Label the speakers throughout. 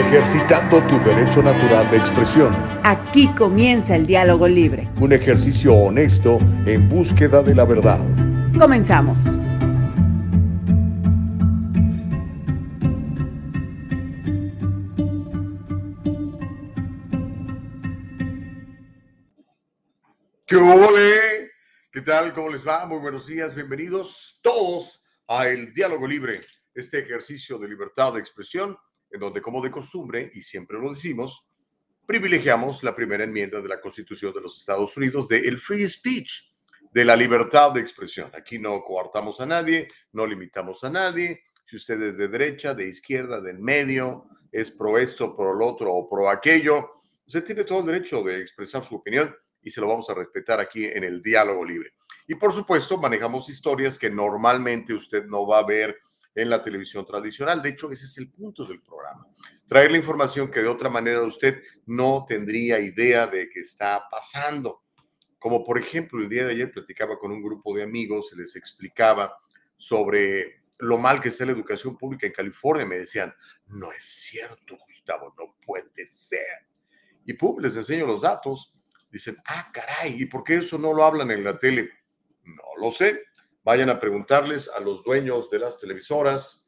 Speaker 1: ejercitando tu derecho natural de expresión.
Speaker 2: Aquí comienza el diálogo libre.
Speaker 1: Un ejercicio honesto en búsqueda de la verdad.
Speaker 2: Comenzamos.
Speaker 1: ¿Qué ole? ¿Qué tal? ¿Cómo les va? Muy buenos días. Bienvenidos todos a El Diálogo Libre, este ejercicio de libertad de expresión en donde, como de costumbre, y siempre lo decimos, privilegiamos la primera enmienda de la Constitución de los Estados Unidos de el free speech, de la libertad de expresión. Aquí no coartamos a nadie, no limitamos a nadie. Si usted es de derecha, de izquierda, del medio, es pro esto, pro lo otro o pro aquello, usted tiene todo el derecho de expresar su opinión y se lo vamos a respetar aquí en el diálogo libre. Y por supuesto, manejamos historias que normalmente usted no va a ver en la televisión tradicional. De hecho, ese es el punto del programa. Traer la información que de otra manera usted no tendría idea de que está pasando. Como por ejemplo, el día de ayer platicaba con un grupo de amigos, se les explicaba sobre lo mal que está la educación pública en California. Me decían, no es cierto, Gustavo, no puede ser. Y pum, les enseño los datos. Dicen, ah, caray, ¿y por qué eso no lo hablan en la tele? No lo sé vayan a preguntarles a los dueños de las televisoras,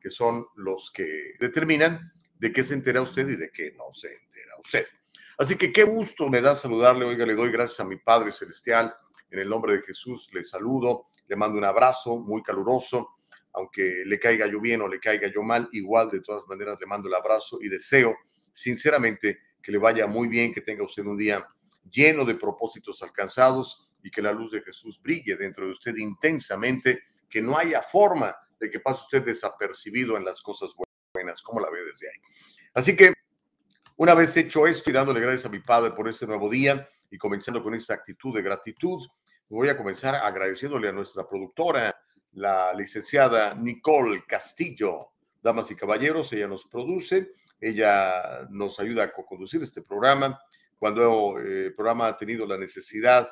Speaker 1: que son los que determinan de qué se entera usted y de qué no se entera usted. Así que qué gusto me da saludarle. Oiga, le doy gracias a mi Padre Celestial. En el nombre de Jesús le saludo, le mando un abrazo muy caluroso. Aunque le caiga yo bien o le caiga yo mal, igual de todas maneras le mando el abrazo y deseo sinceramente que le vaya muy bien, que tenga usted un día lleno de propósitos alcanzados y que la luz de Jesús brille dentro de usted intensamente, que no haya forma de que pase usted desapercibido en las cosas buenas, como la ve desde ahí. Así que una vez hecho esto y dándole gracias a mi Padre por este nuevo día y comenzando con esta actitud de gratitud, voy a comenzar agradeciéndole a nuestra productora, la licenciada Nicole Castillo. Damas y caballeros, ella nos produce, ella nos ayuda a conducir este programa. Cuando eh, el programa ha tenido la necesidad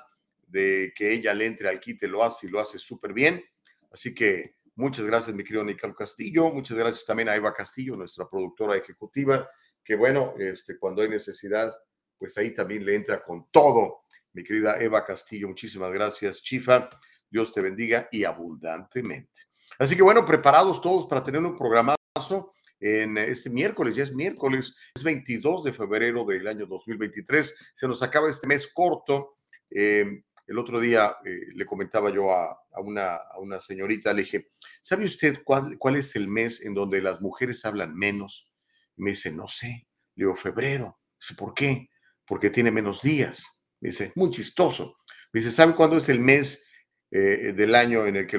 Speaker 1: de que ella le entre al quite, lo hace y lo hace súper bien. Así que muchas gracias, mi querido Nicole Castillo. Muchas gracias también a Eva Castillo, nuestra productora ejecutiva, que bueno, este, cuando hay necesidad, pues ahí también le entra con todo. Mi querida Eva Castillo, muchísimas gracias, Chifa. Dios te bendiga y abundantemente. Así que bueno, preparados todos para tener un programazo en este miércoles, ya es miércoles, es 22 de febrero del año 2023. Se nos acaba este mes corto. Eh, el otro día eh, le comentaba yo a, una, señorita, le dije, ¿sabe usted cuál, cuál es el mes en donde las mujeres hablan menos? Y me dice, no sé. Le digo, febrero. Dice, ¿por qué? Porque tiene menos días. Me dice, muy chistoso. Me dice, ¿sabe cuándo es el mes eh, del año en el que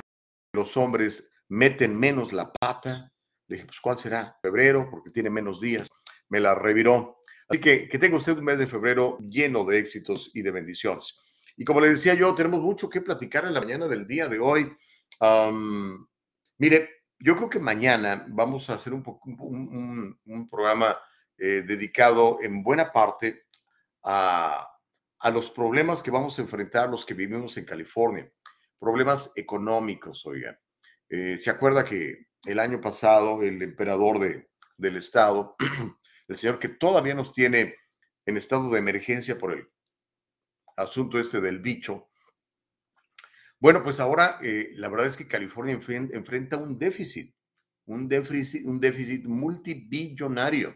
Speaker 1: los hombres meten menos la pata? Le dije, pues ¿cuál será? Febrero, porque tiene menos días. Me la reviró. Así que que tenga usted un mes de febrero lleno de éxitos y de bendiciones. Y como le decía yo, tenemos mucho que platicar en la mañana del día de hoy. mire, yo creo que mañana vamos a hacer un, programa eh, dedicado en buena parte a, los problemas que vamos a enfrentar los que vivimos en California. Problemas económicos, oiga. Eh, ¿Se acuerda que el año pasado el emperador de, del estado, el señor que todavía nos tiene en estado de emergencia por el asunto este del bicho. Bueno, pues ahora eh, la verdad es que California enfrenta un déficit, un déficit, un déficit multibillonario.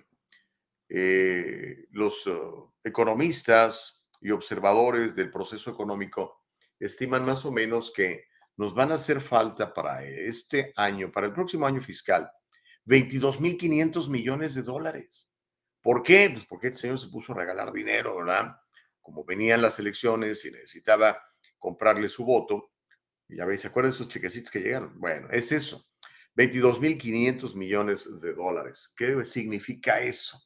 Speaker 1: Eh, los uh, economistas y observadores del proceso económico estiman más o menos que nos van a hacer falta para este año, para el próximo año fiscal, 22.500 millones de dólares. ¿Por qué? Pues porque este señor se puso a regalar dinero, ¿verdad? Como venían las elecciones y necesitaba comprarle su voto, ya veis, ¿se acuerdan de esos chequecitos que llegaron? Bueno, es eso. 22.500 millones de dólares. ¿Qué significa eso?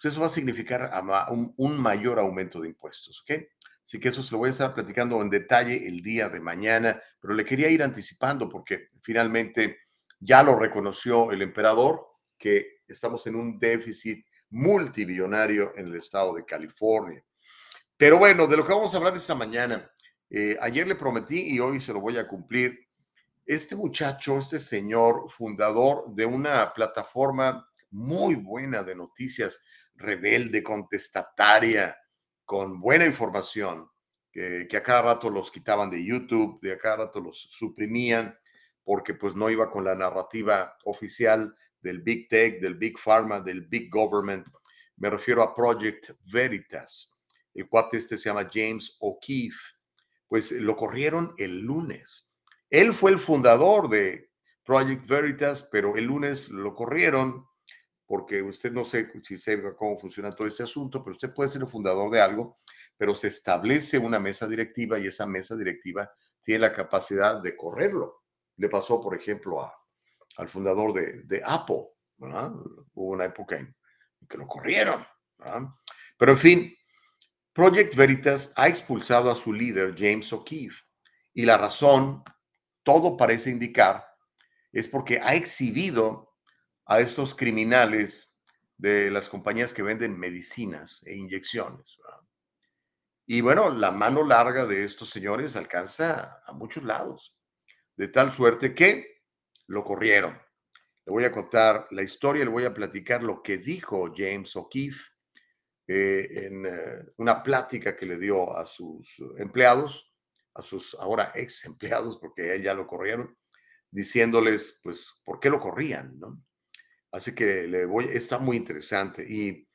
Speaker 1: Pues eso va a significar un, mayor aumento de impuestos, ¿ok? Así que eso se lo voy a estar platicando en detalle el día de mañana, pero le quería ir anticipando porque finalmente ya lo reconoció el emperador que estamos en un déficit multibillonario en el estado de California. Pero bueno, de lo que vamos a hablar esta mañana, eh, ayer le prometí y hoy se lo voy a cumplir. Este muchacho, este señor fundador de una plataforma muy buena de noticias, rebelde, contestataria, con buena información, que, que, a cada rato los quitaban de YouTube, de a cada rato los suprimían, porque pues no iba con la narrativa oficial del Big Tech, del Big Pharma, del Big Government. Me refiero a Project Veritas. El cuate este se llama James O'Keefe. Pues lo corrieron el lunes. Él fue el fundador de Project Veritas, pero el lunes lo corrieron porque usted no sé si sabe cómo funciona todo ese asunto, pero usted puede ser el fundador de algo, pero se establece una mesa directiva y esa mesa directiva tiene la capacidad de correrlo. Le pasó, por ejemplo, a, al fundador de, de Apple. Hubo una época en que lo corrieron. Pero en fin, Project Veritas ha expulsado a su líder, James O'Keefe, y la razón, todo parece indicar, es porque ha exhibido a estos criminales de las compañías que venden medicinas e inyecciones. Y bueno, la mano larga de estos señores alcanza a muchos lados, de tal suerte que lo corrieron. Le voy a contar la historia, le voy a platicar lo que dijo James O'Keefe eh, en eh, una plática que le dio a sus empleados, a sus ahora ex empleados, porque ya lo corrieron, diciéndoles, pues, ¿por qué lo corrían? ¿no? Así que le voy, está muy interesante y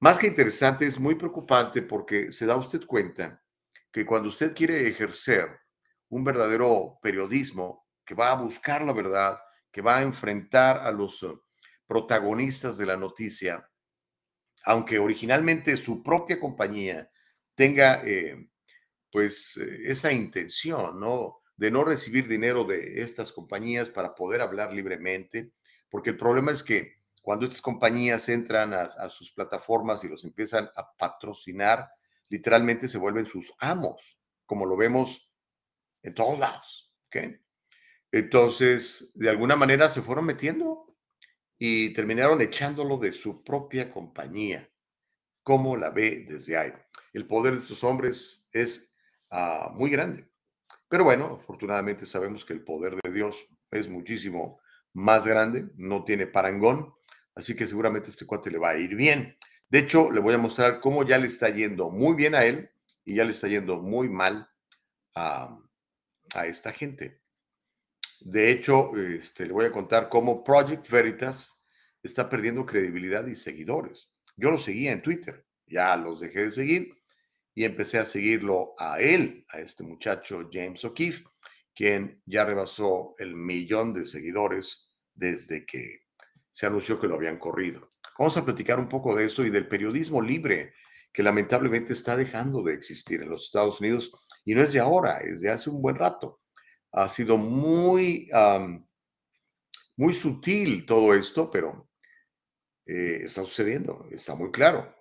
Speaker 1: más que interesante es muy preocupante porque se da usted cuenta que cuando usted quiere ejercer un verdadero periodismo que va a buscar la verdad, que va a enfrentar a los eh, protagonistas de la noticia, aunque originalmente su propia compañía tenga eh, pues eh, esa intención, ¿no? De no recibir dinero de estas compañías para poder hablar libremente, porque el problema es que cuando estas compañías entran a, sus plataformas y los empiezan a patrocinar, literalmente se vuelven sus amos, como lo vemos en todos lados. Entonces, de alguna manera se fueron metiendo y terminaron echándolo de su propia compañía. ¿Cómo la ve desde ahí? El poder de estos hombres es ah, muy grande. Pero bueno, afortunadamente sabemos que el poder de Dios es muchísimo más grande, no tiene parangón, así que seguramente este cuate le va a ir bien. De hecho, le voy a mostrar cómo ya le está yendo muy bien a él y ya le está yendo muy mal a, esta gente. De hecho, este, le voy a contar cómo Project Veritas está perdiendo credibilidad y seguidores. Yo lo seguía en Twitter, ya los dejé de seguir y empecé a seguirlo a él, a este muchacho James O'Keefe, quien ya rebasó el millón de seguidores desde que se anunció que lo habían corrido. Vamos a platicar un poco de esto y del periodismo libre que lamentablemente está dejando de existir en los Estados Unidos y no es de ahora, es de hace un buen rato. Ha sido muy, muy sutil todo esto, pero eh, está sucediendo, está muy claro.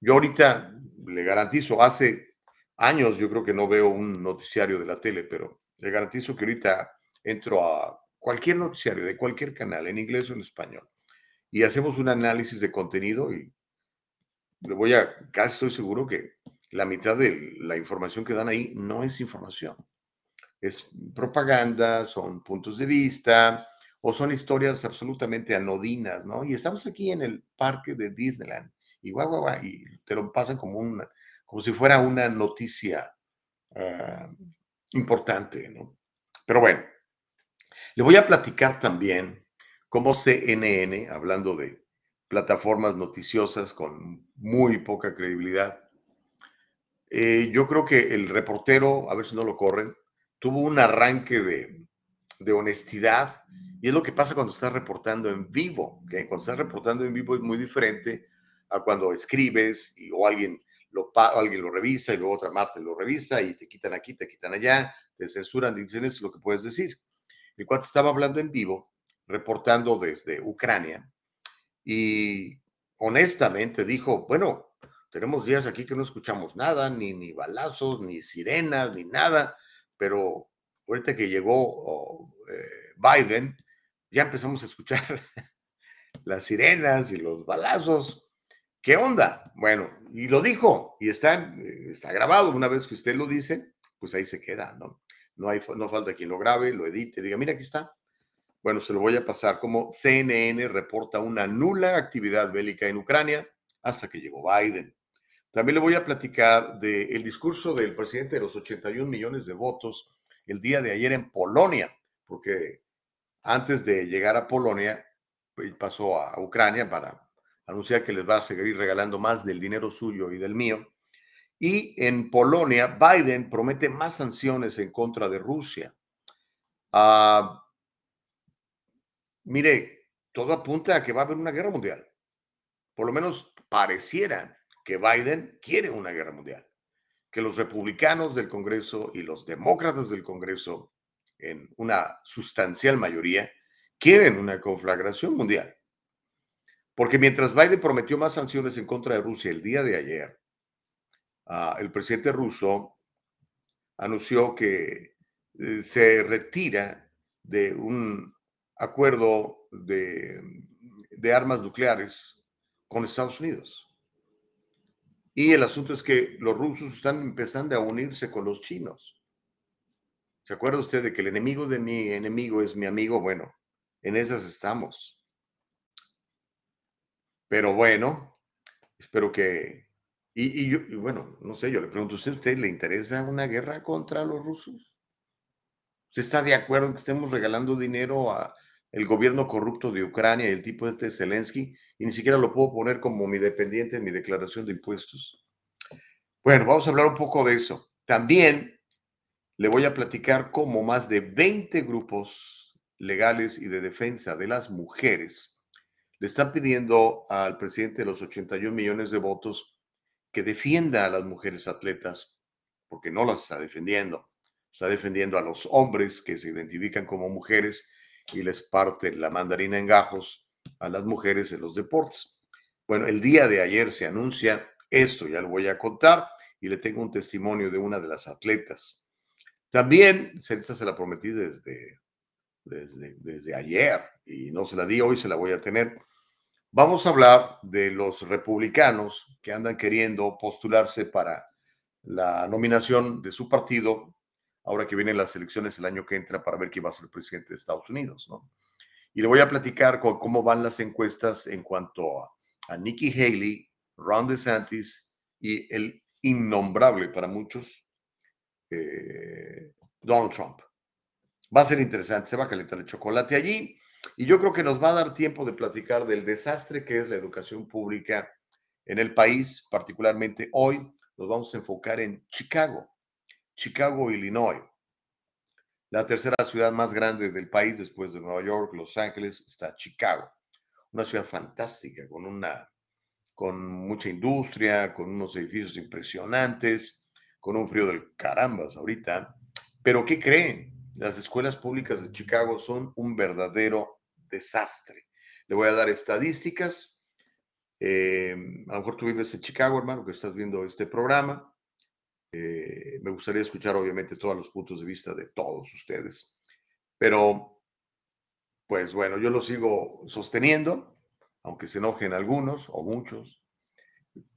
Speaker 1: Yo ahorita le garantizo, hace años yo creo que no veo un noticiario de la tele, pero le garantizo que ahorita entro a cualquier noticiario de cualquier canal, en inglés o en español, y hacemos un análisis de contenido y le voy a, casi estoy seguro que la mitad de la información que dan ahí no es información. Es propaganda, son puntos de vista o son historias absolutamente anodinas, ¿no? Y estamos aquí en el parque de Disneyland y guau, guau, guau, y te lo pasan como una, como si fuera una noticia ah, importante, ¿no? Pero bueno, le voy a platicar también cómo CNN, hablando de plataformas noticiosas con muy poca credibilidad, eh, yo creo que el reportero, a ver si no lo corren, tuvo un arranque de, de honestidad y es lo que pasa cuando estás reportando en vivo, que cuando estás reportando en vivo es muy diferente a cuando escribes y, o alguien lo, alguien lo revisa y luego otra Marte lo revisa y te quitan aquí, te quitan allá, te censuran, dicen eso es lo que puedes decir. El cuate estaba hablando en vivo, reportando desde Ucrania y honestamente dijo, bueno, tenemos días aquí que no escuchamos nada, ni, ni balazos, ni sirenas, ni nada, pero ahorita que llegó oh, eh, Biden, ya empezamos a escuchar las sirenas y los balazos. ¿Qué onda? Bueno, y lo dijo, y está, eh, está grabado. Una vez que usted lo dice, pues ahí se queda, ¿no? No, hay, no falta quien lo grabe, lo edite, diga, mira, aquí está. Bueno, se lo voy a pasar como CNN reporta una nula actividad bélica en Ucrania hasta que llegó Biden. También le voy a platicar del discurso del presidente de los 81 millones de votos el día de ayer en Polonia, porque antes de llegar a Polonia, pues, pasó a Ucrania para anunciar que les va a seguir regalando más del dinero suyo y del mío. Y en Polonia, Biden promete más sanciones en contra de Rusia. Ah, mire, todo apunta a que va a haber una guerra mundial. Por lo menos pareciera que Biden quiere una guerra mundial. Que los republicanos del Congreso y los demócratas del Congreso, en una sustancial mayoría, quieren una conflagración mundial. Porque mientras Biden prometió más sanciones en contra de Rusia el día de ayer, ah, el presidente ruso anunció que eh, se retira de un acuerdo de, de armas nucleares con Estados Unidos. Y el asunto es que los rusos están empezando a unirse con los chinos. ¿Se acuerda usted de que el enemigo de mi enemigo es mi amigo? Bueno, en esas estamos. Pero bueno, espero que... Y, yo, bueno, no sé, yo le pregunto a usted, ¿usted le interesa una guerra contra los rusos? ¿Usted está de acuerdo en que estemos regalando dinero a el gobierno corrupto de Ucrania y el tipo de este Zelensky? Y ni siquiera lo puedo poner como mi dependiente en mi declaración de impuestos. Bueno, vamos a hablar un poco de eso. También le voy a platicar cómo más de 20 grupos legales y de defensa de las mujeres le están pidiendo al presidente de los 81 millones de votos que defienda a las mujeres atletas, porque no las está defendiendo. Está defendiendo a los hombres que se identifican como mujeres y les parte la mandarina en gajos a las mujeres en los deportes. Bueno, el día de ayer se anuncia esto, ya lo voy a contar, y le tengo un testimonio de una de las atletas. También, Celsa se la prometí desde desde, ayer y no se la di hoy, se la voy a tener. Vamos a hablar de los republicanos que andan queriendo postularse para la nominación de su partido, ahora que vienen las elecciones el año que entra para ver quién va a ser el presidente de Estados Unidos, ¿no? Y le voy a platicar con cómo van las encuestas en cuanto a, Nikki Haley, Ron DeSantis y el innombrable para muchos eh, Donald Trump. Va a ser interesante, se va a calentar el chocolate allí y yo creo que nos va a dar tiempo de platicar del desastre que es la educación pública en el país, particularmente hoy nos vamos a enfocar en Chicago, Chicago, Illinois. La tercera ciudad más grande del país después de Nueva York, Los Ángeles, está Chicago. Una ciudad fantástica, con, una, con mucha industria, con unos edificios impresionantes, con un frío del carambas ahorita. Pero ¿qué creen? Las escuelas públicas de Chicago son un verdadero desastre. Le voy a dar estadísticas. Eh, a lo mejor tú vives en Chicago, hermano, que estás viendo este programa. Eh, me gustaría escuchar, obviamente, todos los puntos de vista de todos ustedes. Pero, pues bueno, yo lo sigo sosteniendo, aunque se enojen algunos o muchos.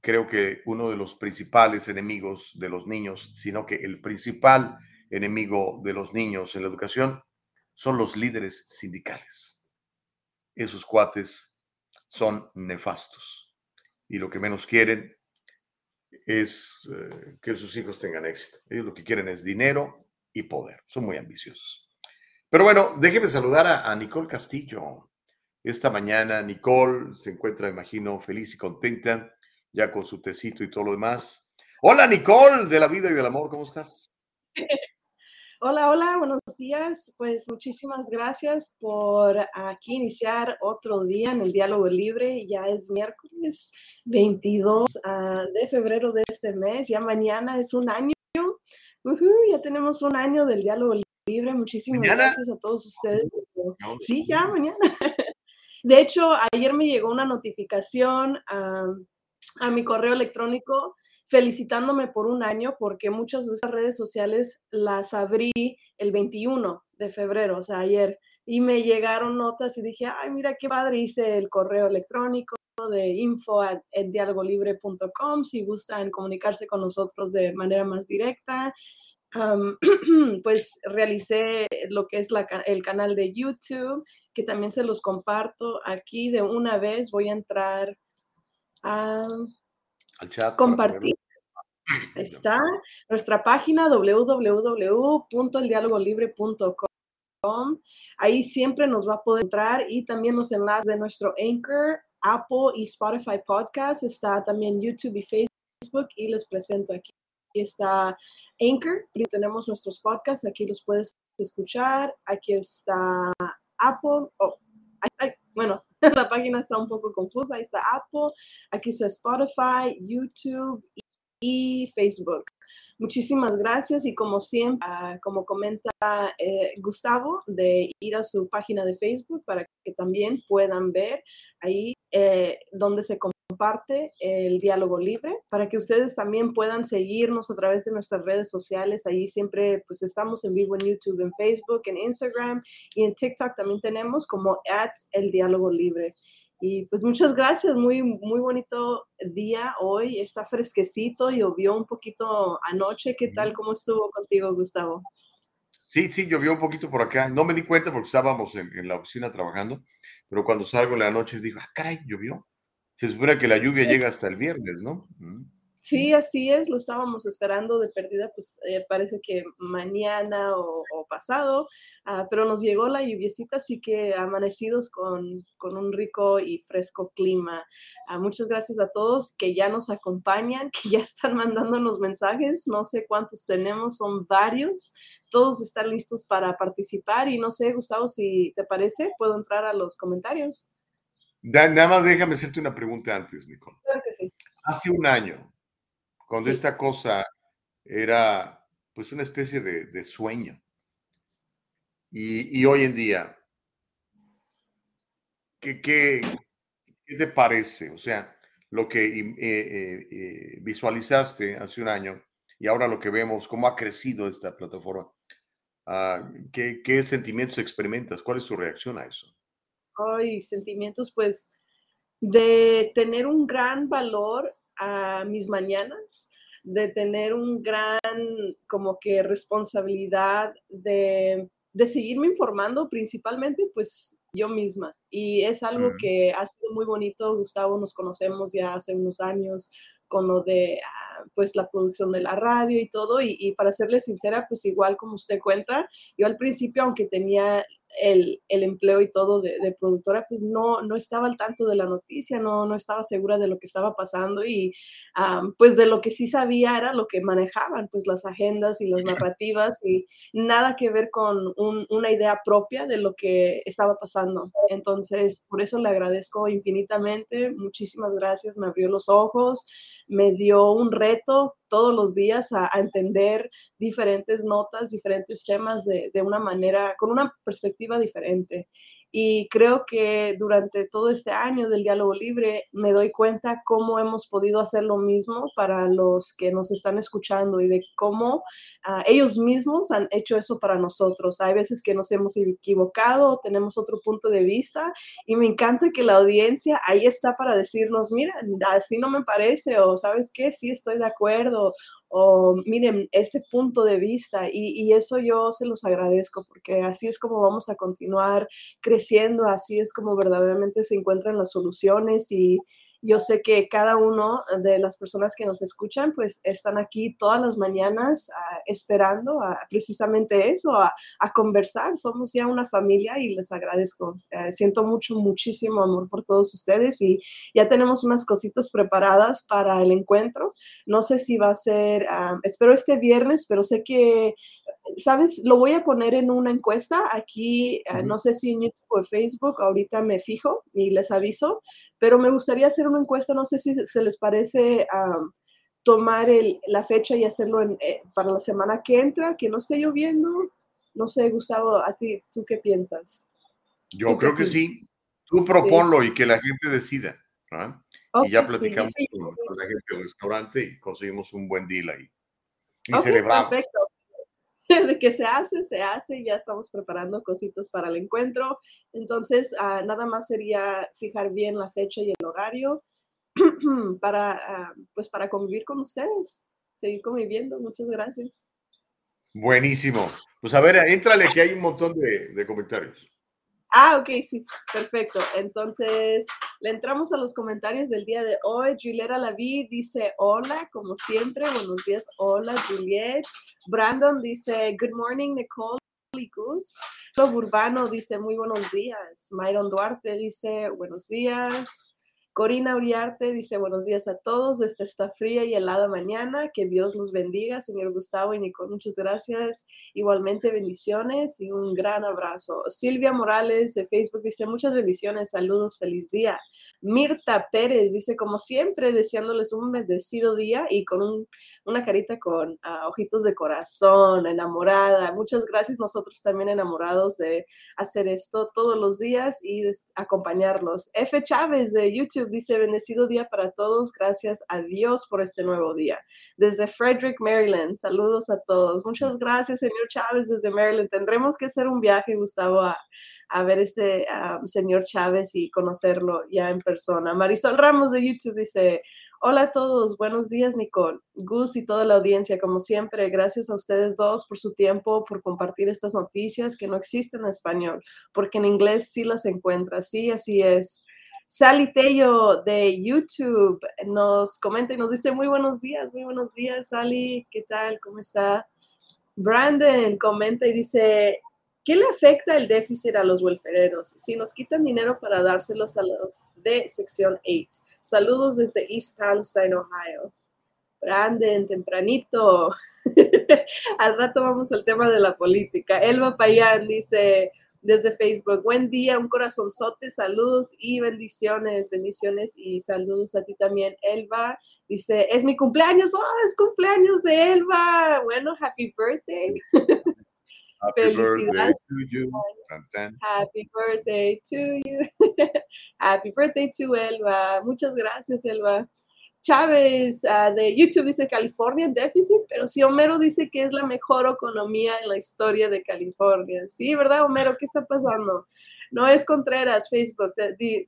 Speaker 1: Creo que uno de los principales enemigos de los niños, sino que el principal enemigo de los niños en la educación son los líderes sindicales. Esos cuates son nefastos y lo que menos quieren es eh, que sus hijos tengan éxito. Ellos lo que quieren es dinero y poder. Son muy ambiciosos. Pero bueno, déjeme saludar a, a Nicole Castillo. Esta mañana Nicole se encuentra, imagino, feliz y contenta, ya con su tecito y todo lo demás. Hola Nicole, de la vida y del amor, ¿cómo estás?
Speaker 3: Hola, hola, buenos días. Pues muchísimas gracias por aquí iniciar otro día en el diálogo libre. Ya es miércoles 22 ah, de febrero de este mes. Ya mañana es un año. ya tenemos un año del diálogo libre. Muchísimas gracias a todos ustedes. Sí, ya mañana. De hecho, ayer me llegó una notificación a mi correo electrónico felicitándome por un año porque muchas de esas redes sociales las abrí el 21 de febrero, o sea, ayer, y me llegaron notas y dije, ay, mira qué padre, hice el correo electrónico de info at, dialogolibre.com si gustan comunicarse con nosotros de manera más directa. pues realicé lo que es el canal de YouTube, que también se los comparto aquí de una vez. Voy a entrar a compartir. Está nuestra página www.eldialogolibre.com. Ahí siempre nos va a poder entrar y también los enlaces de nuestro Anchor, Apple y Spotify Podcast. Está también YouTube y Facebook y les presento aquí. Aquí está Anchor, tenemos nuestros podcasts, aquí los puedes escuchar. Aquí está Apple. Oh, bueno, la página está un poco confusa. Ahí está Apple, aquí está Spotify, YouTube y Facebook. Muchísimas gracias y como siempre, ah, como comenta eh, Gustavo, de ir a su página de Facebook para que también puedan ver ahí eh, donde se el diálogo libre, para que ustedes también puedan seguirnos a través de nuestras redes sociales. Ahí siempre pues estamos en vivo en YouTube, en Facebook, en Instagram y en TikTok también tenemos como at el diálogo libre. Y pues muchas gracias, muy, muy bonito día hoy, está fresquecito, llovió un poquito anoche, ¿qué tal? ¿Cómo estuvo contigo, Gustavo?
Speaker 1: Sí, sí, llovió un poquito por acá, no me di cuenta porque estábamos en, la oficina trabajando, pero cuando salgo en la noche digo, ah, caray, llovió. Se supone que la lluvia llega hasta el viernes, ¿no?
Speaker 3: Sí, así es, lo estábamos esperando de perdida, pues eh, parece que mañana o, pasado, ah, pero nos llegó la lluviecita, así que amanecidos con, un rico y fresco clima. Ah, muchas gracias a todos que ya nos acompañan, que ya están mandándonos mensajes, no sé cuántos tenemos, son varios, todos están listos para participar y no sé, Gustavo, si te parece, puedo entrar a los comentarios.
Speaker 1: Nada más déjame hacerte una pregunta antes, Nicole.
Speaker 3: Claro que sí.
Speaker 1: Hace un año, cuando esta cosa era pues una especie de, sueño. Y, hoy en día, ¿qué, qué, te parece? O sea, lo que eh, eh, eh, visualizaste hace un año y ahora lo que vemos, cómo ha crecido esta plataforma. Ah, ¿qué, ¿Qué sentimientos experimentas? ¿Cuál es tu reacción a eso?
Speaker 3: Ay, sentimientos, pues, de tener un gran valor a mis mañanas, de tener un gran como que responsabilidad de, de seguirme informando principalmente pues yo misma. Y es algo que ha sido muy bonito. Gustavo, nos conocemos ya hace unos años con lo de ah, pues la producción de la radio y todo. Y, y, para serle sincera, pues igual como usted cuenta, yo al principio, aunque tenía el, empleo y todo de, productora, pues no, no estaba al tanto de la noticia, no, no estaba segura de lo que estaba pasando y pues de lo que sí sabía era lo que manejaban, pues las agendas y las narrativas y nada que ver con una idea propia de lo que estaba pasando. Entonces, por eso le agradezco infinitamente, muchísimas gracias, me abrió los ojos, me dio un reto todos los días a, entender diferentes notas, diferentes temas de, de, una manera, con una perspectiva diferente. Y creo que durante todo este año del diálogo libre me doy cuenta cómo hemos podido hacer lo mismo para los que nos están escuchando y de cómo ah, ellos mismos han hecho eso para nosotros. Hay veces que nos hemos equivocado, tenemos otro punto de vista y me encanta que la audiencia ahí está para decirnos, mira, así no me parece o sabes qué, sí estoy de acuerdo o miren este punto de vista y, y, eso yo se los agradezco porque así es como vamos a continuar creciendo, así es como verdaderamente se encuentran las soluciones y, yo sé que cada uno de las personas que nos escuchan, pues están aquí todas las mañanas ah, esperando precisamente eso, a, conversar. Somos ya una familia y les agradezco. Eh, siento mucho, muchísimo amor por todos ustedes y ya tenemos unas cositas preparadas para el encuentro. No sé si va a ser, ah, espero este viernes, pero sé que ¿sabes? Lo voy a poner en una encuesta aquí, ah, no sé si en YouTube o Facebook, ahorita me fijo y les aviso, pero me gustaría hacer una encuesta, no sé si se les parece tomar la fecha y hacerlo eh, para la semana que entra, que no esté lloviendo. No sé, Gustavo, a ti, ¿tú qué piensas?
Speaker 1: Yo creo que sí. Tú proponlo y que la gente decida. y ya platicamos con, la gente del restaurante y conseguimos un buen deal ahí. Y celebramos. Perfecto.
Speaker 3: de que se hace, se hace, ya estamos preparando cositas para el encuentro. Entonces, ah, nada más sería fijar bien la fecha y el horario para, ah, pues para convivir con ustedes, seguir conviviendo. Muchas gracias.
Speaker 1: Buenísimo. Pues a ver, éntrale que hay un montón de, de comentarios.
Speaker 3: Ah, ok, sí, perfecto. Entonces, le entramos a los comentarios del día de hoy. Julieta Laví dice hola, como siempre. Buenos días, hola, Juliet. Brandon dice good morning, Nicole. Lo Urbano dice muy buenos días. Myron Duarte dice buenos días. Corina Uriarte dice buenos días a todos desde esta fría y helada mañana. Que Dios los bendiga, señor Gustavo y Nicole. Muchas gracias. Igualmente bendiciones y un gran abrazo. Silvia Morales de Facebook dice muchas bendiciones, saludos, feliz día. Mirta Pérez dice como siempre deseándoles un bendecido día y con una carita con ah, ojitos de corazón, enamorada. Muchas gracias nosotros también enamorados de hacer esto todos los días y acompañarlos. F. Chávez de YouTube dice, bendecido día para todos, gracias a Dios por este nuevo día. Desde Frederick, Maryland, saludos a todos. Muchas gracias, señor Chávez, desde Maryland. Tendremos que hacer un viaje, Gustavo, a, a ver este señor Chávez y conocerlo ya en persona. Marisol Ramos de YouTube dice, Hola a todos, buenos días Nicole, Gus y toda la audiencia, como siempre, gracias a ustedes dos por su tiempo, por compartir estas noticias que no existen en español, porque en inglés sí las encuentra, sí, así es. Sally Tello de YouTube nos comenta y nos dice muy buenos días, muy buenos días, Sally, ¿qué tal? ¿Cómo está? Brandon comenta y dice, ¿qué le afecta el déficit a los welfereros si nos quitan dinero para dárselos a los de sección 8? Saludos desde East Palestine, Ohio. Brandon, tempranito. Al rato vamos al tema de la política. Elba Payán dice, desde Facebook. Buen día, un corazonzote, saludos y bendiciones, bendiciones y saludos a ti también, Elba. Dice, es mi cumpleaños, oh, es cumpleaños de Elba. Bueno, happy birthday.
Speaker 1: Happy birthday to you.
Speaker 3: Happy birthday to you. happy birthday to Elba. Muchas gracias, Elba. Chávez uh, de YouTube dice California déficit, pero si Homero dice que es la mejor economía en la historia de California. Sí, ¿verdad, Homero? ¿Qué está pasando? No es Contreras, Facebook,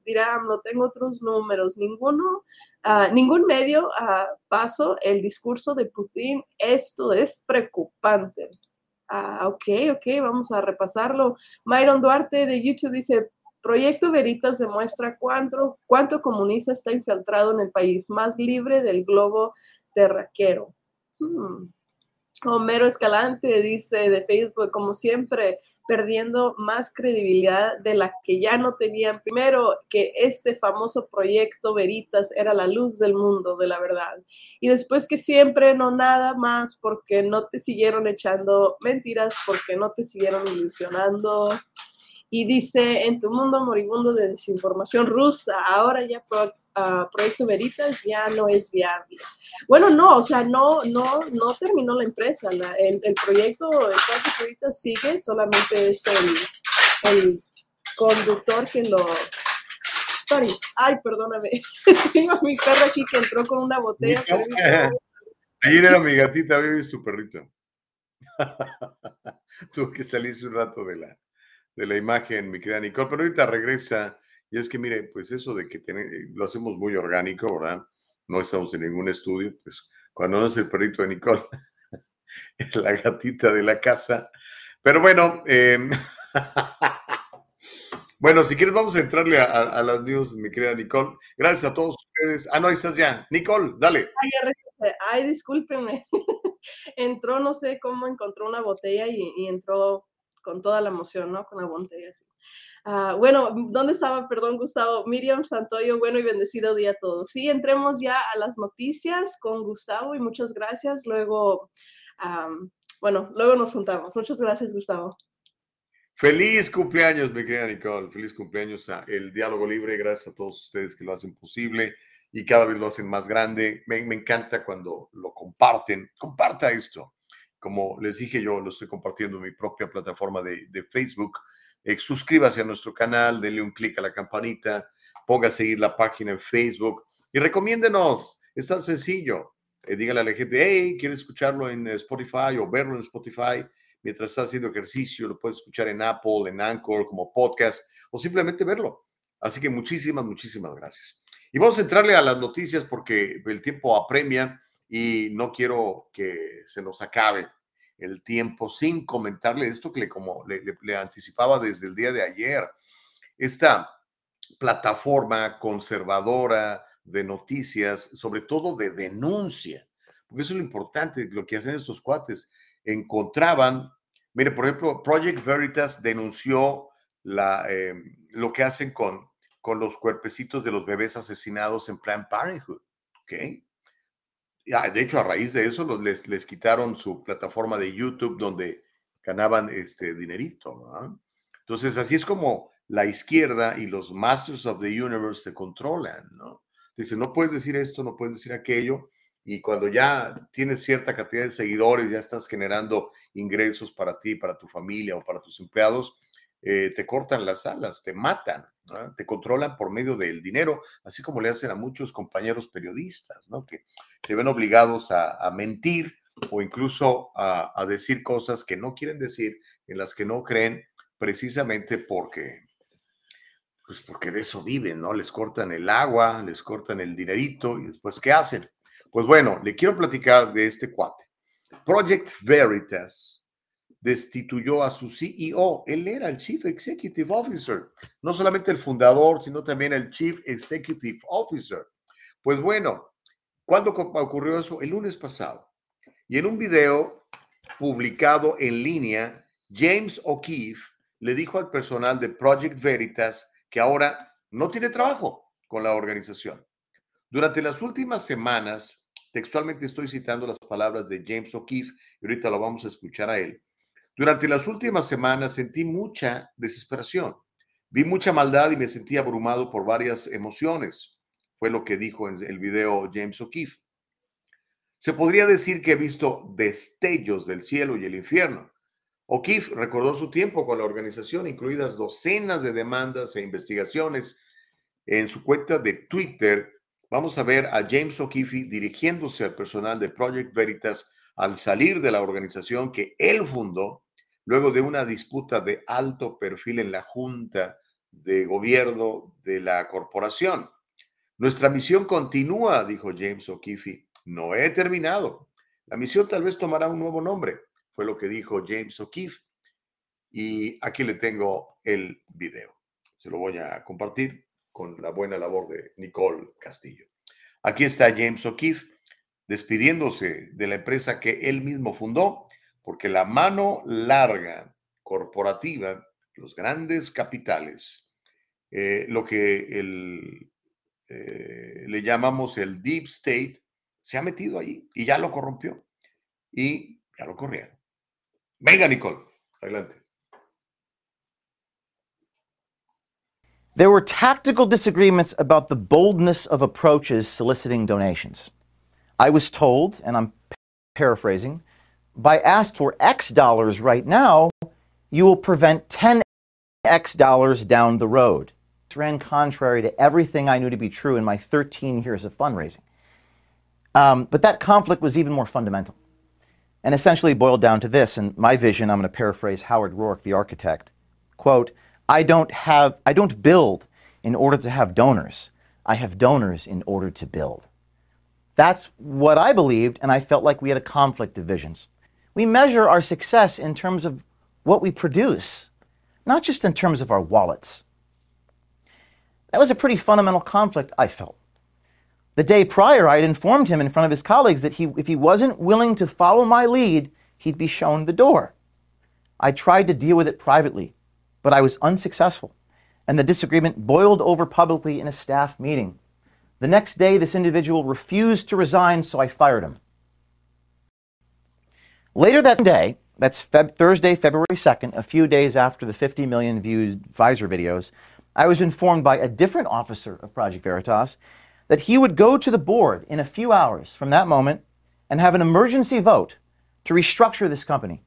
Speaker 3: dirá, no tengo otros números, ninguno, uh, ningún medio uh, paso el discurso de Putin. Esto es preocupante. Ah, ok, ok, vamos a repasarlo. Myron Duarte de YouTube dice, Proyecto Veritas demuestra cuánto, cuánto comunista está infiltrado en el país más libre del globo terraquero. Hmm. Homero Escalante dice de Facebook, como siempre, perdiendo más credibilidad de la que ya no tenían. Primero, que este famoso proyecto Veritas era la luz del mundo, de la verdad. Y después que siempre no nada más porque no te siguieron echando mentiras, porque no te siguieron ilusionando y dice, en tu mundo moribundo de desinformación rusa, ahora ya ah, Proyecto Veritas ya no es viable. Bueno, no, o sea, no, no, no terminó la empresa. el, proyecto, el Proyecto Veritas sigue, solamente es el, el conductor que lo... Sorry, ay, perdóname. Tengo a mi perro aquí que entró con una botella.
Speaker 1: Ayer era mi gatita, visto tu perrito. Tuvo que salirse un rato de la, de la imagen, mi querida Nicole, pero ahorita regresa. Y es que, mire, pues eso de que eh, lo hacemos muy orgánico, ¿verdad? No estamos en ningún estudio, pues cuando no es el perrito de Nicole, es la gatita de la casa. Pero bueno, em, bueno, si quieres vamos a entrarle a, las news, mi querida Nicole. Gracias a todos ustedes. Ah, no, estás ya. Nicole, dale.
Speaker 3: Ay, Ay discúlpenme. entró, no sé cómo encontró una botella y entró con toda la emoción, ¿no? Con la botella así. Ah, bueno, ¿dónde estaba? Perdón, Gustavo. Miriam Santoyo, bueno y bendecido día a todos. Sí, entremos ya a las noticias con Gustavo y muchas gracias. Luego, bueno, luego nos juntamos. Muchas gracias, Gustavo.
Speaker 1: Feliz cumpleaños, mi querida Nicole. Feliz cumpleaños a El Diálogo Libre. Gracias a todos ustedes que lo hacen posible y cada vez lo hacen más grande. Me encanta cuando lo comparten. Comparta esto como les dije, yo lo estoy compartiendo en mi propia plataforma de, Facebook. Eh, suscríbase a nuestro canal, denle un clic a la campanita, ponga a seguir la página en Facebook y recomiéndenos. Es tan sencillo. Eh, dígale a la gente, hey, ¿quieres escucharlo en Spotify o verlo en Spotify? Mientras está haciendo ejercicio, lo puedes escuchar en Apple, en Anchor, como podcast o simplemente verlo. Así que muchísimas, muchísimas gracias. Y vamos a entrarle a las noticias porque el tiempo apremia y no quiero que se nos acabe. el tiempo sin comentarle esto que le, como le, anticipaba desde el día de ayer. Esta plataforma conservadora de noticias, sobre todo de denuncia, porque eso es lo importante, lo que hacen estos cuates. Encontraban, mire, por ejemplo, Project Veritas denunció la, eh, lo que hacen con, con los cuerpecitos de los bebés asesinados en Planned Parenthood. ¿ok? Ya, de hecho, a raíz de eso les, les quitaron su plataforma de YouTube donde ganaban este dinerito. ¿verdad? Entonces, así es como la izquierda y los Masters of the Universe te controlan, ¿no? Dice, no puedes decir esto, no puedes decir aquello, y cuando ya tienes cierta cantidad de seguidores, ya estás generando ingresos para ti, para tu familia o para tus empleados, eh, te cortan las alas, te matan, ¿no? te controlan por medio del dinero, así como le hacen a muchos compañeros periodistas, ¿no? Que se ven obligados a, mentir o incluso a, a decir cosas que no quieren decir, en las que no creen, precisamente porque, pues porque de eso viven, ¿no? Les cortan el agua, les cortan el dinerito y después, ¿qué hacen? Pues bueno, le quiero platicar de este cuate. Project Veritas destituyó a su CEO. Él era el Chief Executive Officer. No solamente el fundador, sino también el Chief Executive Officer. Pues bueno, ¿cuándo ocurrió eso? El lunes pasado. Y en un video publicado en línea, James O'Keefe le dijo al personal de Project Veritas que ahora no tiene trabajo con la organización. Durante las últimas semanas, textualmente estoy citando las palabras de James O'Keefe y ahorita lo vamos a escuchar a él. Durante las últimas semanas sentí mucha desesperación. Vi mucha maldad y me sentí abrumado por varias emociones. Fue lo que dijo en el video James O'Keefe. Se podría decir que he visto destellos del cielo y el infierno. O'Keefe recordó su tiempo con la organización, incluidas docenas de demandas e investigaciones. En su cuenta de Twitter, vamos a ver a James O'Keefe dirigiéndose al personal de Project Veritas al salir de la organización que él fundó, luego de una disputa de alto perfil en la junta de gobierno de la corporación. Nuestra misión continúa, dijo James O'Keefe. No he terminado. La misión tal vez tomará un nuevo nombre, fue lo que dijo James O'Keefe. Y aquí le tengo el video. Se lo voy a compartir con la buena labor de Nicole Castillo. Aquí está James O'Keefe despidiéndose de la empresa que él mismo fundó, porque la mano larga corporativa, los grandes capitales, eh, lo que eh, le llamamos el deep state, se ha metido ahí y ya lo corrompió y ya lo corrieron. Venga, Nicole, adelante.
Speaker 4: There were tactical disagreements about the boldness of approaches soliciting donations. I was told, and I'm paraphrasing, by asking for X dollars right now, you will prevent 10 X dollars down the road. This ran contrary to everything I knew to be true in my 13 years of fundraising. Um, but that conflict was even more fundamental and essentially boiled down to this. And my vision, I'm going to paraphrase Howard Rourke, the architect quote, I don't have, I don't build in order to have donors. I have donors in order to build. That's what I believed, and I felt like we had a conflict of visions. We measure our success in terms of what we produce, not just in terms of our wallets. That was a pretty fundamental conflict, I felt. The day prior, I had informed him in front of his colleagues that he, if he wasn't willing to follow my lead, he'd be shown the door. I tried to deal with it privately, but I was unsuccessful, and the disagreement boiled over publicly in a staff meeting. The next day, this individual refused to resign, so I fired him. Later that day, that's Feb- Thursday, February 2nd, a few days after the 50 million viewed Pfizer videos, I was informed by a different officer of Project Veritas that he would go to the board in a few hours from that moment and have an emergency vote to restructure this company.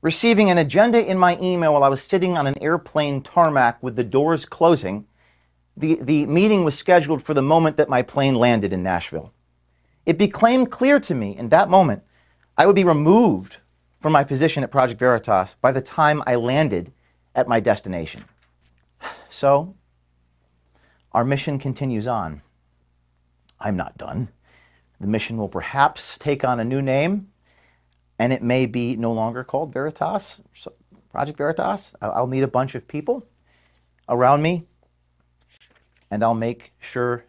Speaker 4: Receiving an agenda in my email while I was sitting on an airplane tarmac with the doors closing, the, the meeting was scheduled for the moment that my plane landed in Nashville. It became clear to me in that moment I would be removed from my position at Project Veritas by the time I landed at my destination. So, our mission continues on. I'm not done. The mission will perhaps take on a new name. and it may be no longer called Veritas, Project Veritas. I'll need a bunch of people around me, and I'll make sure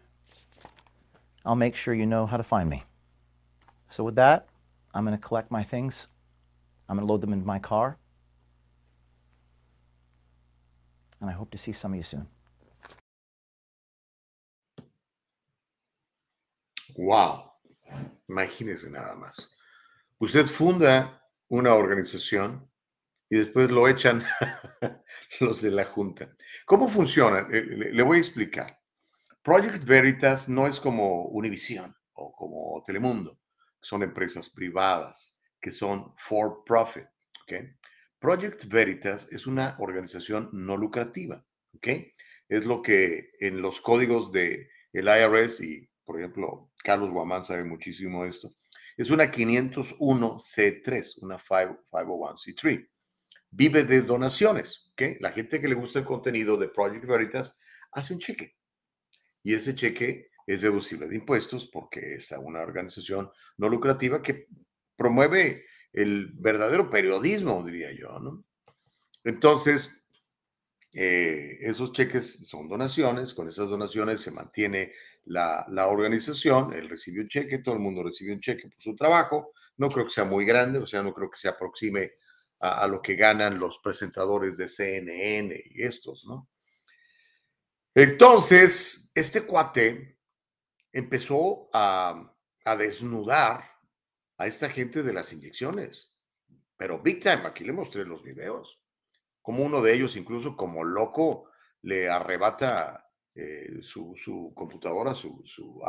Speaker 4: I'll make sure you know how to find me. So with that, I'm going to collect my things. I'm going to load them into my car. And I hope to see some of you soon.
Speaker 1: Wow. Imagínese nada más. Usted funda una organización y después lo echan los de la Junta. ¿Cómo funciona? Eh, le voy a explicar. Project Veritas no es como Univision o como Telemundo, son empresas privadas que son for profit. Project Veritas es una organización no lucrativa. ¿okay? Es lo que en los códigos de el IRS y, por ejemplo, Carlos Guamán sabe muchísimo esto, es una 501C3, una 501C3. Vive de donaciones. ¿okay? La gente que le gusta el contenido de Project Veritas hace un cheque. Y ese cheque es deducible de impuestos porque es una organización no lucrativa que promueve el verdadero periodismo, diría yo. ¿no? Entonces, eh, esos cheques son donaciones, con esas donaciones se mantiene la, organización, él recibe un cheque, todo el mundo recibe un cheque por su trabajo, no creo que sea muy grande, o sea, no creo que se aproxime a, lo que ganan los presentadores de CNN y estos, ¿no? Entonces, este cuate empezó a, a desnudar a esta gente de las inyecciones, pero big time, aquí le mostré los videos, como uno de ellos incluso como loco le arrebata eh, su, computadora, su,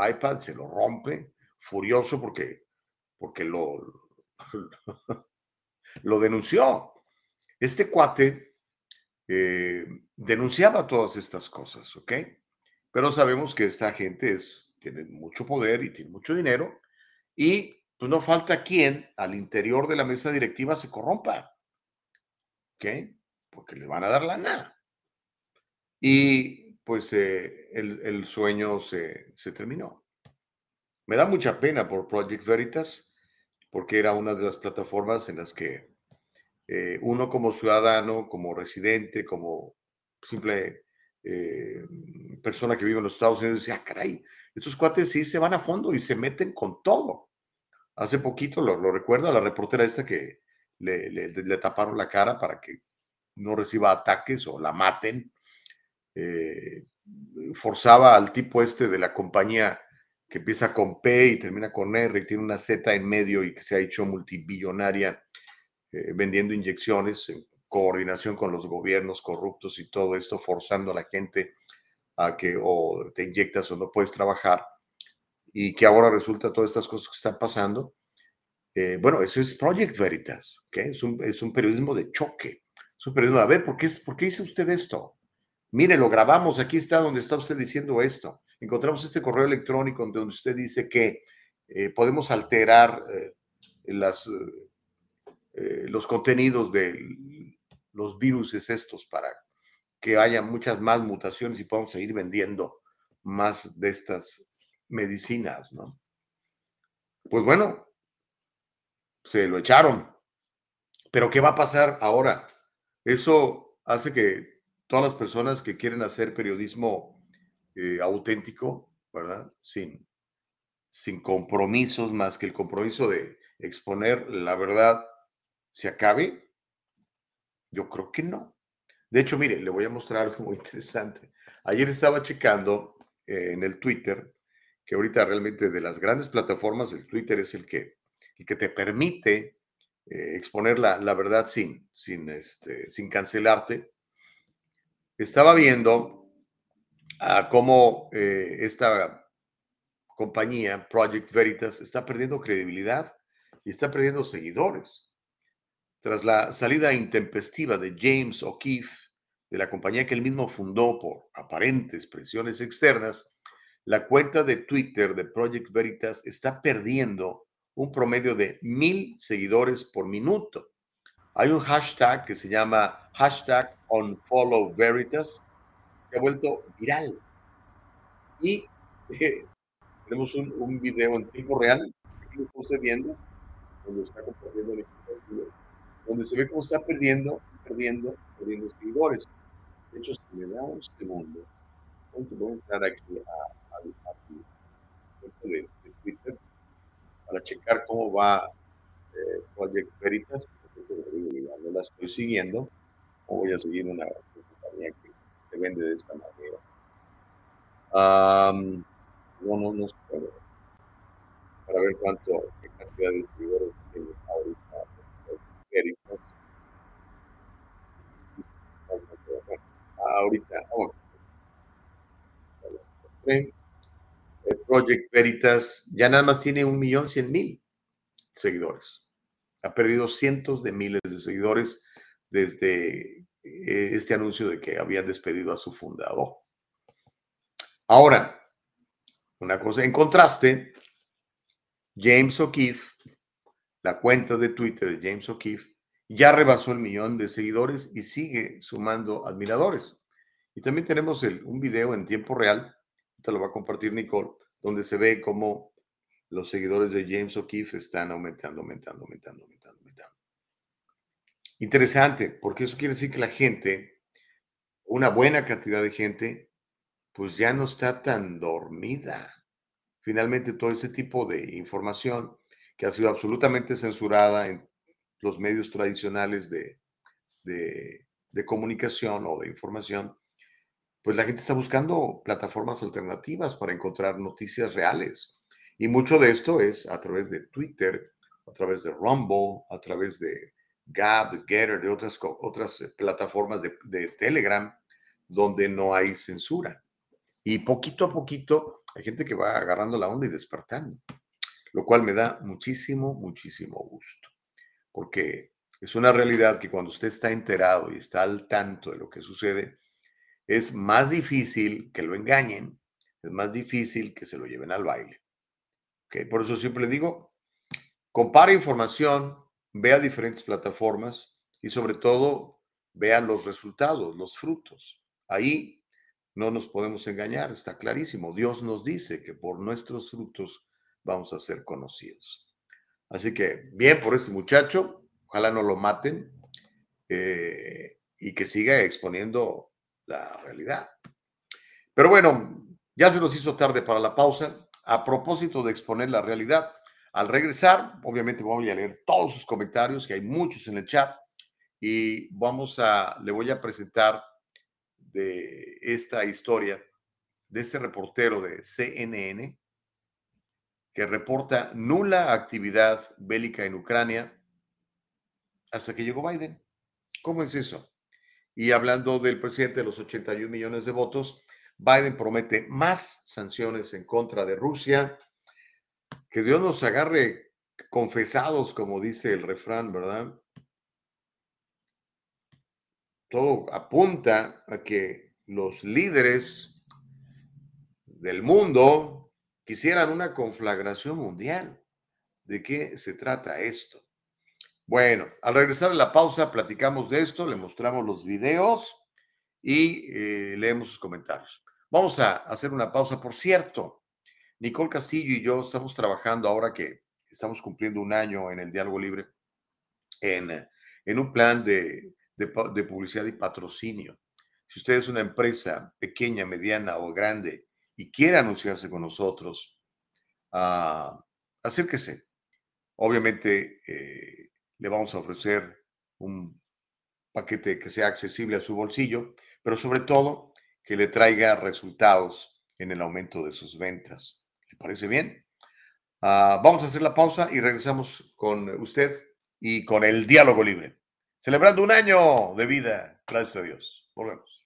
Speaker 1: iPad, se lo rompe, furioso porque, porque lo, lo denunció. Este cuate eh, denunciaba todas estas cosas, ¿ok? Pero sabemos que esta gente es, tiene mucho poder y tiene mucho dinero y pues no falta quien al interior de la mesa directiva se corrompa, ¿ok? Porque le van a dar la nada. Y pues eh, el, sueño se, terminó. Me da mucha pena por Project Veritas, porque era una de las plataformas en las que eh, uno como ciudadano, como residente, como simple eh, persona que vive en los Estados Unidos, decía, ah, caray, estos cuates sí se van a fondo y se meten con todo. Hace poquito, lo, recuerdo, a la reportera esta que le, le, taparon la cara para que no reciba ataques o la maten eh, forzaba al tipo este de la compañía que empieza con P y termina con R y tiene una Z en medio y que se ha hecho multibillonaria eh, vendiendo inyecciones en coordinación con los gobiernos corruptos y todo esto, forzando a la gente a que o te inyectas o no puedes trabajar y que ahora resulta todas estas cosas que están pasando. Eh, bueno, eso es Project Veritas, ¿okay? es, un, es un periodismo de choque. Es a ver, ¿por qué, ¿por qué dice usted esto? Mire, lo grabamos, aquí está donde está usted diciendo esto. Encontramos este correo electrónico donde usted dice que eh, podemos alterar eh, las, los contenidos de los virus estos para que haya muchas más mutaciones y podamos seguir vendiendo más de estas medicinas, ¿no? Pues bueno, se lo echaron. Pero ¿qué va a pasar ahora? Eso hace que todas las personas que quieren hacer periodismo eh, auténtico, ¿verdad? Sin, sin compromisos más que el compromiso de exponer la verdad, se acabe? Yo creo que no. De hecho, mire, le voy a mostrar algo muy interesante. Ayer estaba checando eh, en el Twitter, que ahorita realmente de las grandes plataformas, el Twitter es el que, que te permite eh, exponer la, la, verdad sin, sin, este, sin cancelarte estaba viendo cómo eh, esta compañía, Project Veritas, está perdiendo credibilidad y está perdiendo seguidores. Tras la salida intempestiva de James O'Keefe de la compañía que él mismo fundó por aparentes presiones externas, la cuenta de Twitter de Project Veritas está perdiendo un promedio de mil seguidores por minuto. Hay un hashtag que se llama hashtag unfollowveritas, se ha vuelto viral. Y eh, tenemos un, video en tiempo real, que viendo, donde está compartiendo información, donde se ve cómo está perdiendo, perdiendo, perdiendo seguidores. De hecho, si me da un segundo, voy a entrar aquí a, a, a, de, de Twitter para checar cómo va eh, Project Veritas, no la estoy siguiendo, o voy a seguir una compañía que se vende de esta manera. Um, no, no, no. Para ver cuánto, qué cantidad de seguidores tiene ahorita Veritas. Ahorita, oh, Project Veritas ya nada más tiene un millón cien mil seguidores. Ha perdido cientos de miles de seguidores desde eh, este anuncio de que habían despedido a su fundador. Ahora, una cosa, en contraste, James O'Keefe, la cuenta de Twitter de James O'Keefe, ya rebasó el millón de seguidores y sigue sumando admiradores. Y también tenemos un video en tiempo real, te lo va a compartir Nicole, donde se ve cómo los seguidores de James O'Keefe están aumentando, aumentando, aumentando, aumentando, aumentando. Interesante, porque eso quiere decir que la gente, una buena cantidad de gente, pues ya no está tan dormida. Finalmente, todo ese tipo de información que ha sido absolutamente censurada en los medios tradicionales de, de, comunicación o de información, pues la gente está buscando plataformas alternativas para encontrar noticias reales y mucho de esto es a través de Twitter, a través de Rumble, a través de Gab, Getter, de otras, otras eh, plataformas de, de Telegram, donde no hay censura. Y poquito a poquito hay gente que va agarrando la onda y despertando, lo cual me da muchísimo, muchísimo gusto, porque es una realidad que cuando usted está enterado y está al tanto de lo que sucede, es más difícil que lo engañen, es más difícil que se lo lleven al baile. Por eso siempre digo, compara información, vea diferentes plataformas y sobre todo vea los resultados, los frutos. Ahí no nos podemos engañar, está clarísimo. Dios nos dice que por nuestros frutos vamos a ser conocidos. Así que bien por ese muchacho, ojalá no lo maten eh, y que siga exponiendo la realidad. Pero bueno, ya se nos hizo tarde para la pausa a propósito de exponer la realidad. Al regresar, obviamente voy a leer todos sus comentarios, que hay muchos en el chat, y vamos a, le voy a presentar de esta historia de este reportero de CNN que reporta nula actividad bélica en Ucrania hasta que llegó Biden. ¿Cómo es eso? Y hablando del presidente de los 81 millones de votos, Biden promete más sanciones en contra de Rusia. Que Dios nos agarre confesados, como dice el refrán, ¿verdad? Todo apunta a que los líderes del mundo quisieran una conflagración mundial. ¿De qué se trata esto? Bueno, al regresar a la pausa platicamos de esto, le mostramos los videos y eh, leemos sus comentarios. Vamos a hacer una pausa. Por cierto, Nicole Castillo y yo estamos trabajando ahora que estamos cumpliendo un año en el Diálogo Libre en, en un plan de, de, publicidad y patrocinio. Si usted es una empresa pequeña, mediana o grande y quiere anunciarse con nosotros, uh, acérquese. Obviamente eh, le vamos a ofrecer un paquete que sea accesible a su bolsillo, pero sobre todo que le traiga resultados en el aumento de sus ventas. ¿Le parece bien? Ah, vamos a hacer la pausa y regresamos con usted y con el diálogo libre. Celebrando un año de vida, gracias a Dios. Volvemos.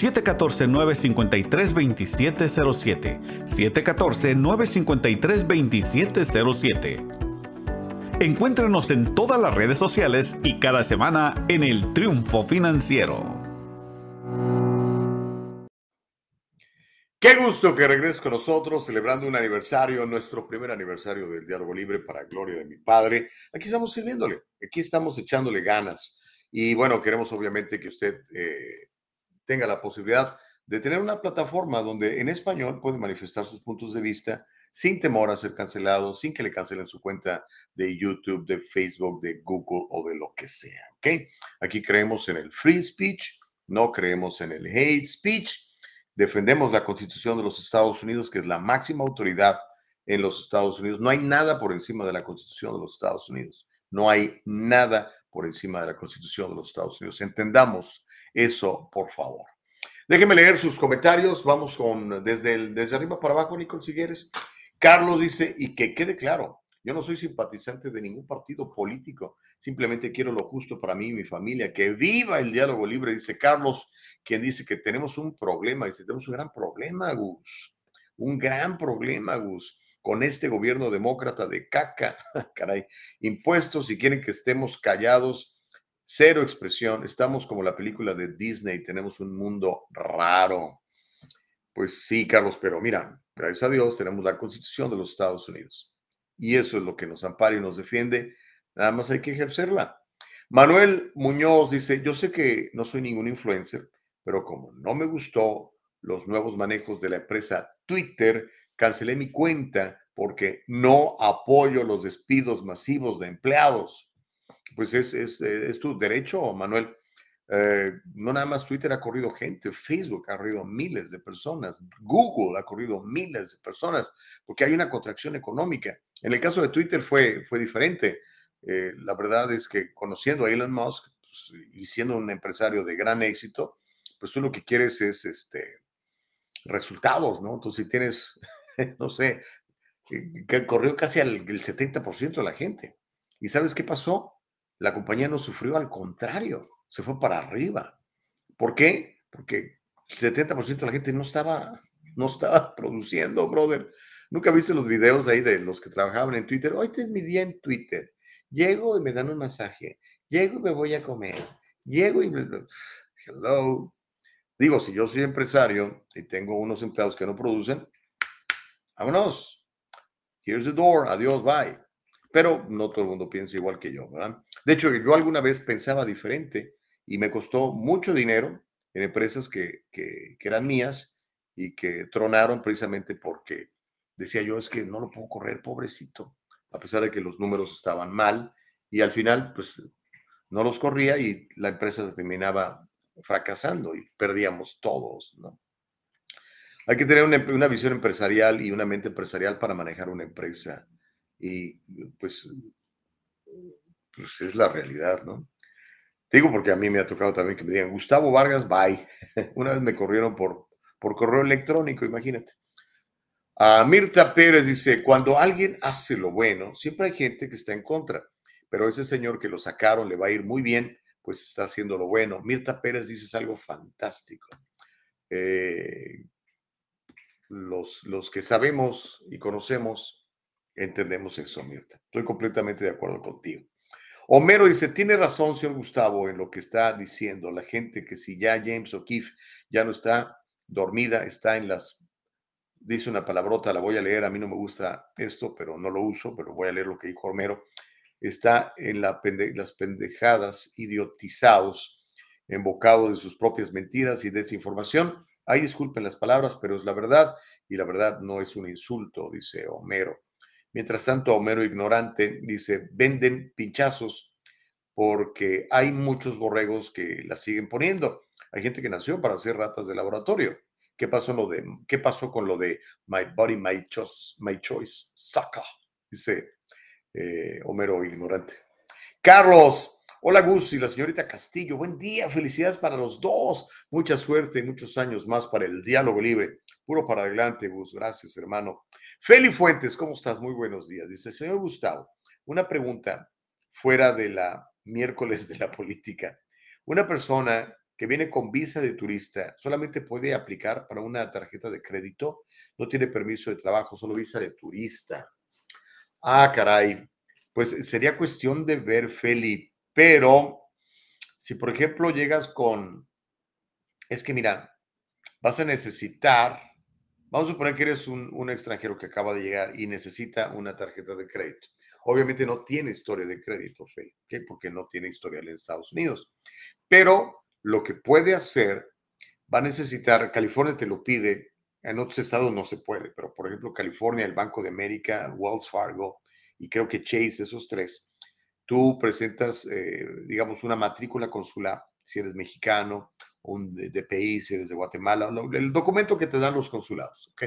Speaker 5: 714-953-2707. 714-953-2707. Encuéntrenos en todas las redes sociales y cada semana en el Triunfo Financiero.
Speaker 1: Qué gusto que regreses con nosotros celebrando un aniversario, nuestro primer aniversario del Diálogo Libre para gloria de mi padre. Aquí estamos sirviéndole, aquí estamos echándole ganas. Y bueno, queremos obviamente que usted eh, tenga la posibilidad de tener una plataforma donde en español puede manifestar sus puntos de vista sin temor a ser cancelado, sin que le cancelen su cuenta de YouTube, de Facebook, de Google o de lo que sea. ¿Ok? Aquí creemos en el free speech, no creemos en el hate speech defendemos la Constitución de los Estados Unidos, que es la máxima autoridad en los Estados Unidos. No hay nada por encima de la Constitución de los Estados Unidos. No hay nada por encima de la Constitución de los Estados Unidos. Entendamos eso, por favor. Déjenme leer sus comentarios. Vamos con desde, el, desde arriba para abajo, Nicole Sigueres. Carlos dice, y que quede claro, yo no soy simpatizante de ningún partido político, simplemente quiero lo justo para mí y mi familia. Que viva el diálogo libre, dice Carlos, quien dice que tenemos un problema, dice, tenemos un gran problema, Gus, un gran problema, Gus, con este gobierno demócrata de caca, caray, impuestos y quieren que estemos callados, cero expresión, estamos como la película de Disney, tenemos un mundo raro. Pues sí, Carlos, pero mira, gracias a Dios tenemos la constitución de los Estados Unidos y eso es lo que nos ampara y nos defiende. Nada más hay que ejercerla. Manuel Muñoz dice, yo sé que no soy ningún influencer, pero como no me gustó los nuevos manejos de la empresa Twitter, cancelé mi cuenta porque no apoyo los despidos masivos de empleados. Pues es, es, es tu derecho, Manuel. Eh, no nada más Twitter ha corrido gente, Facebook ha corrido miles de personas, Google ha corrido miles de personas, porque hay una contracción económica. En el caso de Twitter fue, fue diferente. Eh, la verdad es que conociendo a Elon Musk pues, y siendo un empresario de gran éxito, pues tú lo que quieres es este, resultados, ¿no? Entonces, si tienes, no sé, eh, que corrió casi al el 70% de la gente. ¿Y sabes qué pasó? La compañía no sufrió, al contrario se fue para arriba. ¿Por qué? Porque el 70% de la gente no estaba, no estaba produciendo, brother. Nunca viste los videos ahí de los que trabajaban en Twitter. Hoy es mi día en Twitter. Llego y me dan un masaje. Llego y me voy a comer. Llego y me... Hello. Digo, si yo soy empresario y tengo unos empleados que no producen, vámonos. Here's the door. Adiós, bye. Pero no todo el mundo piensa igual que yo, ¿verdad? De hecho, yo alguna vez pensaba diferente y me costó mucho dinero en empresas que, que, eran mías y que tronaron precisamente porque decía yo, es que no lo puedo correr, pobrecito, a pesar de que los números estaban mal y al final, pues no los corría y la empresa terminaba fracasando y perdíamos todos, ¿no? Hay que tener una, una, visión empresarial y una mente empresarial para manejar una empresa y pues, pues es la realidad, ¿no? digo porque a mí me ha tocado también que me digan, Gustavo Vargas, bye. Una vez me corrieron por, por correo electrónico, imagínate. A Mirta Pérez dice, cuando alguien hace lo bueno, siempre hay gente que está en contra, pero ese señor que lo sacaron le va a ir muy bien, pues está haciendo lo bueno. Mirta Pérez dice algo fantástico. Eh, los, los que sabemos y conocemos, entendemos eso, Mirta. Estoy completamente de acuerdo contigo. Homero dice, tiene razón, señor Gustavo, en lo que está diciendo la gente, que si ya James O'Keefe ya no está dormida, está en las, dice una palabrota, la voy a leer, a mí no me gusta esto, pero no lo uso, pero voy a leer lo que dijo Homero. está en la las pendejadas, idiotizados, embocado de sus propias mentiras y desinformación. Ay, disculpen las palabras, pero es la verdad y la verdad no es un insulto, dice Homero. Mientras tanto, Homero ignorante dice, venden pinchazos porque hay muchos borregos que la siguen poniendo. Hay gente que nació para ser ratas de laboratorio. ¿Qué pasó, lo de, qué pasó con lo de My Body, My Choice, my choice Saca? Dice eh, Homero ignorante. Carlos, hola Gus y la señorita Castillo, buen día, felicidades para los dos, mucha suerte y muchos años más para el diálogo libre. Puro para adelante, Gus, gracias hermano. Feli Fuentes, ¿cómo estás? Muy buenos días. Dice, señor Gustavo, una pregunta fuera de la miércoles de la política. Una persona que viene con visa de turista solamente puede aplicar para una tarjeta de crédito, no tiene permiso de trabajo, solo visa de turista. Ah, caray. Pues sería cuestión de ver, Feli, pero si por ejemplo llegas con, es que mira, vas a necesitar, vamos a suponer que eres un, extranjero que acaba de llegar y necesita una tarjeta de crédito. Obviamente no tiene historia de crédito, Feli, porque no tiene historial en Estados Unidos. Pero lo que puede hacer, va a necesitar, California te lo pide, en otros estados no se puede, pero por ejemplo, California, el Banco de América, Wells Fargo y creo que Chase, esos tres, tú presentas, eh, digamos, una matrícula consular, si eres mexicano, un DPI, si eres de Guatemala, el documento que te dan los consulados, ¿ok?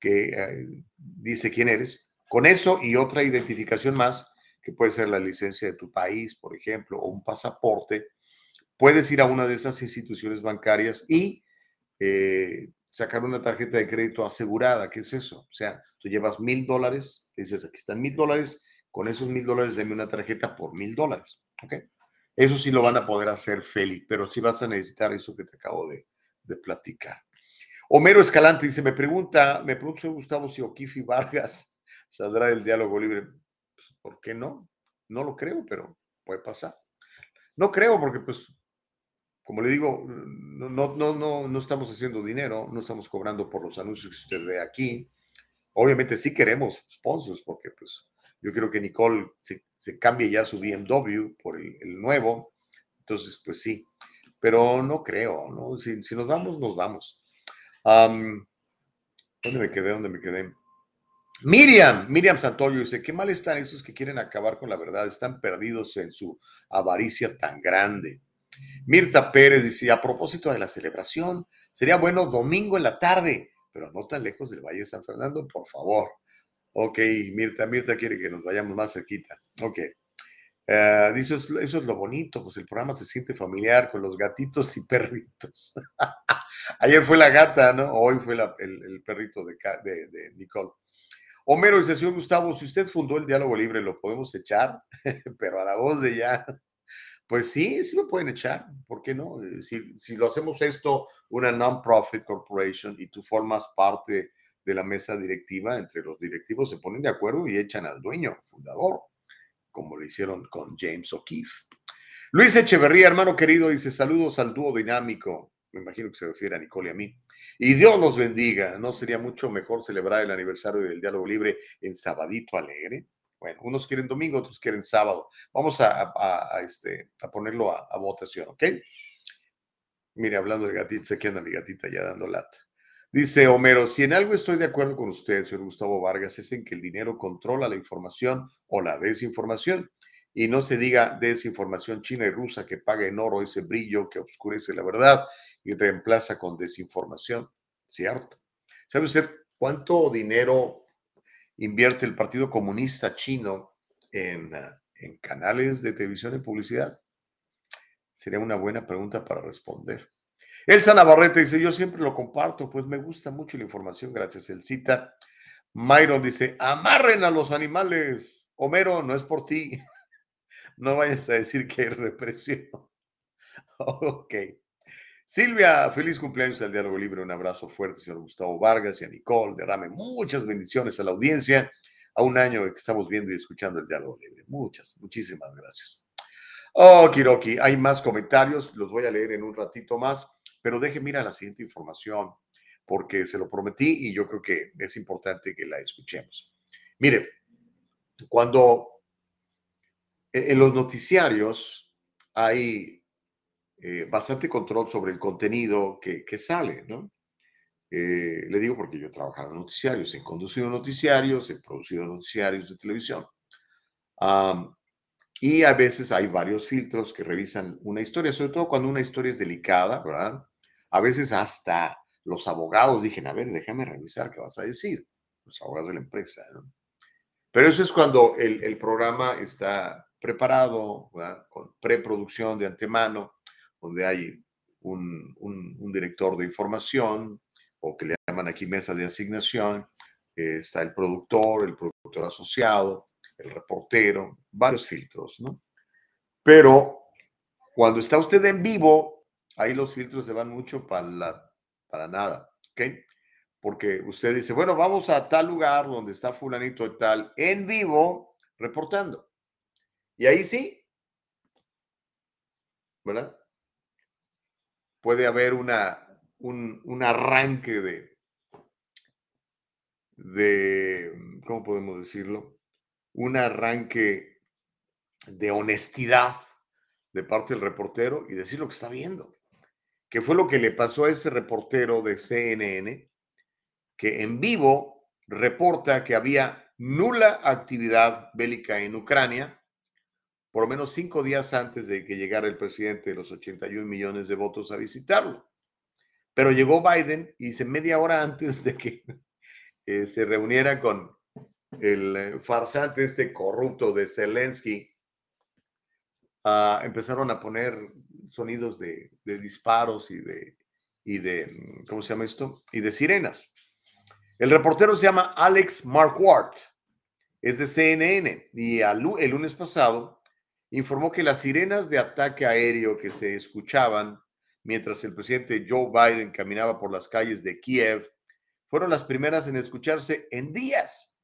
Speaker 1: Que eh, dice quién eres. Con eso y otra identificación más, que puede ser la licencia de tu país, por ejemplo, o un pasaporte, puedes ir a una de esas instituciones bancarias y eh, sacar una tarjeta de crédito asegurada. ¿Qué es eso? O sea, tú llevas mil dólares, dices, aquí están mil dólares, con esos mil dólares dame una tarjeta por mil dólares. ¿Ok? Eso sí lo van a poder hacer, Feli, pero sí vas a necesitar eso que te acabo de, platicar. Homero Escalante dice, me pregunta, me pregunta Gustavo si Okifi Vargas saldrá del diálogo libre. Pues, ¿Por qué no? No lo creo, pero puede pasar. No creo porque pues como le digo, no, no, no, no estamos haciendo dinero, no estamos cobrando por los anuncios que usted ve aquí. Obviamente sí queremos sponsors, porque pues yo creo que Nicole cambie ya su BMW por el, nuevo. Entonces, pues sí, pero no creo, ¿no? Si, nos vamos, nos vamos. ¿Dónde me quedé? ¿Dónde me quedé? Miriam, Miriam Santoyo dice, qué mal están esos que quieren acabar con la verdad, están perdidos en su avaricia tan grande. Mirta Pérez dice, a propósito de la celebración, sería bueno domingo en la tarde, pero no tan lejos del Valle de San Fernando, por favor. Ok, Mirta, Mirta quiere que nos vayamos más cerquita. Ok. Eh, dice, eso es lo bonito, pues el programa se siente familiar con los gatitos y perritos. Ayer fue la gata, ¿no? Hoy fue el, perrito de Nicole. Homero dice, señor Gustavo, si usted fundó el diálogo libre, lo podemos echar, pero a la voz de ya pues sí, sí lo pueden echar, ¿por qué no? Eh, si, si lo hacemos esto, una non-profit corporation, y tú formas parte de la mesa directiva, entre los directivos se ponen de acuerdo y echan al dueño, fundador, como lo hicieron con James O'Keefe. Luis Echeverría, hermano querido, dice saludos al dúo dinámico. Me imagino que se refiere a Nicole y a mí. Y Dios los bendiga. ¿No sería mucho mejor celebrar el aniversario del diálogo libre en Sabadito Alegre? Bueno, unos quieren domingo, otros quieren sábado. Vamos a, este, a ponerlo a, votación, ¿ok? Mire, hablando de gatita, se queda mi gatita ya dando lata. Dice Homero, si en algo estoy de acuerdo con usted, señor Gustavo Vargas, es en que el dinero controla la información o la desinformación. Y no se diga desinformación china y rusa que paga en oro ese brillo que oscurece la verdad y reemplaza con desinformación. ¿Cierto? ¿Sabe usted cuánto dinero invierte el Partido Comunista Chino en, ah, en canales de televisión y publicidad? Sería una buena pregunta para responder. Elsa Navarrete dice, yo siempre lo comparto, pues me gusta mucho la información, gracias, El cita. Myron dice, amarren a los animales. Homero, no es por ti. No vayas a decir que hay represión. ok. Silvia, feliz cumpleaños al Diálogo Libre. Un abrazo fuerte, señor Gustavo Vargas y a Nicole. Derrame muchas bendiciones a la audiencia. A un año que estamos viendo y escuchando el Diálogo Libre. Muchas, muchísimas gracias. Oh, Kiroki, hay más comentarios. Los voy a leer en un ratito más. Pero deje, mira la siguiente información, porque se lo prometí y yo creo que es importante que la escuchemos. Mire, cuando en los noticiarios hay eh, bastante control sobre el contenido que, que sale, ¿no? Eh, le digo porque yo he trabajado en noticiarios, he conducido noticiarios, he producido noticiarios de televisión. y a veces hay varios filtros que revisan una historia, sobre todo cuando una historia es delicada, ¿verdad? A veces hasta los abogados dicen, a ver, déjame revisar qué vas a decir, los abogados de la empresa, ¿no? Pero eso es cuando el, programa está preparado, con preproducción de antemano, donde hay un director de información, o que le llaman aquí mesa de asignación, eh, está el productor, el productor asociado, el reportero, varios filtros, ¿no? Pero cuando está usted en vivo, ahí los filtros se van mucho para, para nada, ¿ok? Porque usted dice, bueno, vamos a tal lugar donde está fulanito de tal, en vivo, reportando. Y ahí sí, ¿verdad? Puede haber una, un, arranque de, de, ¿cómo podemos decirlo? Un arranque de honestidad de parte del reportero y decir lo que está viendo. Que fue lo que le pasó a este reportero de CNN, que en vivo reporta que había nula actividad bélica en Ucrania, por lo menos cinco días antes de que llegara el presidente de los 81 millones de votos a visitarlo. Pero llegó Biden y dice media hora antes de que eh, se reuniera con el eh, farsante este corrupto de Zelensky, ah, empezaron a poner sonidos de, disparos y de, mm, ¿cómo se llama esto? Y de sirenas. El reportero se llama Alex Marquardt, es de CNN y el lunes pasado informó que las sirenas de ataque aéreo que se escuchaban mientras el presidente Joe Biden caminaba por las calles de Kiev, fueron las primeras en escucharse en días.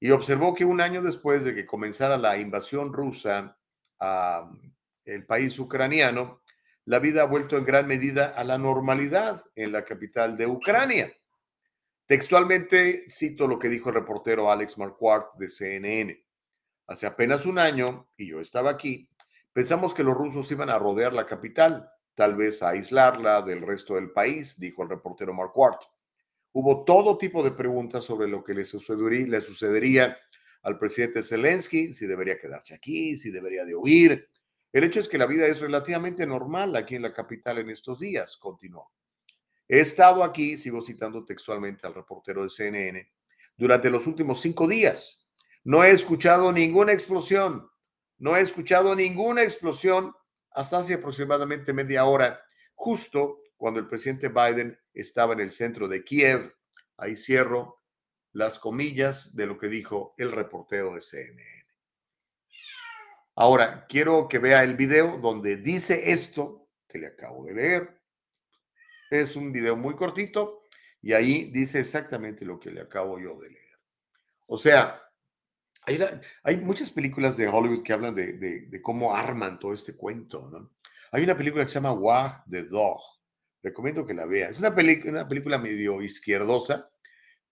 Speaker 1: Y observó que un año después de que comenzara la invasión rusa a el país ucraniano, la vida ha vuelto en gran medida a la normalidad en la capital de Ucrania. Textualmente cito lo que dijo el reportero Alex Marquardt de CNN. Hace apenas un año, y yo estaba aquí, pensamos que los rusos iban a rodear la capital tal vez a aislarla del resto del país, dijo el reportero Mark Ward. Hubo todo tipo de preguntas sobre lo que le sucedería, le sucedería al presidente Zelensky, si debería quedarse aquí, si debería de huir. El hecho es que la vida es relativamente normal aquí en la capital en estos días, continuó. He estado aquí, sigo citando textualmente al reportero de CNN, durante los últimos cinco días. No he escuchado ninguna explosión, no he escuchado ninguna explosión hasta hace aproximadamente media hora, justo cuando el presidente Biden estaba en el centro de Kiev. Ahí cierro las comillas de lo que dijo el reportero de CNN. Ahora, quiero que vea el video donde dice esto que le acabo de leer. Es un video muy cortito y ahí dice exactamente lo que le acabo yo de leer. O sea, hay, muchas películas de Hollywood que hablan de, cómo arman todo este cuento. ¿no? Hay una película que se llama Wag the Dog. Recomiendo que la vean. Es una, una película medio izquierdosa,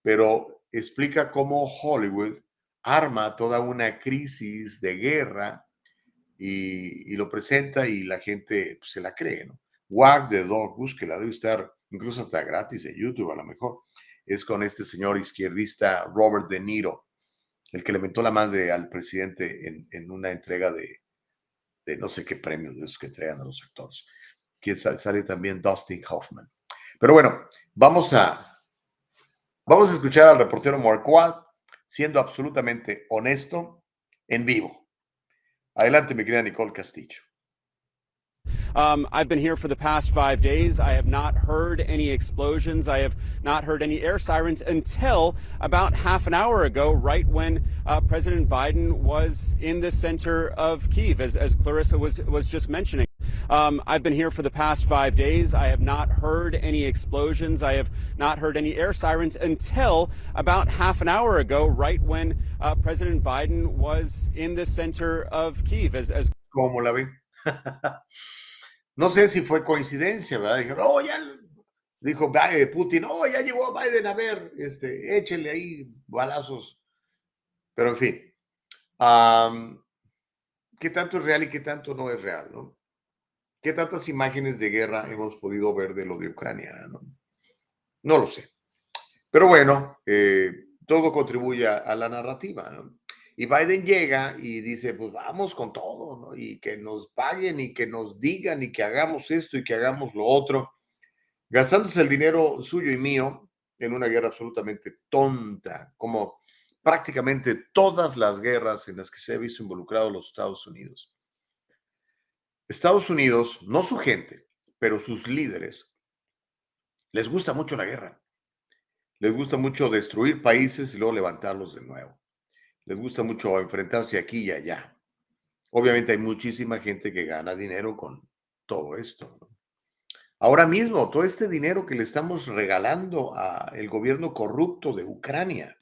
Speaker 1: pero explica cómo Hollywood arma toda una crisis de guerra y, lo presenta y la gente pues, se la cree. ¿no? Wag the Dog, búsquela, debe estar incluso hasta gratis en YouTube a lo mejor. Es con este señor izquierdista Robert De Niro el que le mentó la madre al presidente en, una entrega de, no sé qué premios de esos que entregan a los actores. Que sale también Dustin Hoffman. Pero bueno, vamos a, vamos a escuchar al reportero Marquardt siendo absolutamente honesto en vivo. Adelante, mi querida Nicole Castillo.
Speaker 6: Um, I've been here for the past five days. I have not heard any explosions. I have not heard any air sirens until about half an hour ago, right when uh, President Biden was in the center of Kiev, as, as Clarissa was, was just mentioning. Um, I've been here for the past five days. I have not heard any explosions. I have not heard any air sirens until about half an hour ago, right when uh, President Biden was in the center of Kiev. As, as
Speaker 1: ¿Cómo la ven? No sé si fue coincidencia, ¿verdad? Dijeron, oh, ya, dijo Putin, oh, ya llegó Biden, a ver, este, échele ahí balazos. Pero en fin, qué tanto es real y qué tanto no es real, ¿no? ¿Qué tantas imágenes de guerra hemos podido ver de lo de Ucrania? No, no lo sé. Pero bueno, eh, todo contribuye a, la narrativa, ¿no? Y Biden llega y dice, pues vamos con todo, ¿no? Y que nos paguen y que nos digan y que hagamos esto y que hagamos lo otro, gastándose el dinero suyo y mío en una guerra absolutamente tonta, como prácticamente todas las guerras en las que se ha visto involucrado los Estados Unidos. Estados Unidos, no su gente, pero sus líderes, les gusta mucho la guerra. Les gusta mucho destruir países y luego levantarlos de nuevo. Les gusta mucho enfrentarse aquí y allá. Obviamente hay muchísima gente que gana dinero con todo esto. Ahora mismo, todo este dinero que le estamos regalando al gobierno corrupto de Ucrania,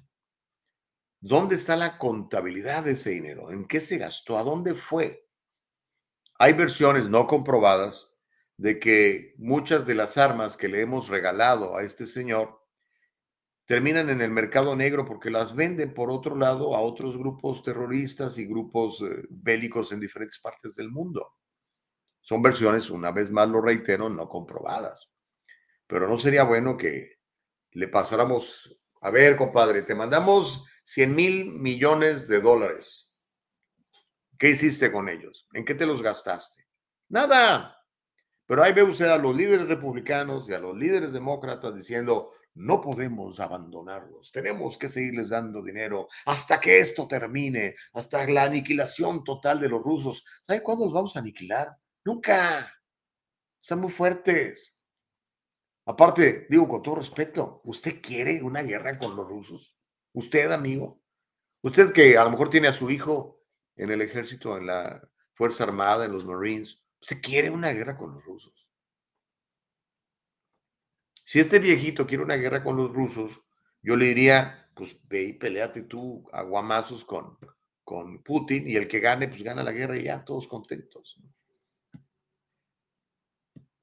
Speaker 1: ¿dónde está la contabilidad de ese dinero? ¿En qué se gastó? ¿A dónde fue? Hay versiones no comprobadas de que muchas de las armas que le hemos regalado a este señor terminan en el mercado negro porque las venden por otro lado a otros grupos terroristas y grupos eh, bélicos en diferentes partes del mundo. Son versiones, una vez más lo reitero, no comprobadas. Pero no sería bueno que le pasáramos, a ver, compadre, te mandamos 100 mil millones de dólares ¿Qué hiciste con ellos? ¿En qué te los gastaste? Nada. Pero ahí ve usted a los líderes republicanos y a los líderes demócratas diciendo, no podemos abandonarlos, tenemos que seguirles dando dinero hasta que esto termine, hasta la aniquilación total de los rusos. ¿Sabe cuándo los vamos a aniquilar? Nunca. Están muy fuertes. Aparte, digo con todo respeto, ¿usted quiere una guerra con los rusos? ¿Usted, amigo? Usted que a lo mejor tiene a su hijo en el ejército, en la Fuerza Armada, en los Marines. Usted quiere una guerra con los rusos. Si este viejito quiere una guerra con los rusos, yo le diría, pues ve y peleate tú a con, con Putin y el que gane, pues gana la guerra y ya todos contentos.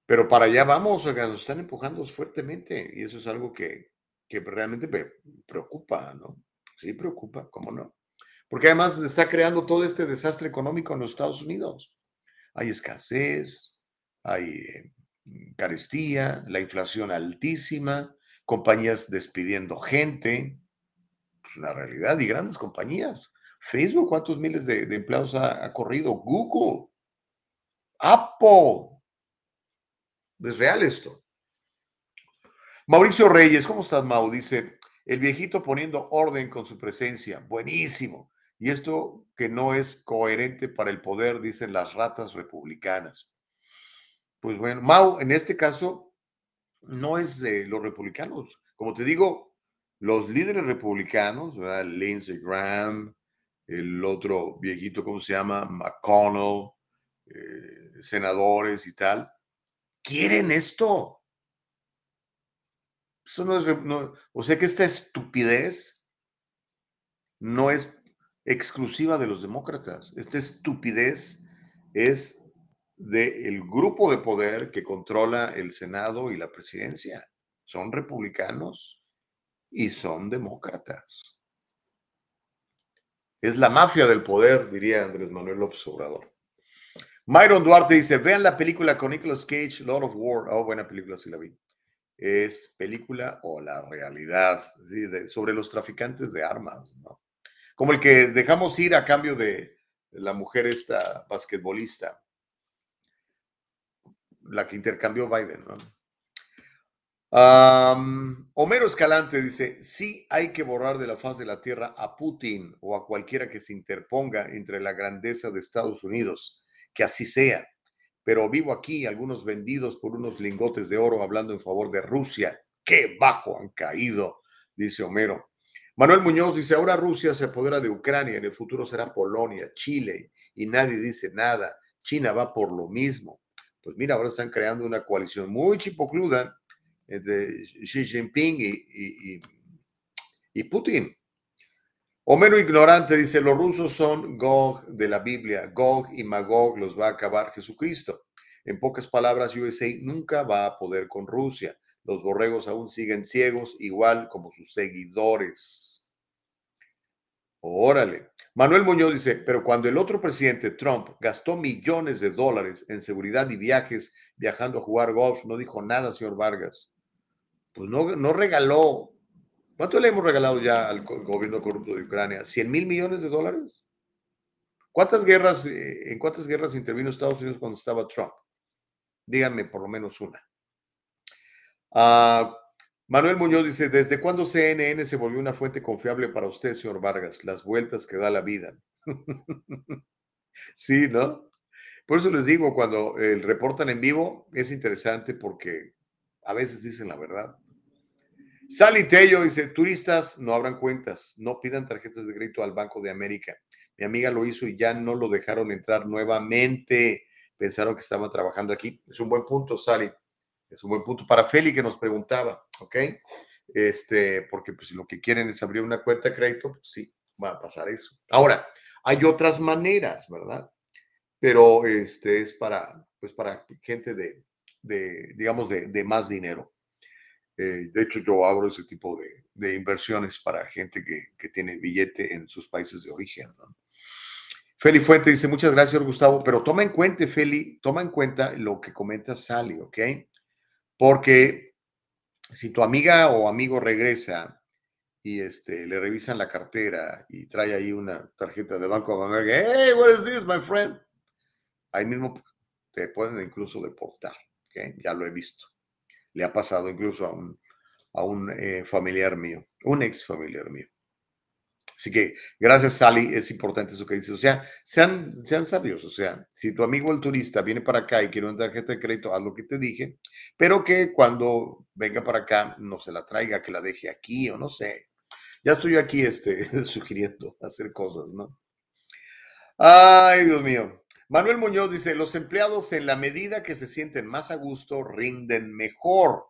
Speaker 1: Pero para allá vamos, nos están empujando fuertemente y eso es algo que, que realmente me preocupa, ¿no? Sí, preocupa, ¿cómo no? porque además está creando todo este desastre económico en los Estados Unidos. Hay escasez, hay eh, carestía, la inflación altísima, compañías despidiendo gente, es una realidad, y grandes compañías. Facebook, ¿cuántos miles de, empleados ha, ha, corrido? Google, Apple. Es real esto. Mauricio Reyes, ¿cómo estás, Mau? Dice, el viejito poniendo orden con su presencia. Buenísimo. Y esto que no es coherente para el poder, dicen las ratas republicanas. Pues bueno, Mau, en este caso, no es de los republicanos. Como te digo, los líderes republicanos, Lindsey Graham, el otro viejito, ¿cómo se llama? McConnell, eh, senadores y tal, quieren esto. Eso no es, o sea que esta estupidez no es exclusiva de los demócratas. Esta estupidez es del grupo de poder que controla el Senado y la presidencia. Son republicanos y son demócratas. Es la mafia del poder, diría Andrés Manuel López Obrador. Myron Duarte dice, vean la película con Nicolas Cage, Lord of War. Oh, buena película, sí la vi. Es película o la realidad sobre los traficantes de armas, ¿no? como el que dejamos ir a cambio de la mujer esta basquetbolista, la que intercambió Biden. ¿no? Homero Escalante dice, sí hay que borrar de la faz de la tierra a Putin o a cualquiera que se interponga entre la grandeza de Estados Unidos, que así sea. Pero vivo aquí algunos vendidos por unos lingotes de oro hablando en favor de Rusia. ¡Qué bajo han caído! Dice Homero. Manuel Muñoz dice, ahora Rusia se apodera de Ucrania, en el futuro será Polonia, Chile, y nadie dice nada. China va por lo mismo. Pues mira, ahora están creando una coalición muy chipocluda entre Xi Jinping y, y, Putin. Homero Ignorante dice, los rusos son Gog de la Biblia, Gog y Magog los va a acabar Jesucristo. En pocas palabras, USA nunca va a poder con Rusia. Los borregos aún siguen ciegos, igual como sus seguidores. Órale. Manuel Muñoz dice, pero cuando el otro presidente, Trump, gastó millones de dólares en seguridad y viajes viajando a jugar golf, no dijo nada, señor Vargas. Pues no, no regaló. ¿Cuánto le hemos regalado ya al gobierno corrupto de Ucrania? ¿100 mil millones de dólares? ¿Cuántas guerras, eh, en cuántas guerras intervino Estados Unidos cuando estaba Trump? Díganme por lo menos una. Ah, Manuel Muñoz dice, ¿desde cuándo CNN se volvió una fuente confiable para usted, señor Vargas? Las vueltas que da la vida. sí, ¿no? Por eso les digo, cuando el reportan en vivo, es interesante porque a veces dicen la verdad. Sally Tello dice, turistas no abran cuentas, no pidan tarjetas de crédito al Banco de América. Mi amiga lo hizo y ya no lo dejaron entrar nuevamente. Pensaron que estaba trabajando aquí. Es un buen punto, Sally. Es un buen punto para Feli que nos preguntaba, ¿ok? Este, porque pues si lo que quieren es abrir una cuenta de crédito, pues sí, va a pasar eso. Ahora, hay otras maneras, ¿verdad? Pero este es para, pues para gente de, de digamos, de, de más dinero. Eh, de hecho, yo abro ese tipo de, de inversiones para gente que, que, tiene billete en sus países de origen. ¿no? Feli Fuente dice, muchas gracias, Gustavo, pero toma en cuenta, Feli, toma en cuenta lo que comenta Sally, ¿ok? Porque si tu amiga o amigo regresa y este, le revisan la cartera y trae ahí una tarjeta de Banco de hey, what is this, my friend? Ahí mismo te pueden incluso deportar, ¿okay? ya lo he visto. Le ha pasado incluso a un, a un eh, familiar mío, un ex familiar mío. Así que gracias, Sally, es importante eso que dices. O sea, sean, sean sabios. O sea, si tu amigo el turista viene para acá y quiere una tarjeta de crédito, haz lo que te dije, pero que cuando venga para acá no se la traiga, que la deje aquí o no sé. Ya estoy aquí este, sugiriendo hacer cosas, ¿no? Ay, Dios mío. Manuel Muñoz dice, los empleados en la medida que se sienten más a gusto rinden mejor,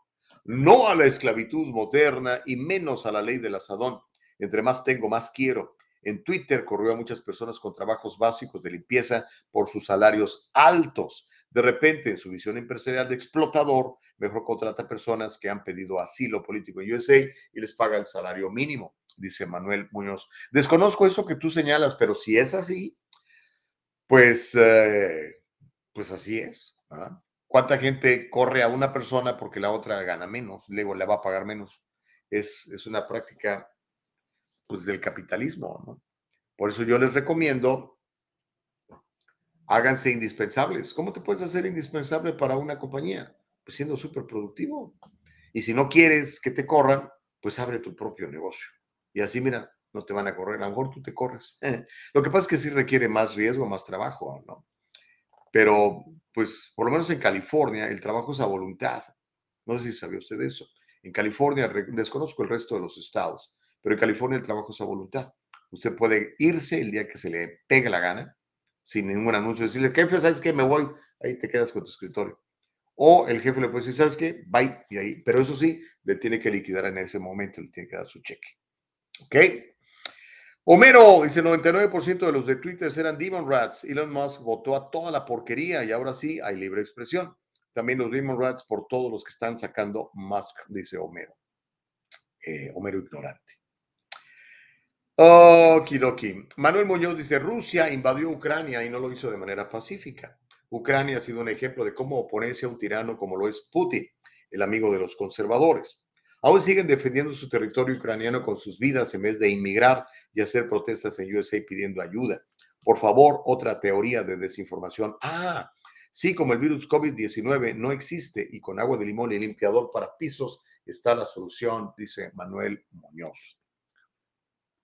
Speaker 1: no a la esclavitud moderna y menos a la ley del asadón. Entre más tengo, más quiero. En Twitter corrió a muchas personas con trabajos básicos de limpieza por sus salarios altos. De repente, en su visión empresarial de explotador, mejor contrata personas que han pedido asilo político en USA y les paga el salario mínimo, dice Manuel Muñoz. Desconozco eso que tú señalas, pero si es así, pues, eh, pues así es. ¿Cuánta gente corre a una persona porque la otra gana menos? Luego le va a pagar menos. Es, es una práctica pues del capitalismo, ¿no? Por eso yo les recomiendo, háganse indispensables. ¿Cómo te puedes hacer indispensable para una compañía? Pues siendo súper productivo. Y si no quieres que te corran, pues abre tu propio negocio. Y así, mira, no te van a correr, a lo mejor tú te corres. Lo que pasa es que sí requiere más riesgo, más trabajo, ¿no? Pero, pues, por lo menos en California, el trabajo es a voluntad. No sé si sabía usted eso. En California, desconozco el resto de los estados, pero en California el trabajo es a voluntad. Usted puede irse el día que se le pegue la gana, sin ningún anuncio, decirle, jefe, ¿sabes qué? Me voy, ahí te quedas con tu escritorio. O el jefe le puede decir, ¿sabes qué? Bye, y ahí. Pero eso sí, le tiene que liquidar en ese momento, le tiene que dar su cheque. ¿Ok? Homero dice: 99% de los de Twitter eran Demon Rats. Elon Musk votó a toda la porquería y ahora sí hay libre expresión. También los Demon Rats por todos los que están sacando Musk, dice Homero. Eh, Homero ignorante. Okidoki. Manuel Muñoz dice: Rusia invadió Ucrania y no lo hizo de manera pacífica. Ucrania ha sido un ejemplo de cómo oponerse a un tirano como lo es Putin, el amigo de los conservadores. Aún siguen defendiendo su territorio ucraniano con sus vidas en vez de inmigrar y hacer protestas en USA pidiendo ayuda. Por favor, otra teoría de desinformación. Ah, sí, como el virus COVID-19 no existe y con agua de limón y limpiador para pisos está la solución, dice Manuel Muñoz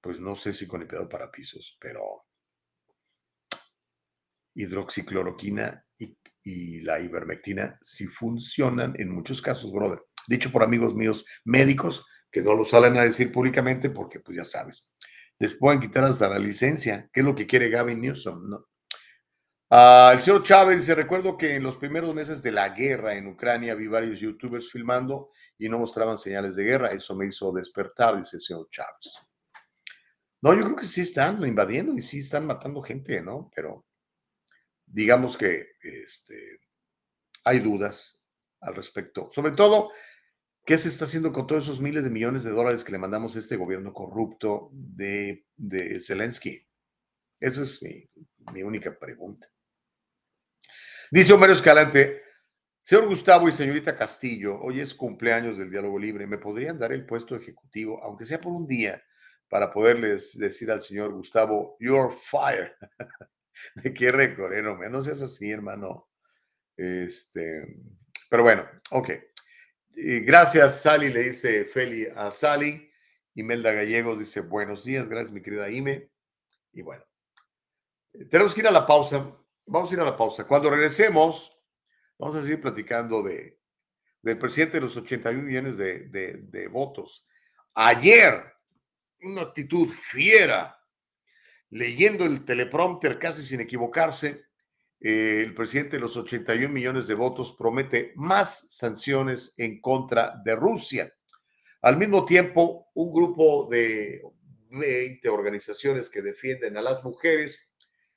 Speaker 1: pues no sé si con limpiador para pisos, pero hidroxicloroquina y, la ivermectina sí funcionan en muchos casos, brother. Dicho por amigos míos médicos que no lo salen a decir públicamente porque, pues ya sabes, les pueden quitar hasta la licencia, que es lo que quiere Gavin Newsom, ¿no? Uh, el señor Chávez dice, recuerdo que en los primeros meses de la guerra en Ucrania vi varios youtubers filmando y no mostraban señales de guerra. Eso me hizo despertar, dice el señor Chávez. No, yo creo que sí están invadiendo y sí están matando gente, ¿no? Pero digamos que este, hay dudas al respecto. Sobre todo, ¿qué se está haciendo con todos esos miles de millones de dólares que le mandamos a este gobierno corrupto de, Zelensky? Esa es mi, mi única pregunta. Dice Homero Escalante, señor Gustavo y señorita Castillo, hoy es cumpleaños del diálogo libre. ¿Me podrían dar el puesto ejecutivo, aunque sea por un día, para poderles decir al señor Gustavo, you're fired? ¿De qué récord, eh? no, no seas así, hermano. Este, pero bueno, ok. Gracias, Sally, le dice Feli a Sally. Imelda Gallegos dice, buenos días, gracias, mi querida Ime. Y bueno, tenemos que ir a la pausa. Vamos a ir a la pausa. Cuando regresemos, vamos a seguir platicando de, del presidente de los 81 millones de, de, de votos. Ayer, una actitud fiera, leyendo el teleprompter casi sin equivocarse, eh, el presidente de los 81 millones de votos promete más sanciones en contra de Rusia. Al mismo tiempo, un grupo de 20 organizaciones que defienden a las mujeres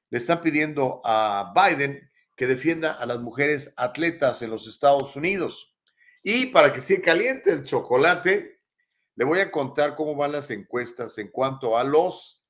Speaker 1: le están pidiendo a Biden que defienda a las mujeres atletas en los Estados Unidos. Y para que se caliente el chocolate, le voy a contar cómo van las encuestas en cuanto a los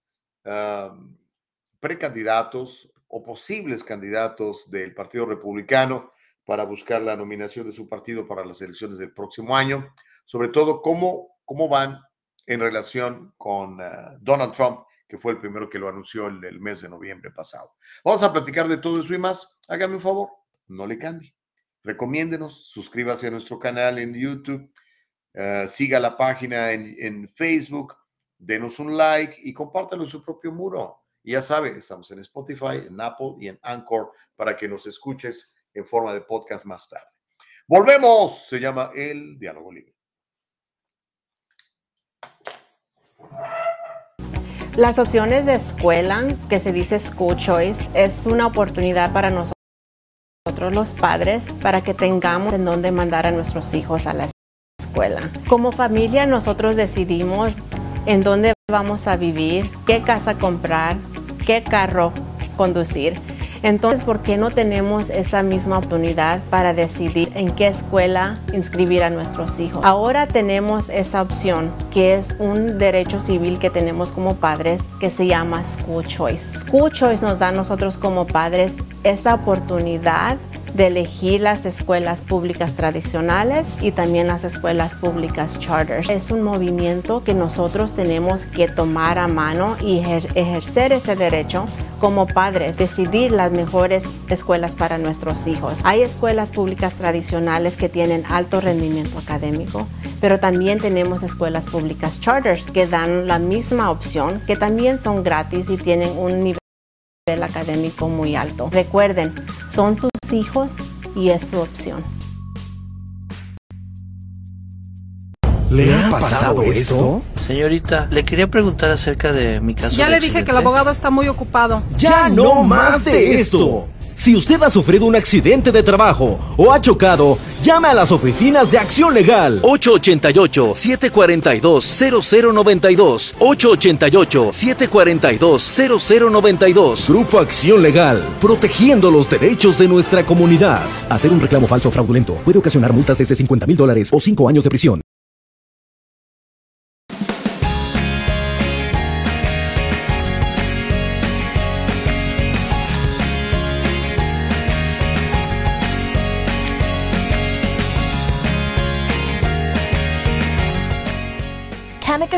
Speaker 1: precandidatos o posibles candidatos del Partido Republicano para buscar la nominación de su partido para las elecciones del próximo año, sobre todo cómo, cómo van en relación con uh, Donald Trump, que fue el primero que lo anunció el, el, mes de noviembre pasado. Vamos a platicar de todo eso y más. Hágame un favor, no le cambie. Recomiéndenos, suscríbase a nuestro canal en YouTube, uh, siga la página en, Facebook, denos un like y compártalo en su propio muro. Ya sabe, estamos en Spotify, en Apple y en Anchor para que nos escuches en forma de podcast más tarde. Volvemos, se llama El Diálogo Libre.
Speaker 7: Las opciones de escuela, que se dice School Choice, es una oportunidad para nosotros los padres para que tengamos en dónde mandar a nuestros hijos a la escuela. Como familia nosotros decidimos en dónde vamos a vivir, qué casa comprar, qué carro conducir. Entonces, ¿por qué no tenemos esa misma oportunidad para decidir en qué escuela inscribir a nuestros hijos? Ahora tenemos esa opción, que es un derecho civil que tenemos como padres, que se llama School Choice. School Choice nos da a nosotros como padres esa oportunidad de elegir las escuelas públicas tradicionales y también las escuelas públicas charters. Es un movimiento que nosotros tenemos que tomar a mano y ejercer ese derecho como padres, decidir las mejores escuelas para nuestros hijos. Hay escuelas públicas tradicionales que tienen alto rendimiento académico, pero también tenemos escuelas públicas charters que dan la misma opción, que también son gratis y tienen un nivel académico muy alto. Recuerden, son sus hijos y es su opción.
Speaker 8: ¿Le ha pasado esto?
Speaker 9: Señorita, le quería preguntar acerca de mi caso.
Speaker 10: Ya
Speaker 9: de
Speaker 10: le dije
Speaker 9: accidente.
Speaker 10: que el abogado está muy ocupado.
Speaker 8: ¡Ya no más de esto! Si usted ha sufrido un accidente de trabajo o ha chocado, llame a las oficinas de Acción Legal.
Speaker 11: 888-742-0092. 888-742-0092.
Speaker 8: Grupo Acción Legal, protegiendo los derechos de nuestra comunidad. Hacer un reclamo falso o fraudulento puede ocasionar multas desde 50 mil dólares o 5 años de prisión.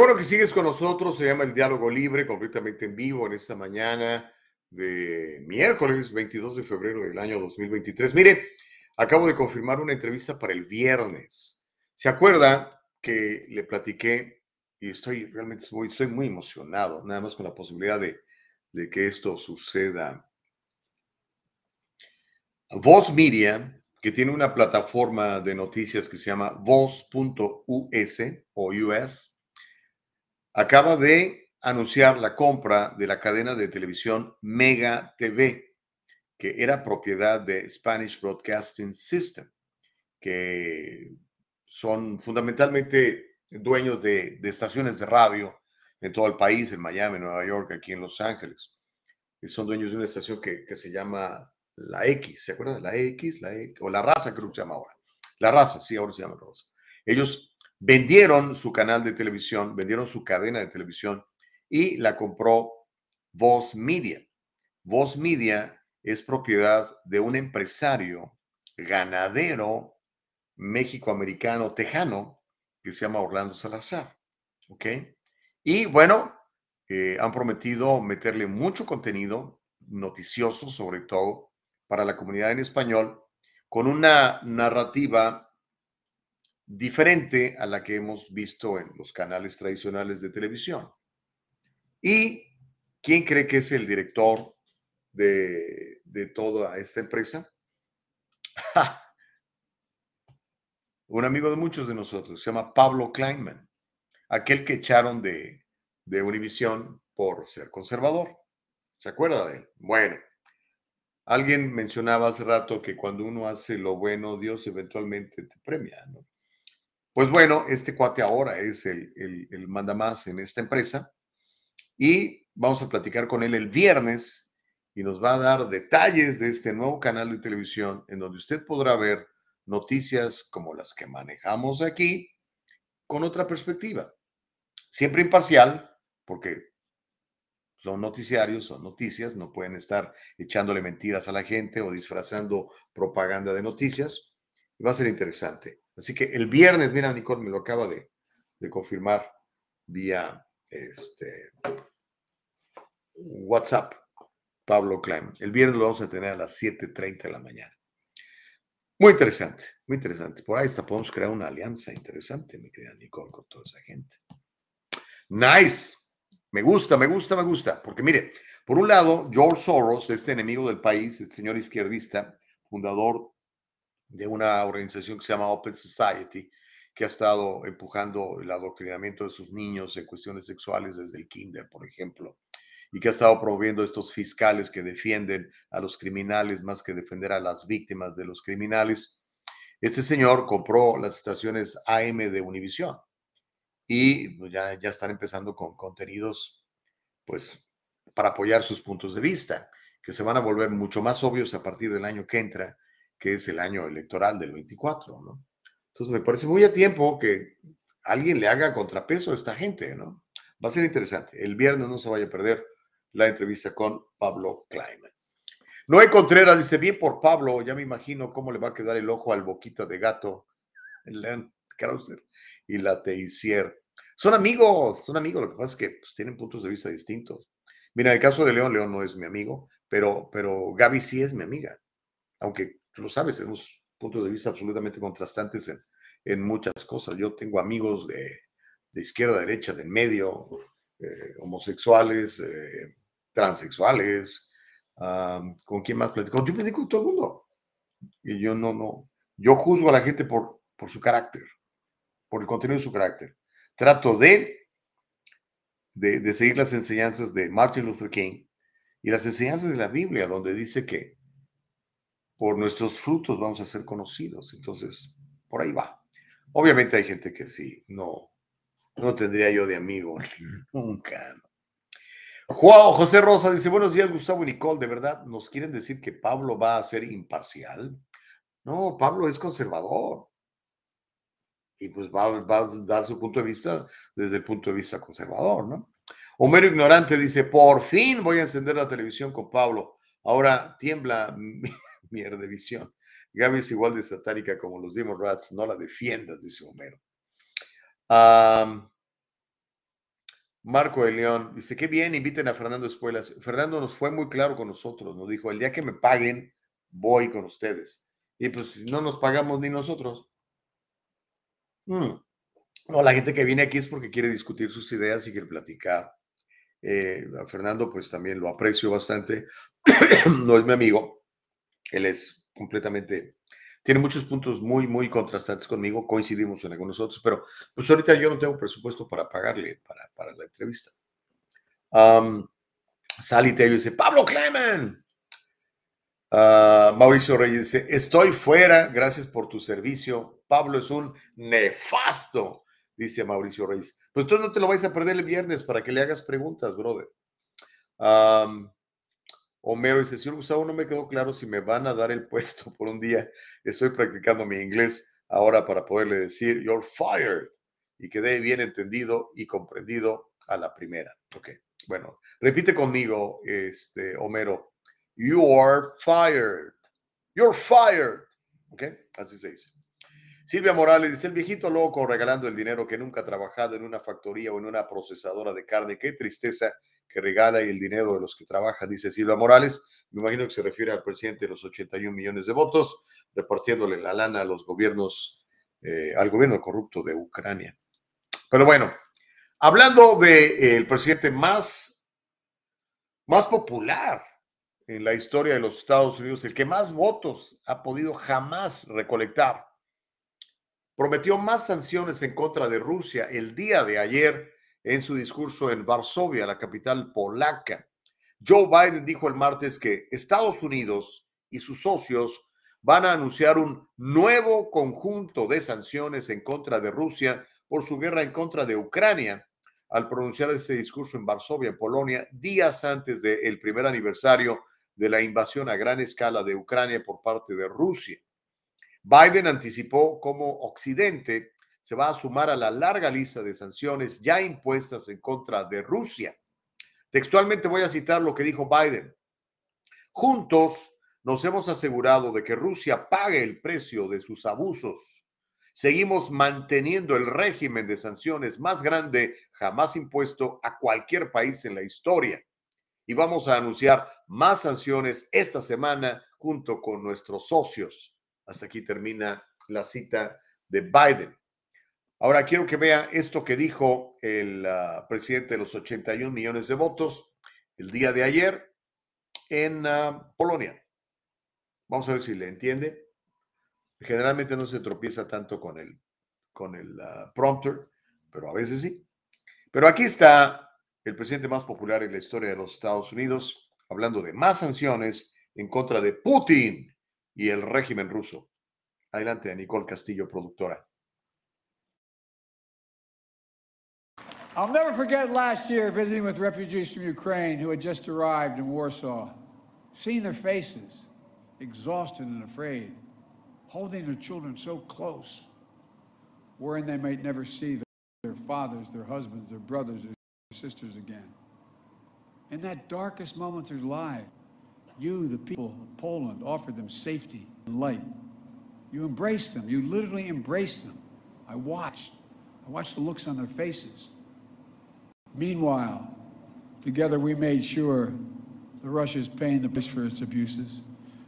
Speaker 1: Bueno que sigues con nosotros. Se llama El Diálogo Libre, completamente en vivo en esta mañana de miércoles 22 de febrero del año 2023. Mire, acabo de confirmar una entrevista para el viernes. ¿Se acuerda que le platiqué y estoy realmente muy, estoy muy emocionado, nada más con la posibilidad de, de que esto suceda. Voz Media, que tiene una plataforma de noticias que se llama voz.us o US, acaba de anunciar la compra de la cadena de televisión Mega TV, que era propiedad de Spanish Broadcasting System, que son fundamentalmente dueños de, estaciones de radio en todo el país, en Miami, Nueva York, aquí en Los Ángeles. Y son dueños de una estación que, que se llama La X, ¿se acuerdan? La X, la X, o La Raza creo que se llama ahora. La Raza, sí, ahora se llama La Raza. Ellos vendieron su canal de televisión, vendieron su cadena de televisión y la compró Voz Media. Voz Media es propiedad de un empresario ganadero méxico-americano tejano que se llama Orlando Salazar. ¿Ok? Y bueno, eh, han prometido meterle mucho contenido noticioso, sobre todo para la comunidad en español, con una narrativa diferente a la que hemos visto en los canales tradicionales de televisión. ¿Y quién cree que es el director de, de toda esta empresa? Un amigo de muchos de nosotros, se llama Pablo Kleinman aquel que echaron de, de Univisión por ser conservador. ¿Se acuerda de él? Bueno, alguien mencionaba hace rato que cuando uno hace lo bueno, Dios eventualmente te premia, ¿no? Pues bueno, este cuate ahora es el, el, el mandamás en esta empresa y vamos a platicar con él el viernes y nos va a dar detalles de este nuevo canal de televisión en donde usted podrá ver noticias como las que manejamos aquí con otra perspectiva siempre imparcial, porque son noticiarios, son noticias, no pueden estar echándole mentiras a la gente o disfrazando propaganda de noticias. Va a ser interesante. Así que el viernes, mira, Nicole me lo acaba de, confirmar vía este, WhatsApp, Pablo Klein. El viernes lo vamos a tener a las 7.30 de la mañana. Muy interesante, muy interesante. Por ahí hasta podemos crear una alianza interesante, mi querida Nicole, con toda esa gente. Nice. Me gusta, me gusta, me gusta. Porque mire, por un lado, George Soros, este enemigo del país, este señor izquierdista, fundador de una organización que se llama Open Society, que ha estado empujando el adoctrinamiento de sus niños en cuestiones sexuales desde el kinder, por ejemplo, y que ha estado promoviendo estos fiscales que defienden a los criminales más que defender a las víctimas de los criminales. Ese señor compró las estaciones AM de Univision y pues, ya, ya están empezando con contenidos, pues, para apoyar sus puntos de vista, que se van a volver mucho más obvios a partir del año que entra, que es el año electoral del 24, ¿no? Entonces me parece muy a tiempo que alguien le haga contrapeso a esta gente, ¿no? Va a ser interesante. El viernes no se vaya a perder la entrevista con Pablo Kleiman. Noé Contreras dice, bien por Pablo, ya me imagino cómo le va a quedar el ojo al boquita de gato, el Krauser y la Teisier. Son amigos, son amigos, lo que pasa es que pues, tienen puntos de vista distintos. Mira, el caso de León, León no es mi amigo, pero, pero Gaby sí es mi amiga, aunque tú lo sabes, tenemos puntos de vista absolutamente contrastantes en, en muchas cosas. Yo tengo amigos de, de izquierda, derecha, del medio, eh, homosexuales, eh, transexuales, ¿con quién más platico? Yo platico con todo el mundo. Y yo no, no, yo juzgo a la gente por, por su carácter, por el contenido de su carácter trato de, de, seguir las enseñanzas de Martin Luther King y las enseñanzas de la Biblia, donde dice que por nuestros frutos vamos a ser conocidos. Entonces, por ahí va. Obviamente hay gente que sí, no, no tendría yo de amigo nunca. Juan José Rosa dice, buenos días Gustavo y Nicole, ¿de verdad nos quieren decir que Pablo va a ser imparcial? No, Pablo es conservador y pues va, a dar su punto de vista desde el punto de vista conservador, ¿no? Homero Ignorante dice, por fin voy a encender la televisión con Pablo. Ahora tiembla mi, mi visión. Gaby es igual de satánica como los Democrats, no la defiendas, dice Homero. Marco de León dice, qué bien, inviten a Fernando Espuelas. Fernando nos fue muy claro con nosotros, nos dijo, el día que me paguen, voy con ustedes. Y pues no nos pagamos ni nosotros, Mm. No, la gente que viene aquí es porque quiere discutir sus ideas y quiere platicar. Eh, Fernando, pues también lo aprecio bastante. no es mi amigo. Él es completamente. Tiene muchos puntos muy, muy contrastantes conmigo. Coincidimos en algunos otros, pero pues ahorita yo no tengo presupuesto para pagarle para, para la entrevista. Um, Sally dice: Pablo Clemen. Ah, Mauricio Reyes dice: Estoy fuera. Gracias por tu servicio. Pablo es un nefasto dice Mauricio Reyes. Pues entonces no te lo vais a perder el viernes para que le hagas preguntas, brother. Homero dice, señor Gustavo, no me quedó claro si me van a dar el puesto por un día. Estoy practicando mi inglés ahora para poderle decir, you're fired. Y quedé bien entendido y comprendido a la primera. Ok, bueno, repite conmigo, este, Homero. You are fired. You're fired. Ok, así se dice. Silvia Morales dice, el viejito loco regalando el dinero que nunca ha trabajado en una factoría o en una procesadora de carne. Qué tristeza que regala y el dinero de los que trabajan, dice Silvia Morales. Me imagino que se refiere al presidente de los 81 millones de votos, repartiéndole la lana a los gobiernos, eh, al gobierno corrupto de Ucrania. Pero bueno, hablando del presidente más, más popular en la historia de los Estados Unidos, el que más votos ha podido jamás recolectar prometió más sanciones en contra de Rusia el día de ayer en su discurso en Varsovia, la capital polaca. Joe Biden dijo el martes que Estados Unidos y sus socios van a anunciar un nuevo conjunto de sanciones en contra de Rusia por su guerra en contra de Ucrania, al pronunciar ese discurso en Varsovia, en Polonia, días antes del primer aniversario de la invasión a gran escala de Ucrania por parte de Rusia. Biden anticipó cómo Occidente se va a sumar a la larga lista de sanciones ya impuestas en contra de Rusia. Textualmente voy a citar lo que dijo Biden. Juntos nos hemos asegurado de que Rusia pague el precio de sus abusos. Seguimos manteniendo el régimen de sanciones más grande jamás impuesto a cualquier país en la historia. Y vamos a anunciar más sanciones esta semana junto con nuestros socios. Hasta aquí termina la cita de Biden. Ahora quiero que vea esto que dijo el ah, presidente de los 81 millones de votos el día de ayer en ah, Polonia. Vamos a ver si le entiende. Generalmente no se tropieza tanto con el, con el ah, prompter, pero a veces sí. Pero aquí está el presidente más popular en la historia de los Estados Unidos, hablando de más sanciones en contra de Putin y el régimen ruso. Adelante, Nicole Castillo, productora.
Speaker 10: I'll never forget last year visiting with refugees from Ukraine who had just arrived in Warsaw, seeing their faces, exhausted and afraid, holding their children so close, worrying they might never see their fathers, their husbands, their brothers, their sisters again. In that darkest moment of their lives, you, the people of Poland, offered them safety and light. You embraced them. You literally embraced them. I watched. I watched the looks on their faces. Meanwhile, together we made sure that Russia is paying the price for its abuses.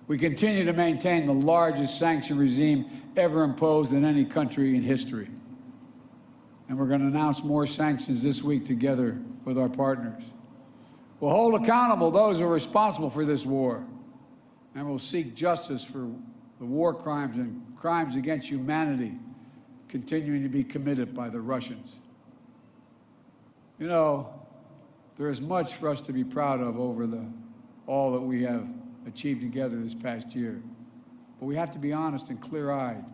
Speaker 10: We continue to maintain the largest sanction regime ever imposed in any country in history. And we're going to announce more sanctions this week together with our partners. We'll hold accountable those who are responsible for this war, and we'll seek justice for the war crimes and crimes against humanity continuing to be committed by the Russians. You know, there is much for us to be proud of over the, all that we have achieved together this past year. But we have to be honest and clear eyed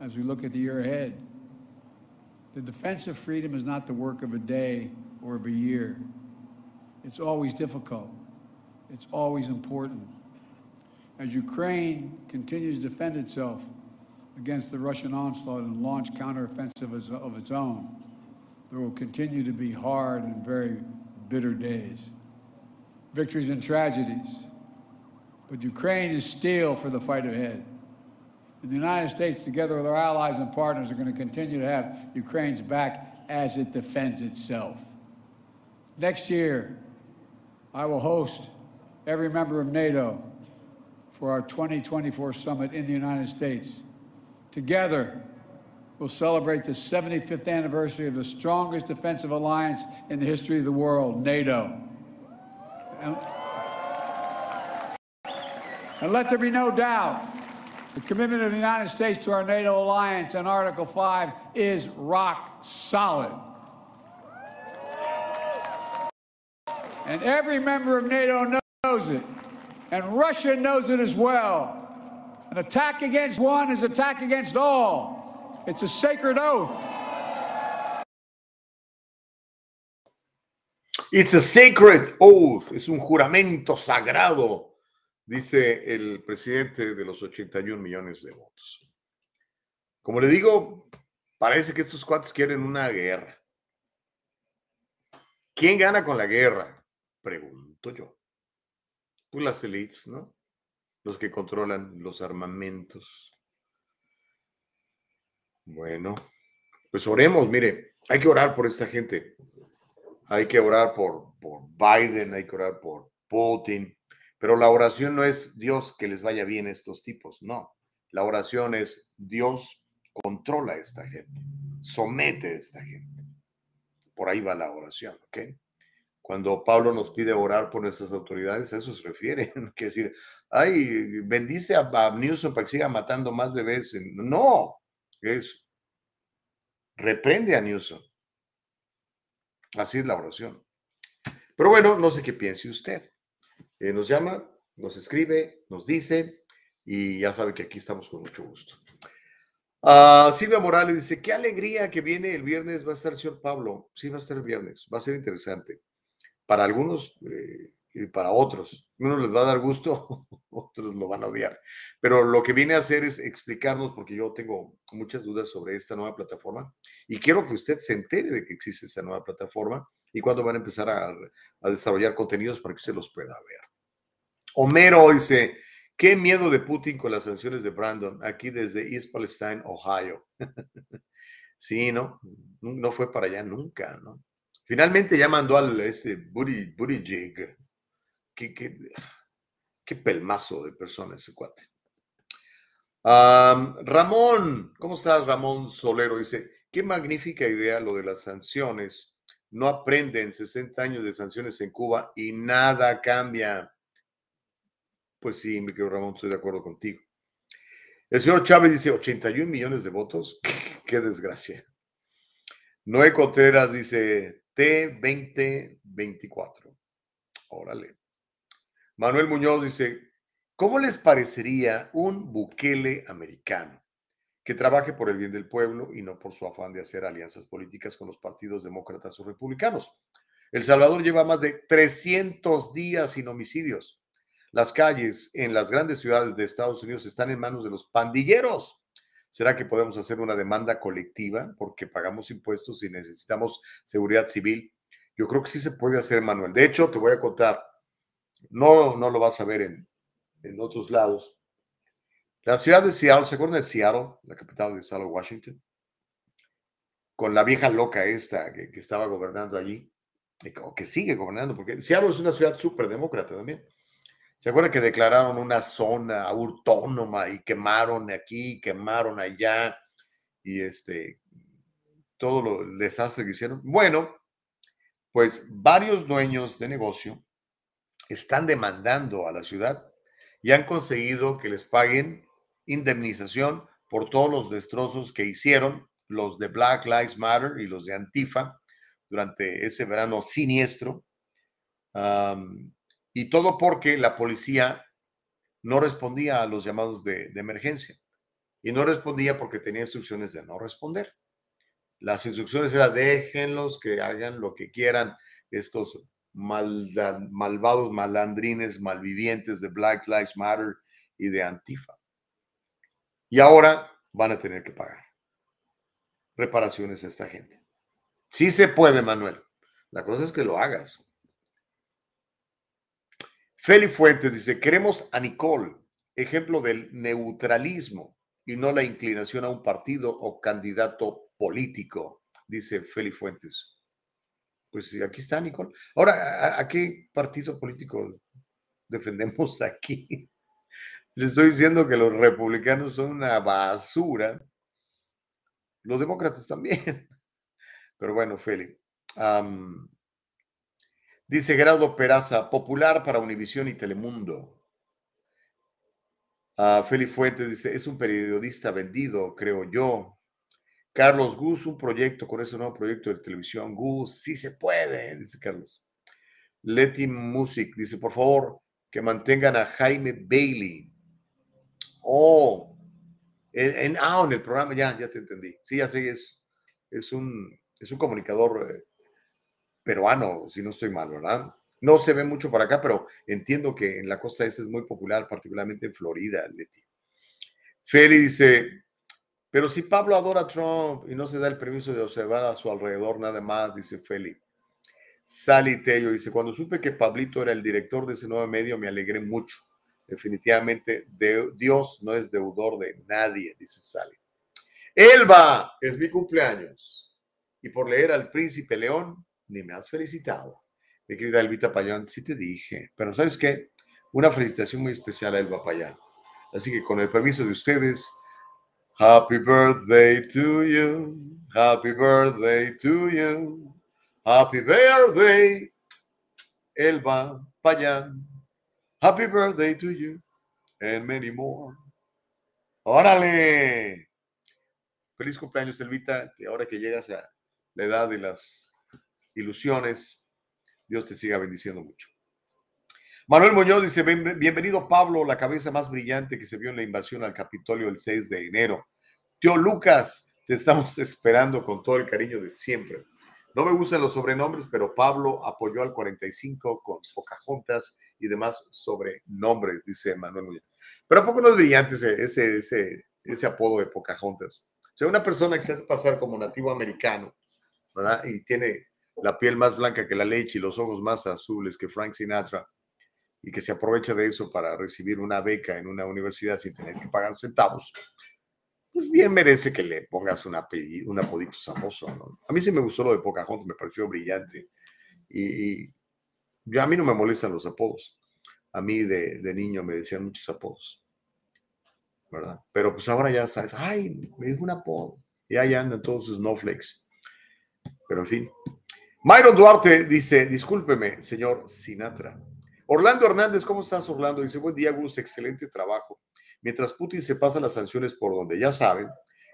Speaker 10: as we look at the year ahead. The defense of freedom is not the work of a day or of a year. It's always difficult. It's always important. As Ukraine continues to defend itself against the Russian onslaught and launch counteroffensive of its own, there will continue to be hard and very bitter days. Victories and tragedies. But Ukraine is steel for the fight ahead. And the United States, together with our allies and partners, are going to continue to have Ukraine's back as it defends itself. Next year, I will host every member of NATO for our 2024 summit in the United States. Together, will celebrate the 75th anniversary of the strongest defensive alliance in the history of the world, NATO. And, and let there be no doubt, the commitment of the United States to our NATO alliance and Article 5 is rock solid. And every member of NATO knows it. And Russia knows it as well. An attack against one is attack against all. It's a sacred oath.
Speaker 1: It's a sacred oath. Es un juramento sagrado, dice el presidente de los 81 millones de votos. Como le digo, parece que estos cuates quieren una guerra. ¿Quién gana con la guerra? Pregunto yo. Pues las elites, ¿no? Los que controlan los armamentos. Bueno, pues oremos, mire, hay que orar por esta gente. Hay que orar por, por Biden, hay que orar por Putin. Pero la oración no es Dios que les vaya bien a estos tipos, no. La oración es Dios controla a esta gente, somete a esta gente. Por ahí va la oración, ¿ok? Cuando Pablo nos pide orar por nuestras autoridades, a eso se refiere. Quiere decir, ay, bendice a, a Newsom para que siga matando más bebés. No, es reprende a Newsom. Así es la oración. Pero bueno, no sé qué piense usted. Eh, nos llama, nos escribe, nos dice y ya sabe que aquí estamos con mucho gusto. Ah, Silvia Morales dice, qué alegría que viene el viernes, va a estar el señor Pablo. Sí, va a estar el viernes, va a ser interesante. Para algunos eh, y para otros. Unos les va a dar gusto, otros lo van a odiar. Pero lo que viene a hacer es explicarnos, porque yo tengo muchas dudas sobre esta nueva plataforma y quiero que usted se entere de que existe esta nueva plataforma y cuándo van a empezar a, a desarrollar contenidos para que usted los pueda ver. Homero dice, qué miedo de Putin con las sanciones de Brandon, aquí desde East Palestine, Ohio. sí, ¿no? No fue para allá nunca, ¿no? Finalmente ya mandó al este Buttigieg, qué, qué, qué pelmazo de persona ese cuate. Ramón, ¿cómo estás, Ramón Solero? Dice, qué magnífica idea lo de las sanciones. No aprenden 60 años de sanciones en Cuba y nada cambia. Pues sí, mi querido Ramón, estoy de acuerdo contigo. El señor Chávez dice 81 millones de votos. qué desgracia. Noé Contreras dice T2024. Órale. Manuel Muñoz dice, ¿cómo les parecería un Bukele americano que trabaje por el bien del pueblo y no por su afán de hacer alianzas políticas con los partidos demócratas o republicanos? El Salvador lleva más de 300 días sin homicidios. Las calles en las grandes ciudades de Estados Unidos están en manos de los pandilleros. ¿Será que podemos hacer una demanda colectiva porque pagamos impuestos y necesitamos seguridad civil? Yo creo que sí se puede hacer, Manuel. De hecho, te voy a contar no, no lo vas a ver en, en otros lados. La ciudad de Seattle, ¿se acuerdan de Seattle, la capital de Seattle, Washington? Con la vieja loca esta que, que estaba gobernando allí, o que sigue gobernando, porque Seattle es una ciudad súper demócrata también. ¿Se acuerdan que declararon una zona autónoma y quemaron aquí, quemaron allá y este, todo lo, el desastre que hicieron? Bueno, pues varios dueños de negocio están demandando a la ciudad y han conseguido que les paguen indemnización por todos los destrozos que hicieron los de Black Lives Matter y los de Antifa durante ese verano siniestro. y todo porque la policía no respondía a los llamados de, de emergencia. Y no respondía porque tenía instrucciones de no responder. Las instrucciones eran déjenlos que hagan lo que quieran estos malvados malandrines, malvivientes de Black Lives Matter y de Antifa. Y ahora van a tener que pagar reparaciones a esta gente. Sí se puede, Manuel. La cosa es que lo hagas. Feli Fuentes dice, queremos a Nicole, ejemplo del neutralismo y no la inclinación a un partido o candidato político, dice Feli Fuentes. Pues aquí está, Nicole. Ahora, ¿a, qué partido político defendemos aquí? Le estoy diciendo que los republicanos son una basura. Los demócratas también. Pero bueno, Feli. am, dice Gerardo Peraza, popular para Univisión y Telemundo. Ah, Feli Fuentes dice, es un periodista vendido, creo yo. Carlos Gus, un proyecto con ese nuevo proyecto de televisión. Gus, sí se puede, dice Carlos. Leti Music dice, por favor, que mantengan a Jaime Bailey. Oh, en, ah, en el programa, ya, ya te entendí. Sí, ya es, es, un, es un comunicador eh, peruano, si no estoy mal, ¿verdad? No se ve mucho para acá, pero entiendo que en la costa este es muy popular, particularmente en Florida, Leti. Feli dice, pero si Pablo adora a Trump y no se da el permiso de observar a su alrededor nada más, dice Feli. Sally Tello dice, cuando supe que Pablito era el director de ese nuevo medio, me alegré mucho. Definitivamente, de- Dios no es deudor de nadie, dice Sally. Elba, es mi cumpleaños. Y por leer al príncipe León, ni me has felicitado. Mi querida Elvita Payán, sí te dije. Pero ¿sabes qué? Una felicitación muy especial a Elba Payán. Así que con el permiso de ustedes, Happy birthday to you. Happy birthday to you. Happy birthday, Elba Payán. Happy birthday to you. And many more. ¡Órale! Feliz cumpleaños, Elvita, que ahora que llegas a la edad de las ilusiones, Dios te siga bendiciendo mucho. Manuel Muñoz dice, "Bien- bienvenido Pablo, la cabeza más brillante que se vio en la invasión al Capitolio el 6 de enero. Tío Lucas, te estamos esperando con todo el cariño de siempre. No me gustan los sobrenombres, pero Pablo apoyó al 45 con Pocahontas y demás sobrenombres, dice Manuel Muñoz. Pero ¿a poco no es brillante ese, ese, ese, ese apodo de Pocahontas? O sea, una persona que se hace pasar como nativo americano, ¿verdad? Y tiene la piel más blanca que la leche y los ojos más azules que Frank Sinatra, y que se aprovecha de eso para recibir una beca en una universidad sin tener que pagar centavos, pues bien merece que le pongas un, apellido, un apodito famoso. ¿no? A mí sí me gustó lo de Pocahontas, me pareció brillante. Y, y yo, a mí no me molestan los apodos. A mí de, de niño me decían muchos apodos. ¿Verdad? Pero pues ahora ya sabes, ay, me dijo un apodo. Y ahí andan todos sus snowflakes. Pero en fin. Myron Duarte dice, discúlpeme, señor Sinatra. Orlando Hernández, ¿cómo estás, Orlando? Dice, buen día, Gus, excelente trabajo. Mientras Putin se pasa las sanciones por donde ya saben,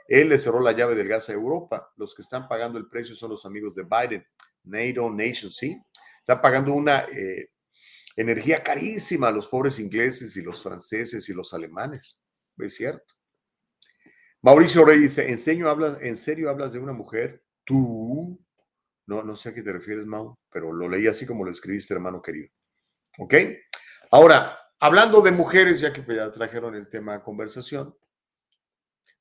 Speaker 1: él le cerró la llave del gas a Europa. Los que están pagando el precio son los amigos de Biden, NATO Nation, ¿sí? Están pagando una eh, energía carísima a los pobres ingleses y los franceses y los alemanes. Es cierto. Mauricio Rey dice, ¿en serio, hablas, ¿en serio hablas de una mujer? ¿Tú? No, no sé a qué te refieres, Mau, pero lo leí así como lo escribiste, hermano querido. ¿Ok? Ahora, hablando de mujeres, ya que ya trajeron el tema a conversación,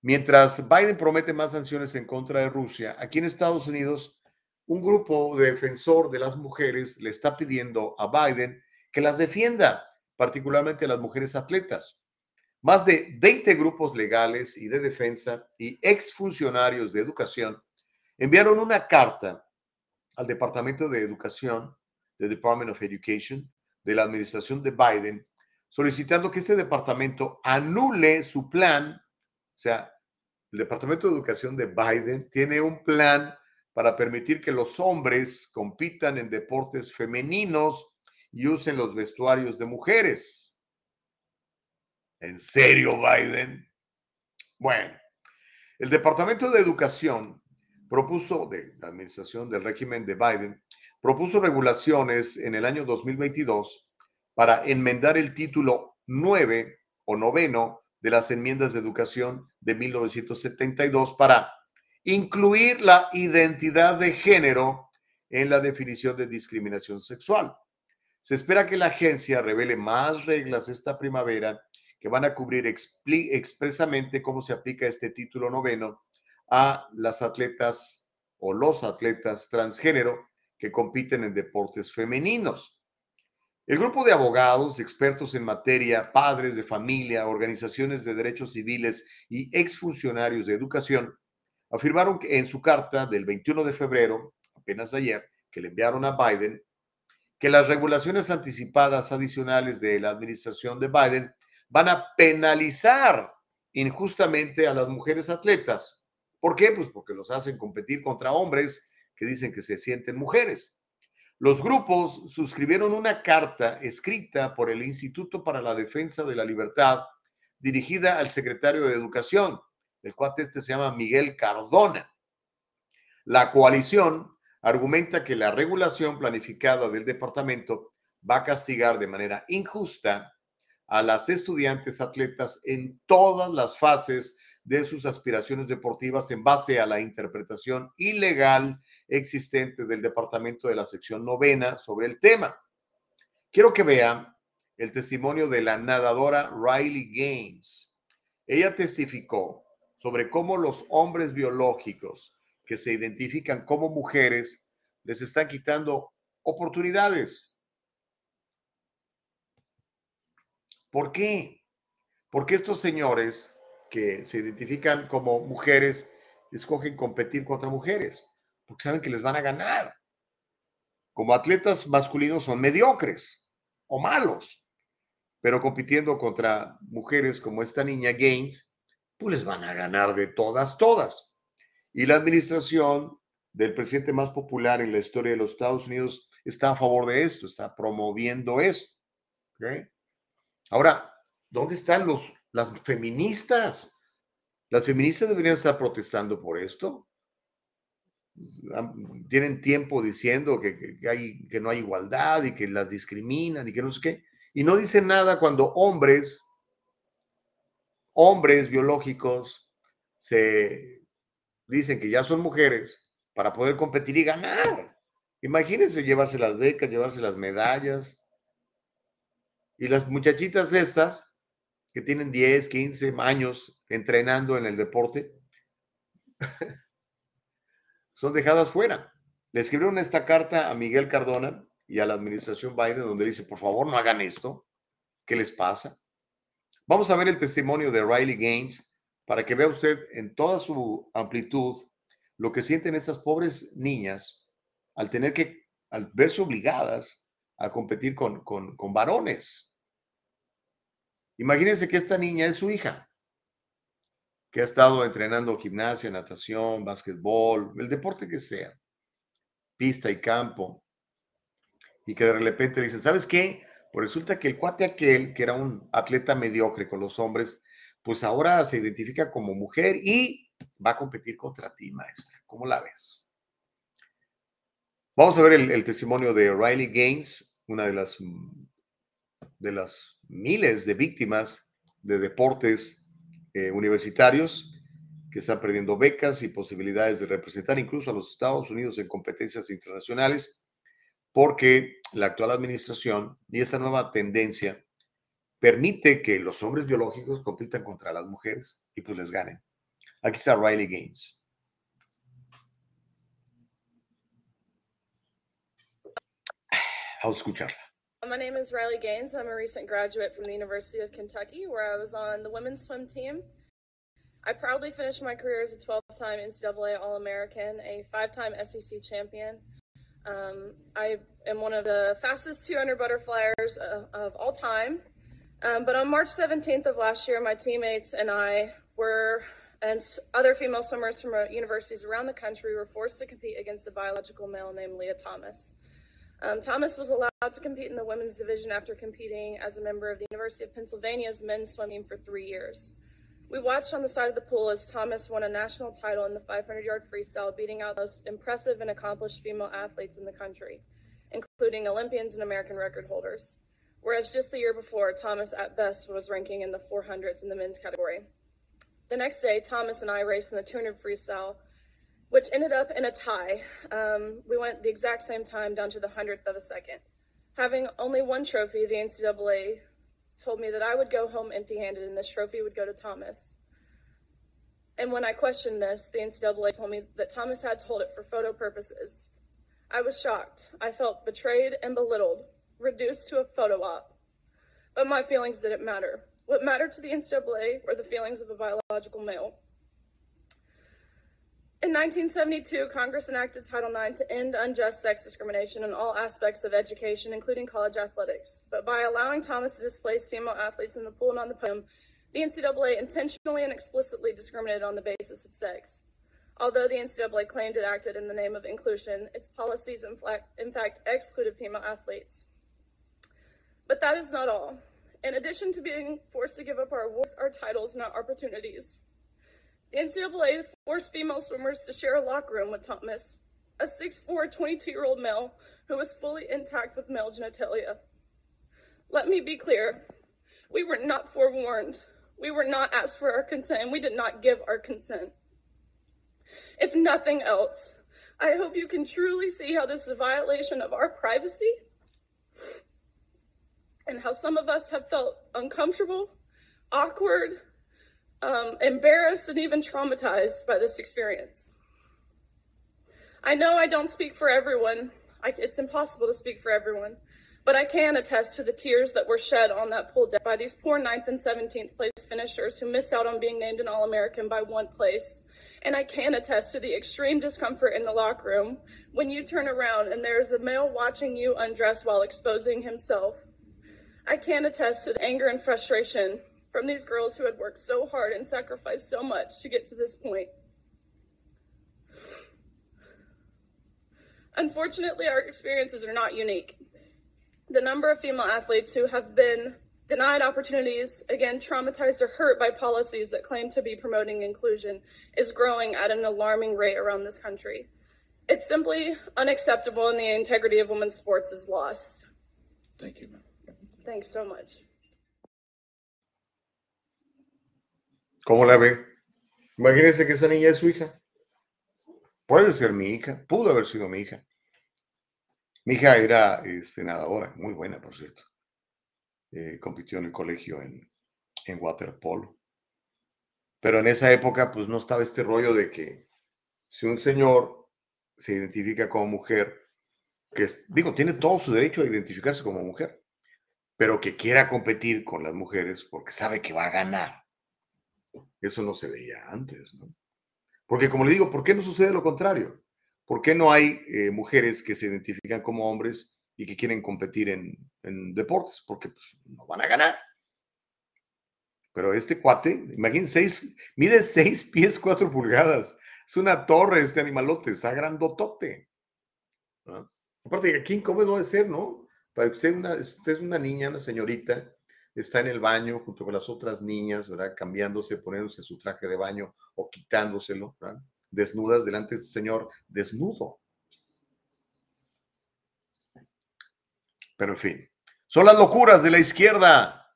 Speaker 1: mientras Biden promete más sanciones en contra de Rusia, aquí en Estados Unidos, un grupo de defensor de las mujeres le está pidiendo a Biden que las defienda, particularmente a las mujeres atletas. Más de 20 grupos legales y de defensa y exfuncionarios de educación enviaron una carta al Departamento de Educación, the Department of Education, de la administración de Biden, solicitando que este departamento anule su plan. O sea, el Departamento de Educación de Biden tiene un plan para permitir que los hombres compitan en deportes femeninos y usen los vestuarios de mujeres. ¿En serio, Biden? Bueno, el Departamento de Educación propuso, de la administración del régimen de Biden, propuso regulaciones en el año 2022 para enmendar el título 9 o noveno de las enmiendas de educación de 1972 para incluir la identidad de género en la definición de discriminación sexual. Se espera que la agencia revele más reglas esta primavera que van a cubrir expresamente cómo se aplica este título noveno a las atletas o los atletas transgénero que compiten en deportes femeninos. El grupo de abogados, expertos en materia, padres de familia, organizaciones de derechos civiles y exfuncionarios de educación afirmaron que en su carta del 21 de febrero, apenas ayer, que le enviaron a Biden, que las regulaciones anticipadas adicionales de la administración de Biden van a penalizar injustamente a las mujeres atletas ¿Por qué? Pues porque los hacen competir contra hombres que dicen que se sienten mujeres. Los grupos suscribieron una carta escrita por el Instituto para la Defensa de la Libertad dirigida al secretario de Educación. El cuate este se llama Miguel Cardona. La coalición argumenta que la regulación planificada del departamento va a castigar de manera injusta a las estudiantes atletas en todas las fases de sus aspiraciones deportivas en base a la interpretación ilegal existente del departamento de la sección novena sobre el tema. Quiero que vean el testimonio de la nadadora Riley Gaines. Ella testificó sobre cómo los hombres biológicos que se identifican como mujeres les están quitando oportunidades. ¿Por qué? Porque estos señores que se identifican como mujeres escogen competir contra mujeres, porque saben que les van a ganar. Como atletas masculinos son mediocres o malos, pero compitiendo contra mujeres como esta niña Gaines, pues les van a ganar de todas, todas. Y la administración del presidente más popular en la historia de los Estados Unidos está a favor de esto, está promoviendo esto. Ahora, ¿dónde están los, las feministas? Las feministas deberían estar protestando por esto. Tienen tiempo diciendo que, hay, que no hay igualdad y que las discriminan y que no sé qué. Y no dicen nada cuando hombres, hombres biológicos, se dicen que ya son mujeres para poder competir y ganar. Imagínense llevarse las becas, llevarse las medallas. Y las muchachitas estas que tienen 10, 15 años entrenando en el deporte, son dejadas fuera. Le escribieron esta carta a Miguel Cardona y a la administración Biden donde dice, por favor, no hagan esto. ¿Qué les pasa? Vamos a ver el testimonio de Riley Gaines para que vea usted en toda su amplitud lo que sienten estas pobres niñas al tener que, al verse obligadas a competir con, con, con varones. Imagínense que esta niña es su hija, que ha estado entrenando gimnasia, natación, básquetbol, el deporte que sea, pista y campo, y que de repente le dicen, ¿sabes qué? Pues resulta que el cuate aquel, que era un atleta mediocre con los hombres, pues ahora se identifica como mujer y va a competir contra ti, maestra. ¿Cómo la ves? Vamos a ver el, el testimonio de Riley Gaines, una de las de las miles de víctimas de deportes eh, universitarios que están perdiendo becas y posibilidades de representar incluso a los Estados Unidos en competencias internacionales, porque la actual administración y esta nueva tendencia permite que los hombres biológicos compitan contra las mujeres y pues les ganen. Aquí está Riley Gaines. A escucharla.
Speaker 12: My name is Riley Gaines. I'm a recent graduate from the University of Kentucky, where I was on the women's swim team. I proudly finished my career as a 12 time NCAA All American, a five time SEC champion. Um, I am one of the fastest 200 butterflyers uh, of all time. Um, but on March 17th of last year, my teammates and I were, and other female swimmers from uh, universities around the country, were forced to compete against a biological male named Leah Thomas. Um, Thomas was allowed to compete in the women's division after competing as a member of the University of Pennsylvania's men's swim team for three years. We watched on the side of the pool as Thomas won a national title in the 500 yard freestyle, beating out the most impressive and accomplished female athletes in the country, including Olympians and American record holders. Whereas just the year before, Thomas at best was ranking in the 400s in the men's category. The next day, Thomas and I raced in the 200 freestyle which ended up in a tie. Um, we went the exact same time down to the hundredth of a second. Having only one trophy, the NCAA told me that I would go home empty handed and this trophy would go to Thomas. And when I questioned this, the NCAA told me that Thomas had to hold it for photo purposes. I was shocked. I felt betrayed and belittled, reduced to a photo op. But my feelings didn't matter. What mattered to the NCAA were the feelings of a biological male. In 1972, Congress enacted Title IX to end unjust sex discrimination in all aspects of education, including college athletics. But by allowing Thomas to displace female athletes in the pool and on the podium, the NCAA intentionally and explicitly discriminated on the basis of sex. Although the NCAA claimed it acted in the name of inclusion, its policies in fact, in fact excluded female athletes. But that is not all. In addition to being forced to give up our awards, our titles, our opportunities, the NCAA forced female swimmers to share a locker room with Thomas, a 6'4, 22 year old male who was fully intact with male genitalia. Let me be clear we were not forewarned. We were not asked for our consent, and we did not give our consent. If nothing else, I hope you can truly see how this is a violation of our privacy and how some of us have felt uncomfortable, awkward, um, embarrassed, and even traumatized by this experience. I know I don't speak for everyone. I, it's impossible to speak for everyone. But I can attest to the tears that were shed on that pool deck by these poor 9th and 17th place finishers who missed out on being named an All American by one place. And I can attest to the extreme discomfort in the locker room when you turn around and there's a male watching you undress while exposing himself. I can attest to the anger and frustration from these girls who had worked so hard and sacrificed so much to get to this point. Unfortunately, our experiences are not unique. The number of female athletes who have been denied opportunities, again, traumatized or hurt by policies that claim to be promoting inclusion, is growing at an alarming rate around this country. It's simply unacceptable, and the integrity of women's sports is lost.
Speaker 1: Thank you. Ma'am.
Speaker 12: Thanks so much.
Speaker 1: ¿Cómo la ve? Imagínense que esa niña es su hija. Puede ser mi hija, pudo haber sido mi hija. Mi hija era este, nadadora, muy buena, por cierto. Eh, compitió en el colegio en, en waterpolo. Pero en esa época, pues no estaba este rollo de que si un señor se identifica como mujer, que digo, tiene todo su derecho a identificarse como mujer, pero que quiera competir con las mujeres porque sabe que va a ganar. Eso no se veía antes, ¿no? Porque como le digo, ¿por qué no sucede lo contrario? ¿Por qué no hay eh, mujeres que se identifican como hombres y que quieren competir en, en deportes? Porque pues, no van a ganar. Pero este cuate, imagínense, mide 6 pies 4 pulgadas. Es una torre este animalote, está grandotote. ¿no? Aparte, aquí incómodo debe ser, ¿no? Para que usted, una, usted es una niña, una señorita, está en el baño junto con las otras niñas, ¿verdad? Cambiándose, poniéndose su traje de baño o quitándoselo, ¿verdad? Desnudas delante de este señor desnudo. Pero en fin, son las locuras de la izquierda,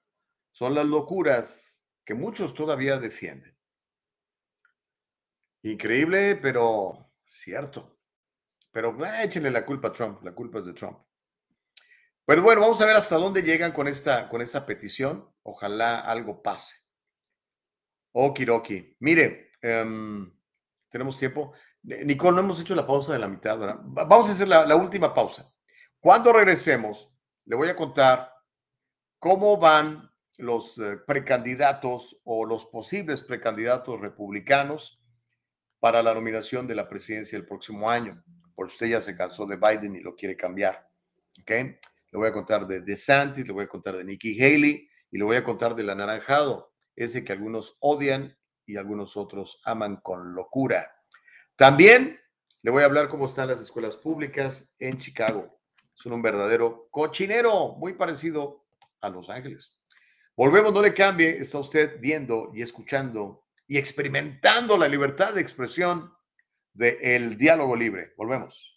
Speaker 1: son las locuras que muchos todavía defienden. Increíble, pero cierto. Pero eh, échenle la culpa a Trump, la culpa es de Trump. Pero bueno, vamos a ver hasta dónde llegan con esta, con esta petición. Ojalá algo pase. Okiroki. Mire, em, tenemos tiempo. Nicole, no hemos hecho la pausa de la mitad, ¿verdad? Va- Vamos a hacer la, la última pausa. Cuando regresemos, le voy a contar cómo van los eh, precandidatos o los posibles precandidatos republicanos para la nominación de la presidencia el próximo año. Por usted ya se cansó de Biden y lo quiere cambiar. ¿Ok? Le voy a contar de DeSantis, le voy a contar de Nikki Haley y le voy a contar del anaranjado, ese que algunos odian y algunos otros aman con locura. También le voy a hablar cómo están las escuelas públicas en Chicago. Son un verdadero cochinero, muy parecido a Los Ángeles. Volvemos, no le cambie, está usted viendo y escuchando y experimentando la libertad de expresión del diálogo libre. Volvemos.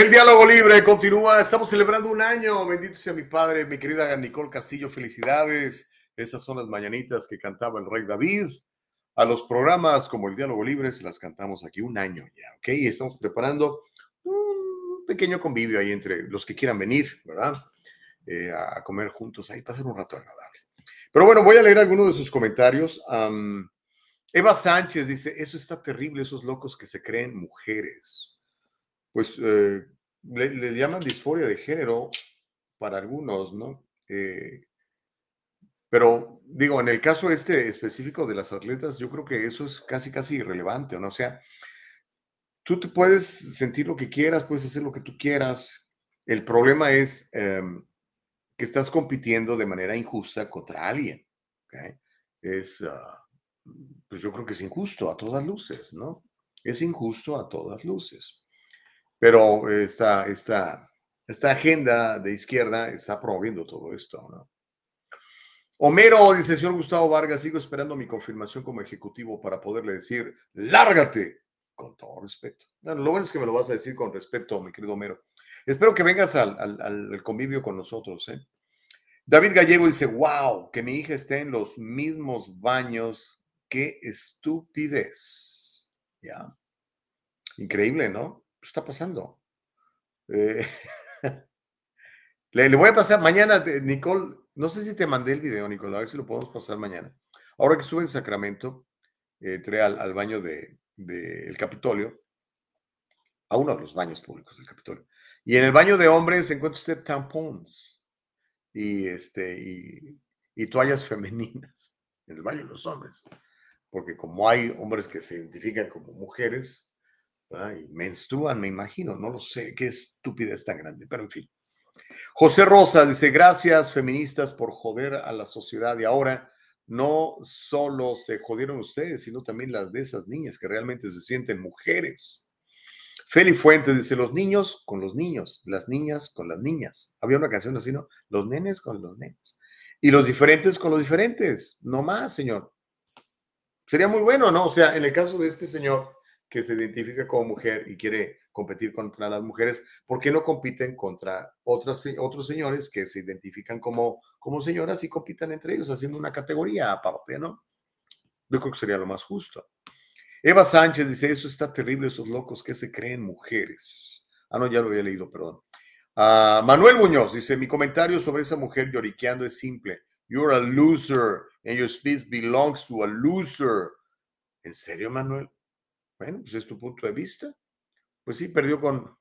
Speaker 13: El
Speaker 1: diálogo libre continúa. Estamos celebrando un año. Bendito sea mi padre, mi querida Nicole Castillo. Felicidades. Estas son las mañanitas que cantaba el rey David. A los programas como el diálogo libre se las cantamos aquí un año ya, ¿ok? Y estamos preparando un pequeño convivio ahí entre los que quieran venir, ¿verdad? Eh, a comer juntos ahí, pasar un rato agradable. Pero bueno, voy a leer algunos de sus comentarios. Eva Sánchez dice, eso está terrible, esos locos que se creen mujeres. Pues eh, le, llaman disforia de género para algunos, ¿no? Eh, pero digo, en el caso este específico de las atletas, yo creo que eso es casi, casi irrelevante, ¿no? O sea, tú te puedes sentir lo que quieras, puedes hacer lo que tú quieras. El problema es em, que estás compitiendo de manera injusta contra alguien. Es, ah, pues yo creo que es injusto a todas luces, ¿no? Es injusto a todas luces. Pero esta, esta, agenda de izquierda está promoviendo todo esto, ¿no? Homero dice, señor Gustavo Vargas, sigo esperando mi confirmación como ejecutivo para poderle decir, lárgate, con todo respeto. Lo bueno es que me lo vas a decir con respeto, mi querido Homero. Espero que vengas al, al- al convivio con nosotros. ¿eh? David Gallego dice, wow, que mi hija esté en los mismos baños. Qué estupidez. Ya. Increíble, ¿no? ¿Qué está pasando? Eh, le, voy a pasar mañana, Nicole, no sé si te mandé el video, Nicole, a ver si lo podemos pasar mañana. Ahora que estuve en Sacramento, entré al, baño del de, Capitolio, a uno de los baños públicos del Capitolio. Y en el baño de hombres encuentra usted tampons y, este, y, y toallas femeninas en el baño de los hombres. Porque como hay hombres que se identifican como mujeres ¿verdad? menstruan, me imagino, no lo sé, qué estupidez tan grande, pero en fin. José Rosa dice, gracias feministas por joder a la sociedad y ahora no solo se jodieron ustedes, sino también las de esas niñas que realmente se sienten mujeres. Feli Fuentes dice, los niños con los niños, las niñas con las niñas. Había una canción así, ¿no? Los nenes con los nenes. Y los diferentes con los diferentes. No más, señor. Sería muy bueno, ¿no? O sea, en el caso de este señor que se identifica como mujer y quiere competir contra las mujeres, ¿por qué no compiten contra otras, otros señores que se identifican como, como señoras y compitan entre ellos haciendo una categoría aparte, ¿no? Yo creo que sería lo más justo. Eva Sánchez dice, eso está terrible, esos locos que se creen mujeres. Ah, no, ya lo había leído, perdón. Ah, Manuel Muñoz dice, mi comentario sobre esa mujer lloriqueando es simple. You're a loser and your speech belongs to a loser. ¿En serio, Manuel? Bueno, pues es tu punto de vista. Pues sí, perdió con,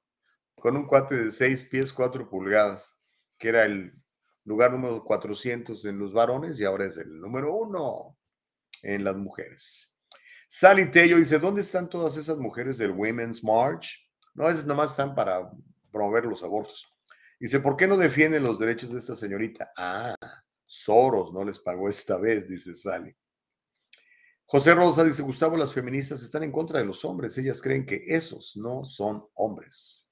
Speaker 1: con un cuate de 6 pies 4 pulgadas, que era el lugar número 400 en los varones y ahora es el número uno en las mujeres. Sally Tello dice, ¿dónde están todas esas mujeres del Women's March? No, esas nomás están para promover los abortos. Dice, ¿por qué no defienden los derechos de esta señorita? Ah, Soros no les pagó esta vez, dice Sally. José Rosa dice, Gustavo, las feministas están en contra de los hombres. Ellas creen que esos no son hombres.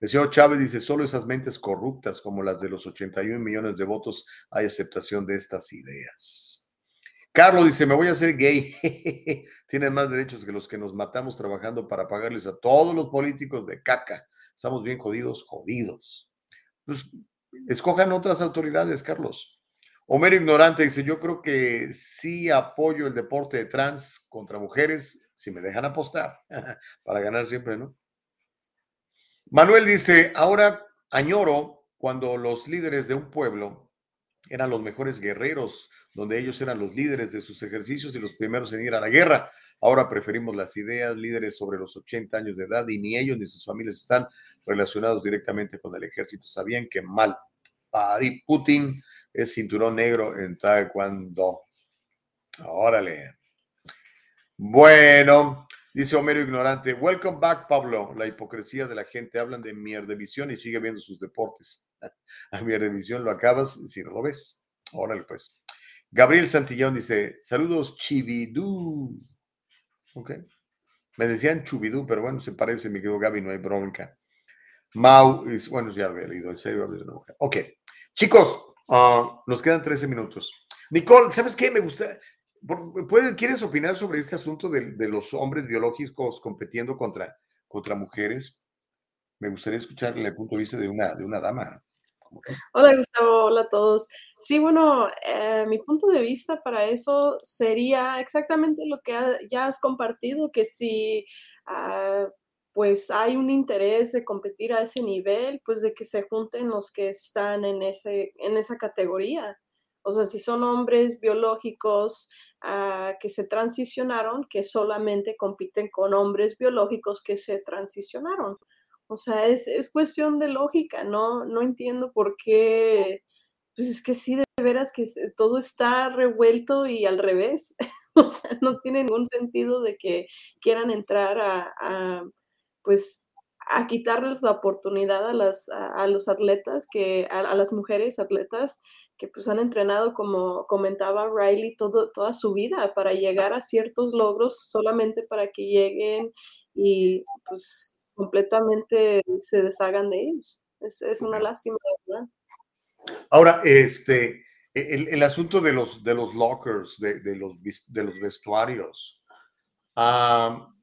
Speaker 1: El señor Chávez dice, solo esas mentes corruptas como las de los 81 millones de votos hay aceptación de estas ideas. Carlos dice, me voy a hacer gay. Tienen más derechos que los que nos matamos trabajando para pagarles a todos los políticos de caca. Estamos bien jodidos, jodidos. Pues escojan otras autoridades, Carlos. Homero Ignorante dice, yo creo que sí apoyo el deporte de trans contra mujeres, si me dejan apostar, para ganar siempre, ¿no? Manuel dice, ahora añoro cuando los líderes de un pueblo eran los mejores guerreros, donde ellos eran los líderes de sus ejercicios y los primeros en ir a la guerra. Ahora preferimos las ideas, líderes sobre los 80 años de edad y ni ellos ni sus familias están relacionados directamente con el ejército. Sabían que mal. Putin es cinturón negro en Taekwondo. Órale. Bueno, dice Homero Ignorante. Welcome back, Pablo. La hipocresía de la gente. Hablan de mierdevisión y sigue viendo sus deportes. A mierdevisión lo acabas si no lo ves. Órale, pues. Gabriel Santillón dice: Saludos, Chibidú. Ok. Me decían Chubidú, pero bueno, se parece, mi querido Gaby, no hay bronca. Mau, bueno, ya lo había leído, en serio. Ok. Chicos, ah, nos quedan 13 minutos. Nicole, ¿sabes qué? Me gusta. ¿Quieres opinar sobre este asunto de, los hombres biológicos compitiendo contra, contra mujeres? Me gustaría escuchar el punto de vista de una, de una dama.
Speaker 3: Hola Gustavo, hola a todos. Sí, bueno, eh, mi punto de vista para eso sería exactamente lo que ya has compartido, que si ah, pues hay un interés de competir a ese nivel, pues de que se junten los que están en, ese, en esa categoría. O sea, si son hombres biológicos ah, que se transicionaron, que solamente compiten con hombres biológicos que se transicionaron. O sea, es, es cuestión de lógica, ¿no? No entiendo por qué, pues es que sí, de veras que todo está revuelto y al revés. o sea, no tiene ningún sentido de que quieran entrar a, pues, a quitarles la oportunidad a, las, a, los atletas, que, a, las mujeres atletas que pues han entrenado, como comentaba Riley, todo, toda su vida para llegar a ciertos logros solamente para que lleguen y pues completamente se deshagan de ellos. Es, una lástima, ¿verdad?
Speaker 1: Ahora, este, e, el, asunto de los, de los lockers, de, los, de los vestuarios.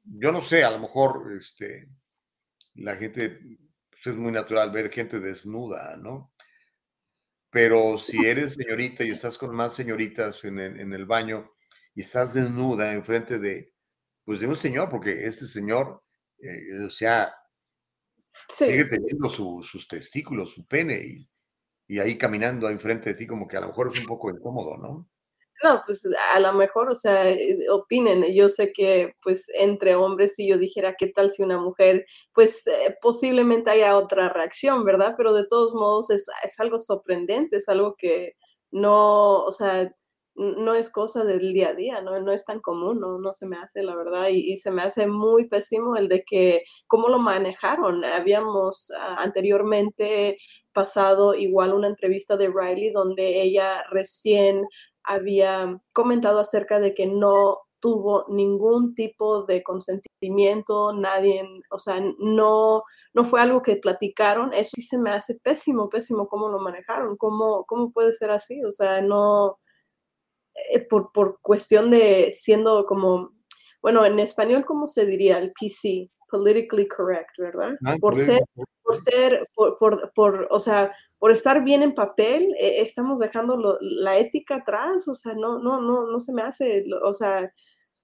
Speaker 1: Yo no sé, a lo mejor este, la gente, pues, es muy natural ver gente desnuda, ¿no? Pero si eres señorita y estás con más señoritas en el, en el baño y estás desnuda enfrente de, pues de un señor, porque ese señor eh, o sea, sigue teniendo sus testículos, su pene, y, y ahí caminando enfrente de ti, como que a lo mejor es un poco incómodo, ¿no?
Speaker 3: No, pues a lo mejor, o sea, eh, opinen. Yo sé que, pues, entre hombres, si yo dijera qué tal si una mujer, pues, eh, posiblemente haya otra reacción, ¿verdad? Pero de todos modos es, es algo sorprendente, es algo que no, o sea, no es cosa del día a día, no, no es tan común, no, no se me hace, la verdad, y, se me hace muy pésimo el de que cómo lo manejaron. Habíamos ah, anteriormente pasado igual una entrevista de Riley donde ella recién había comentado acerca de que no tuvo ningún tipo de consentimiento, nadie, o sea, no, no fue algo que platicaron, eso sí se me hace pésimo, pésimo cómo lo manejaron, cómo, cómo puede ser así, o sea, no, eh, por, por, cuestión de siendo como, bueno, en español, ¿cómo se diría? El PC, politically correct, ¿verdad? Ah, por, ser, por ser, por, por, por, o sea, por estar bien en papel, eh, estamos dejando la ética atrás, o sea, no, no, no, no se me hace, o sea,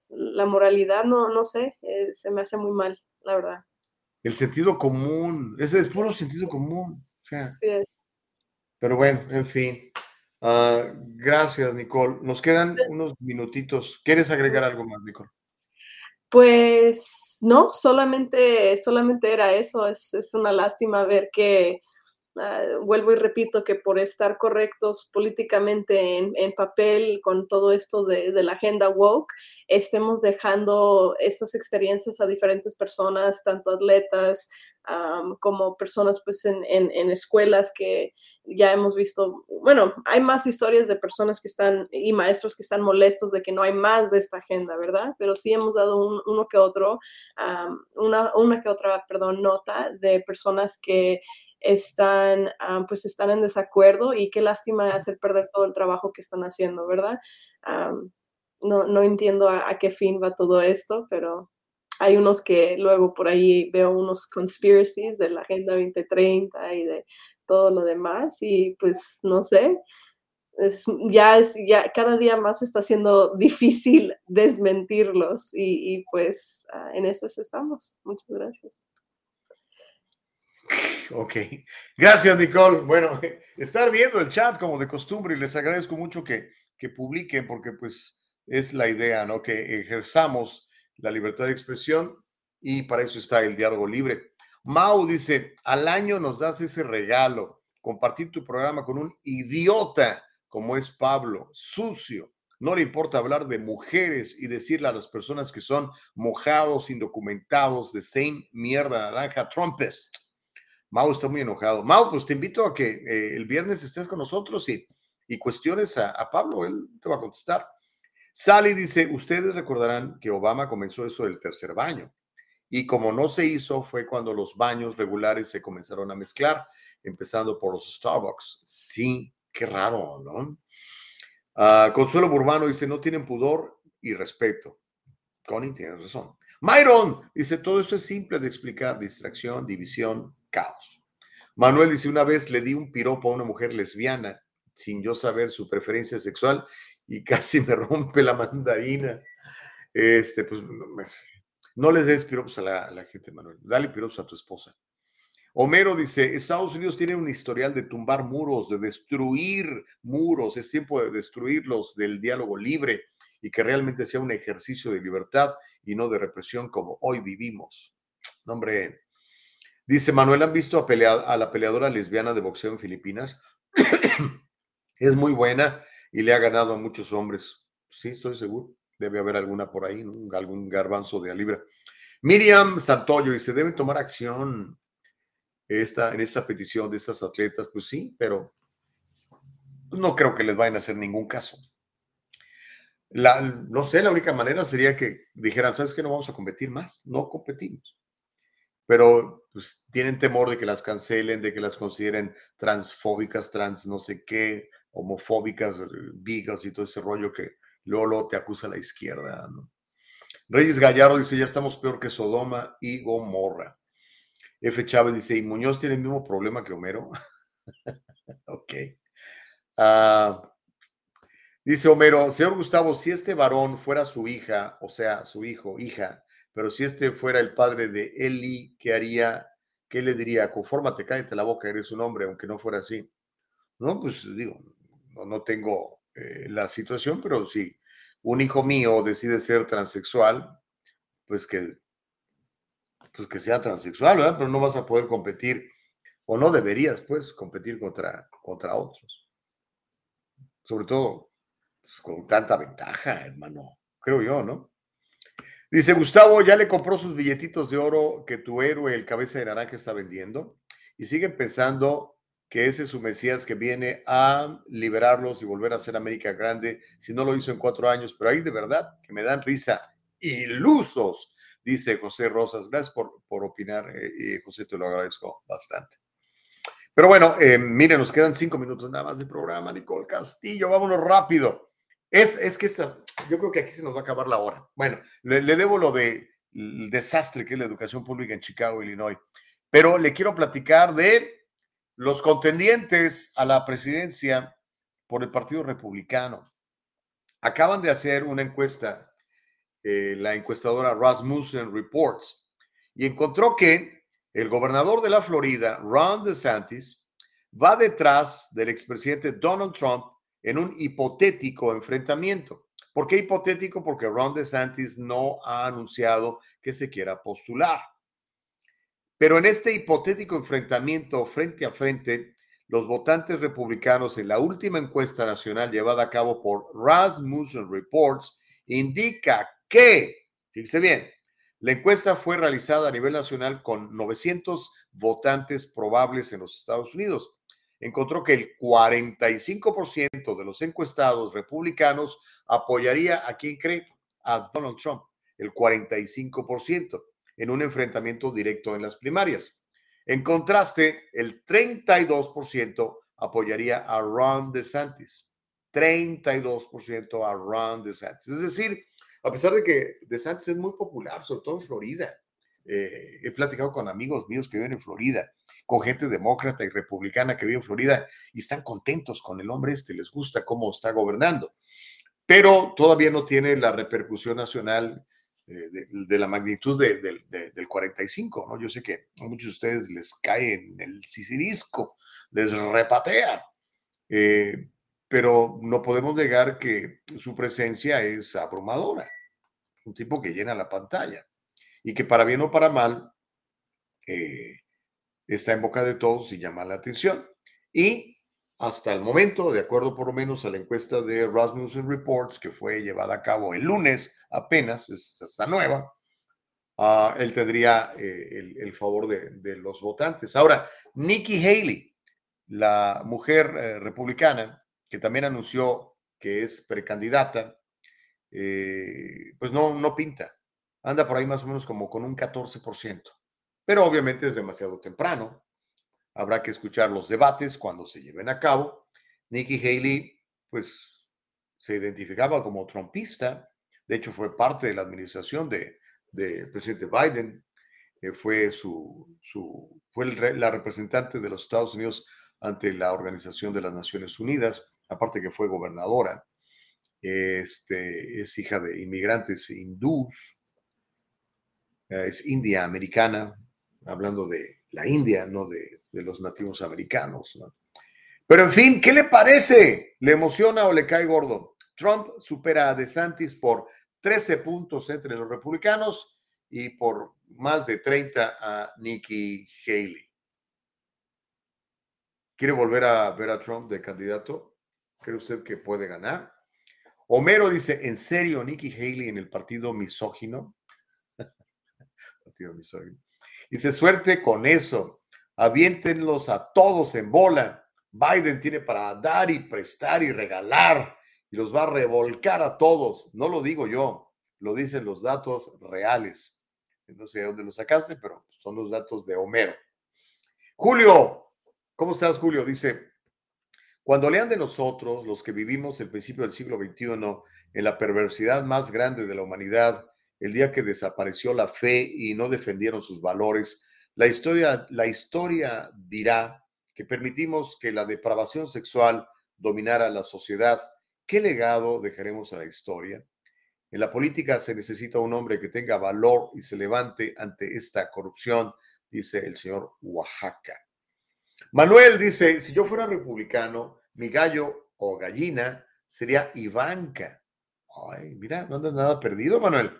Speaker 3: la moralidad, no, no sé, eh, se me hace muy mal, la verdad.
Speaker 1: El sentido común, ese es puro sentido común. O sea,
Speaker 3: Así es.
Speaker 1: Pero bueno, en fin. Ah, gracias, Nicole. Nos quedan unos minutitos. ¿Quieres agregar algo más, Nicole?
Speaker 3: Pues no, solamente, solamente era eso. Es, es una lástima ver que Ah, vuelvo y repito que por estar correctos políticamente en, papel con todo esto de, la agenda woke, estemos dejando estas experiencias a diferentes personas, tanto atletas como personas pues en, en, escuelas que ya hemos visto, bueno, hay más historias de personas que están y maestros que están molestos de que no hay más de esta agenda, ¿verdad? Pero sí hemos dado uno que otro, una, una que otra, perdón, nota de personas que están, ah, pues están en desacuerdo y qué lástima hacer perder todo el trabajo que están haciendo, ¿verdad? no, no, entiendo a, qué fin va todo esto, pero hay unos que luego por ahí veo unos conspiracies de la Agenda 2030 y de todo lo demás y pues no sé, es, ya es, ya cada día más está siendo difícil desmentirlos y, pues ah, en eso estamos. Muchas gracias.
Speaker 1: Ok, gracias Nicole. Bueno, estar viendo el chat como de costumbre y les agradezco mucho que, que publiquen porque pues es la idea, ¿no? Que ejerzamos la libertad de expresión y para eso está el diálogo libre. Mau dice, al año nos das ese regalo, compartir tu programa con un idiota como es Pablo, sucio. No le importa hablar de mujeres y decirle a las personas que son mojados, indocumentados, de Saint mierda naranja, Trumpes. Mau está muy enojado. Mau, pues te invito a que eh, el viernes estés con nosotros y, y cuestiones a, a Pablo, él te va a contestar. Sally dice, ustedes recordarán que Obama comenzó eso del tercer baño. Y como no se hizo, fue cuando los baños regulares se comenzaron a mezclar, empezando por los Starbucks. Sí, qué raro, ¿no? Ah, Consuelo Burbano dice, no tienen pudor y respeto. Connie tiene razón. Myron dice, todo esto es simple de explicar, distracción, división, caos. Manuel dice, una vez le di un piropo a una mujer lesbiana sin yo saber su preferencia sexual y casi me rompe la mandarina. Este, pues no les des piropos a la, gente, Manuel. Dale piropos a tu esposa. Homero dice, Estados Unidos tiene un historial de tumbar muros, de destruir muros. Es tiempo de destruirlos del diálogo libre y que realmente sea un ejercicio de libertad y no de represión como hoy vivimos. hombre. Dice Manuel, ¿han visto a, a la peleadora lesbiana de boxeo en Filipinas? es muy buena y le ha ganado a muchos hombres. Sí, estoy seguro. Debe haber alguna por ahí, algún garbanzo de a libra. Miriam Santoyo dice, deben tomar acción esta, en esta petición de estas atletas. Pues sí, pero no creo que les vayan a hacer ningún caso. La, no sé, la única manera sería que dijeran, ¿sabes qué? No vamos a competir más, no competimos. Pero pues, tienen temor de que las cancelen, de que las consideren transfóbicas, trans no sé qué, homofóbicas, vigas y todo ese rollo que luego, te acusa la izquierda. Reyes Gallardo dice, ya estamos peor que Sodoma y Gomorra. F. Chávez dice, ¿y Muñoz tiene el mismo problema que Homero? ok. Ah, dice Homero, señor Gustavo, si este varón fuera su hija, o sea, su hijo, hija, pero si este fuera el padre de Eli, ¿qué haría? ¿Qué le diría? Confórmate, cállate la boca, eres un hombre, aunque no fuera así. No, pues digo, no, tengo eh, la situación, pero si un hijo mío decide ser transexual, pues que, pues que sea transexual, ¿verdad? Pero no vas a poder competir, o no deberías, pues, competir contra, contra otros. Sobre todo pues, con tanta ventaja, hermano, creo yo, ¿no? Dice Gustavo, ya le compró sus billetitos de oro que tu héroe, el cabeza de naranja, está vendiendo. Y siguen pensando que ese es su Mesías que viene a liberarlos y volver a ser América grande, si no lo hizo en cuatro años, pero ahí de verdad que me dan risa, ilusos, dice José Rosas. Gracias por, por opinar, eh, José, te lo agradezco bastante. Pero bueno, eh, miren, nos quedan cinco minutos nada más de programa, Nicole Castillo, vámonos rápido. Es, es que yo creo que aquí se nos va a acabar la hora. Bueno, le, le debo lo del de, desastre que es la educación pública en Chicago, Illinois, pero le quiero platicar de los contendientes a la presidencia por el Partido Republicano acaban de hacer una encuesta, eh, la encuestadora Rasmussen Reports, y encontró que el gobernador de la Florida, Ron DeSantis, va detrás del expresidente Donald Trump en un hipotético enfrentamiento. ¿Por qué hipotético? Porque Ron DeSantis no ha anunciado que se quiera postular. Pero en este hipotético enfrentamiento frente a frente, los votantes republicanos en la última encuesta nacional llevada a cabo por Rasmussen Reports indica que, fíjese bien, la encuesta fue realizada a nivel nacional con 900 votantes probables en los Estados Unidos. Encontró que el 45% de los encuestados republicanos apoyaría a quien cree, a Donald Trump, el 45% en un enfrentamiento directo en las primarias. En contraste, el 32% apoyaría a Ron DeSantis. 32% a Ron DeSantis. Es decir, a pesar de que DeSantis es muy popular, sobre todo en Florida, eh, he platicado con amigos míos que viven en Florida, con gente demócrata y republicana que vive en Florida y están contentos con el hombre este, les gusta cómo está gobernando, pero todavía no tiene la repercusión nacional de, la magnitud del 45, ¿no? Yo sé que a muchos de ustedes les cae en el sicirisco, les repatea, eh, pero no podemos negar que su presencia es abrumadora. un tipo que llena la pantalla y que para bien o para mal eh, está en boca de todos y llama la atención. Y hasta el momento, de acuerdo por lo menos a la encuesta de Rasmussen Reports, que fue llevada a cabo el lunes apenas, es esta nueva, ah, él tendría eh, el, favor de, los votantes. Ahora, Nikki Haley, la mujer eh, republicana, que también anunció que es precandidata, eh, pues no, no pinta. Anda por ahí más o menos como con un 14%. Pero obviamente es demasiado temprano. Habrá que escuchar los debates cuando se lleven a cabo. Nikki Haley, pues, se identificaba como trumpista. De hecho, fue parte de la administración del de presidente Biden. Eh, fue su, su fue la representante de los Estados Unidos ante la Organización de las Naciones Unidas, aparte que fue gobernadora. Este, es hija de inmigrantes hindús, eh, es india americana, hablando de la India, no de, los nativos americanos. Pero en fin, ¿qué le parece? ¿Le emociona o le cae gordo? Trump supera a DeSantis por 13 puntos entre los republicanos y por más de 30 a Nikki Haley. ¿Quiere volver a ver a Trump de candidato? ¿Cree usted que puede ganar? Homero dice, ¿en serio Nikki Haley en el partido misógino? partido misógino. Dice, suerte con eso. Aviéntenlos a todos en bola. Biden tiene para dar y prestar y regalar y los va a revolcar a todos. No lo digo yo, lo dicen los datos reales. No sé de dónde lo sacaste, pero son los datos de Homero. Julio, ¿cómo estás, Julio? Dice, cuando lean de nosotros, los que vivimos el principio del siglo XXI, en la perversidad más grande de la humanidad, el día que desapareció la fe y no defendieron sus valores, la historia, la historia dirá que permitimos que la depravación sexual dominara la sociedad. ¿Qué legado dejaremos a la historia? En la política se necesita un hombre que tenga valor y se levante ante esta corrupción, dice el señor Oaxaca. Manuel dice, si yo fuera republicano, mi gallo o gallina sería Ivanka. Ay, mira, no andas nada perdido, Manuel.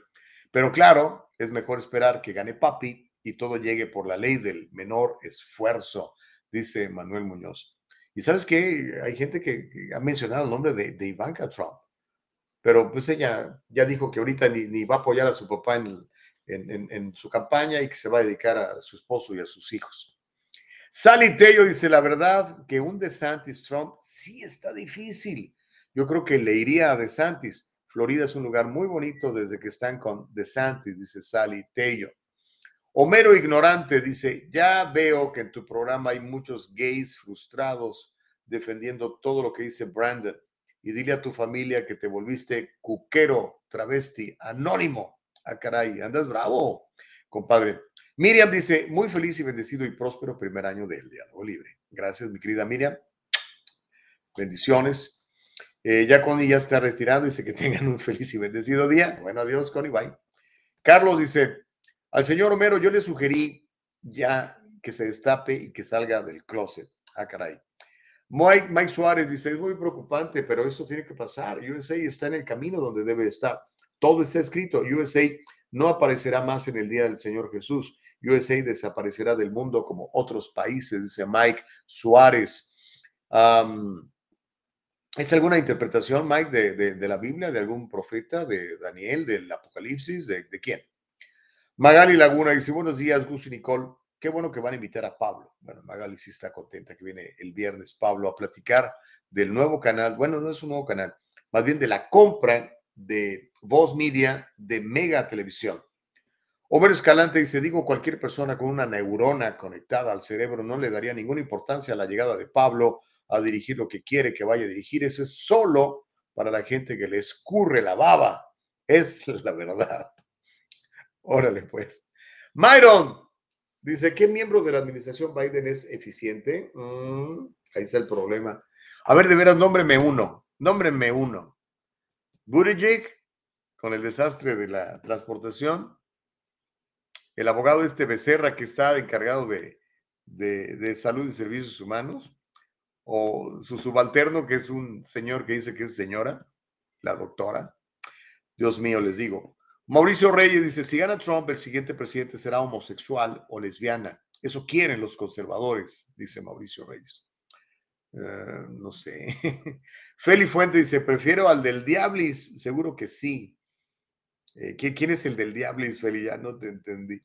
Speaker 1: Pero claro, es mejor esperar que gane Papi y todo llegue por la ley del menor esfuerzo, dice Manuel Muñoz. Y sabes que hay gente que, ha mencionado el nombre de, Ivanka Trump, pero pues ella ya dijo que ahorita ni, va a apoyar a su papá en, en, su campaña y que se va a dedicar a su esposo y a sus hijos. Sally Tello dice, la verdad que un DeSantis Trump sí está difícil. Yo creo que le iría a DeSantis Florida es un lugar muy bonito desde que están con DeSantis, dice Sally Tello. Homero Ignorante dice, ya veo que en tu programa hay muchos gays frustrados defendiendo todo lo que dice Brandon. Y dile a tu familia que te volviste cuquero, travesti, anónimo. Ah, caray, andas bravo, compadre. Miriam dice, muy feliz y bendecido y próspero primer año del Diálogo Libre. Gracias, mi querida Miriam. Bendiciones. Eh, ya Connie ya está retirado, dice que tengan un feliz y bendecido día. Bueno, adiós, Connie, bye. Carlos dice, al señor Homero yo le sugerí ya que se destape y que salga del closet. Ah, caray. Mike, Mike Suárez dice, es muy preocupante, pero esto tiene que pasar. USA está en el camino donde debe estar. Todo está escrito. USA no aparecerá más en el día del Señor Jesús. USA desaparecerá del mundo como otros países, dice Mike Suárez. ¿Es alguna interpretación, Mike, de, la Biblia, de algún profeta, de Daniel, del Apocalipsis? ¿De, quién? Magali Laguna dice, buenos días, Gus y Nicole. Qué bueno que van a invitar a Pablo. Bueno, Magali sí está contenta que viene el viernes Pablo a platicar del nuevo canal. Bueno, no es un nuevo canal, más bien de la compra de Voz Media de Mega Televisión. Homero Escalante dice, digo, cualquier persona con una neurona conectada al cerebro no le daría ninguna importancia a la llegada de Pablo a dirigir lo que quiere que vaya a dirigir. Eso es solo para la gente que le escurre la baba. Es la verdad. Órale, pues. Myron dice: ¿Qué miembro de la administración Biden es eficiente? Mm, ahí está el problema. A ver, de veras, nómbrenme uno. Nómbrenme uno. Buttigieg, con el desastre de la transportación. El abogado este Becerra, que está encargado de, de salud y servicios humanos o su subalterno, que es un señor que dice que es señora, la doctora. Dios mío, les digo. Mauricio Reyes dice, si gana Trump, el siguiente presidente será homosexual o lesbiana. Eso quieren los conservadores, dice Mauricio Reyes. Eh, no sé. Feli Fuente dice, prefiero al del Diablis. Seguro que sí. Eh, ¿quién, es el del Diablis, Feli? Ya no te entendí.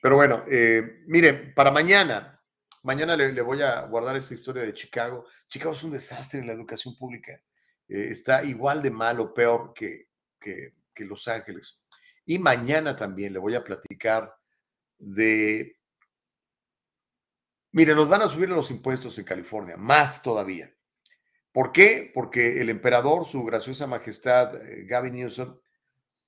Speaker 1: Pero bueno, eh, miren, para mañana, mañana le, voy a guardar esta historia de Chicago. Chicago es un desastre en la educación pública. está igual de mal o peor que, que Los Ángeles. Y mañana también le voy a platicar de Mire, nos van a subir los impuestos en California, más todavía. ¿Por qué? Porque el emperador, su graciosa majestad eh, Gavin Newsom,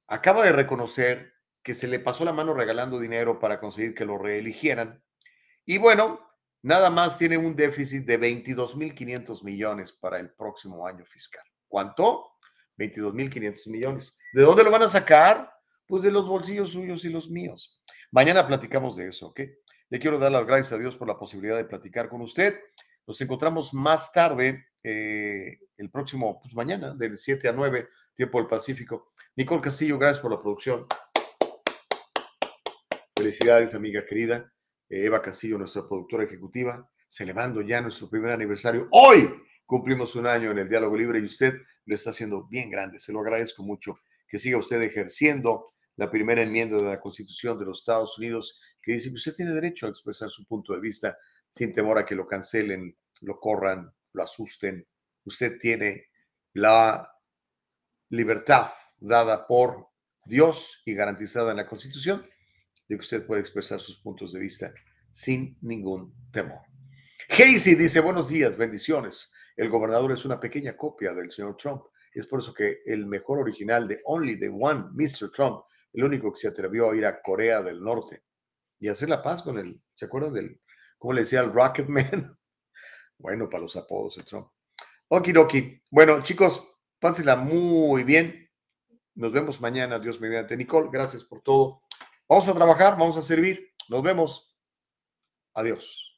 Speaker 1: acaba de reconocer que se le pasó la mano regalando dinero para conseguir que lo reeligieran. Y bueno, nada más tiene un déficit de 22.500 millones para el próximo año fiscal. ¿Cuánto? 22.500 millones. ¿De dónde lo van a sacar? Pues de los bolsillos suyos y los míos. Mañana platicamos de eso, ¿ok? Le quiero dar las gracias a Dios por la posibilidad de platicar con usted. Nos encontramos más tarde, eh, el próximo, pues mañana, del 7 a 9, tiempo del Pacífico. Nicole Castillo, gracias por la producción. Felicidades, amiga querida. Eva Castillo, nuestra productora ejecutiva, celebrando ya nuestro primer aniversario. Hoy cumplimos un año en el Diálogo Libre y usted lo está haciendo bien grande. Se lo agradezco mucho. Que siga usted ejerciendo la primera enmienda de la Constitución de los Estados Unidos que dice que usted tiene derecho a expresar su punto de vista sin temor a que lo cancelen, lo corran, lo asusten. Usted tiene la libertad dada por Dios y garantizada en la Constitución de que usted puede expresar sus puntos de vista sin ningún temor. Casey dice, buenos días, bendiciones. El gobernador es una pequeña copia del señor Trump. Es por eso que el mejor original de Only the One, Mr. Trump, el único que se atrevió a ir a Corea del Norte y hacer la paz con él. ¿Se acuerdan del, cómo le decía el Rocket Man? Bueno, para los apodos de Trump. Okidoki. Bueno, chicos, pásenla muy bien. Nos vemos mañana, Dios mediante. Nicole, gracias por todo. Vamos a trabajar, vamos a servir. Nos vemos. Adiós.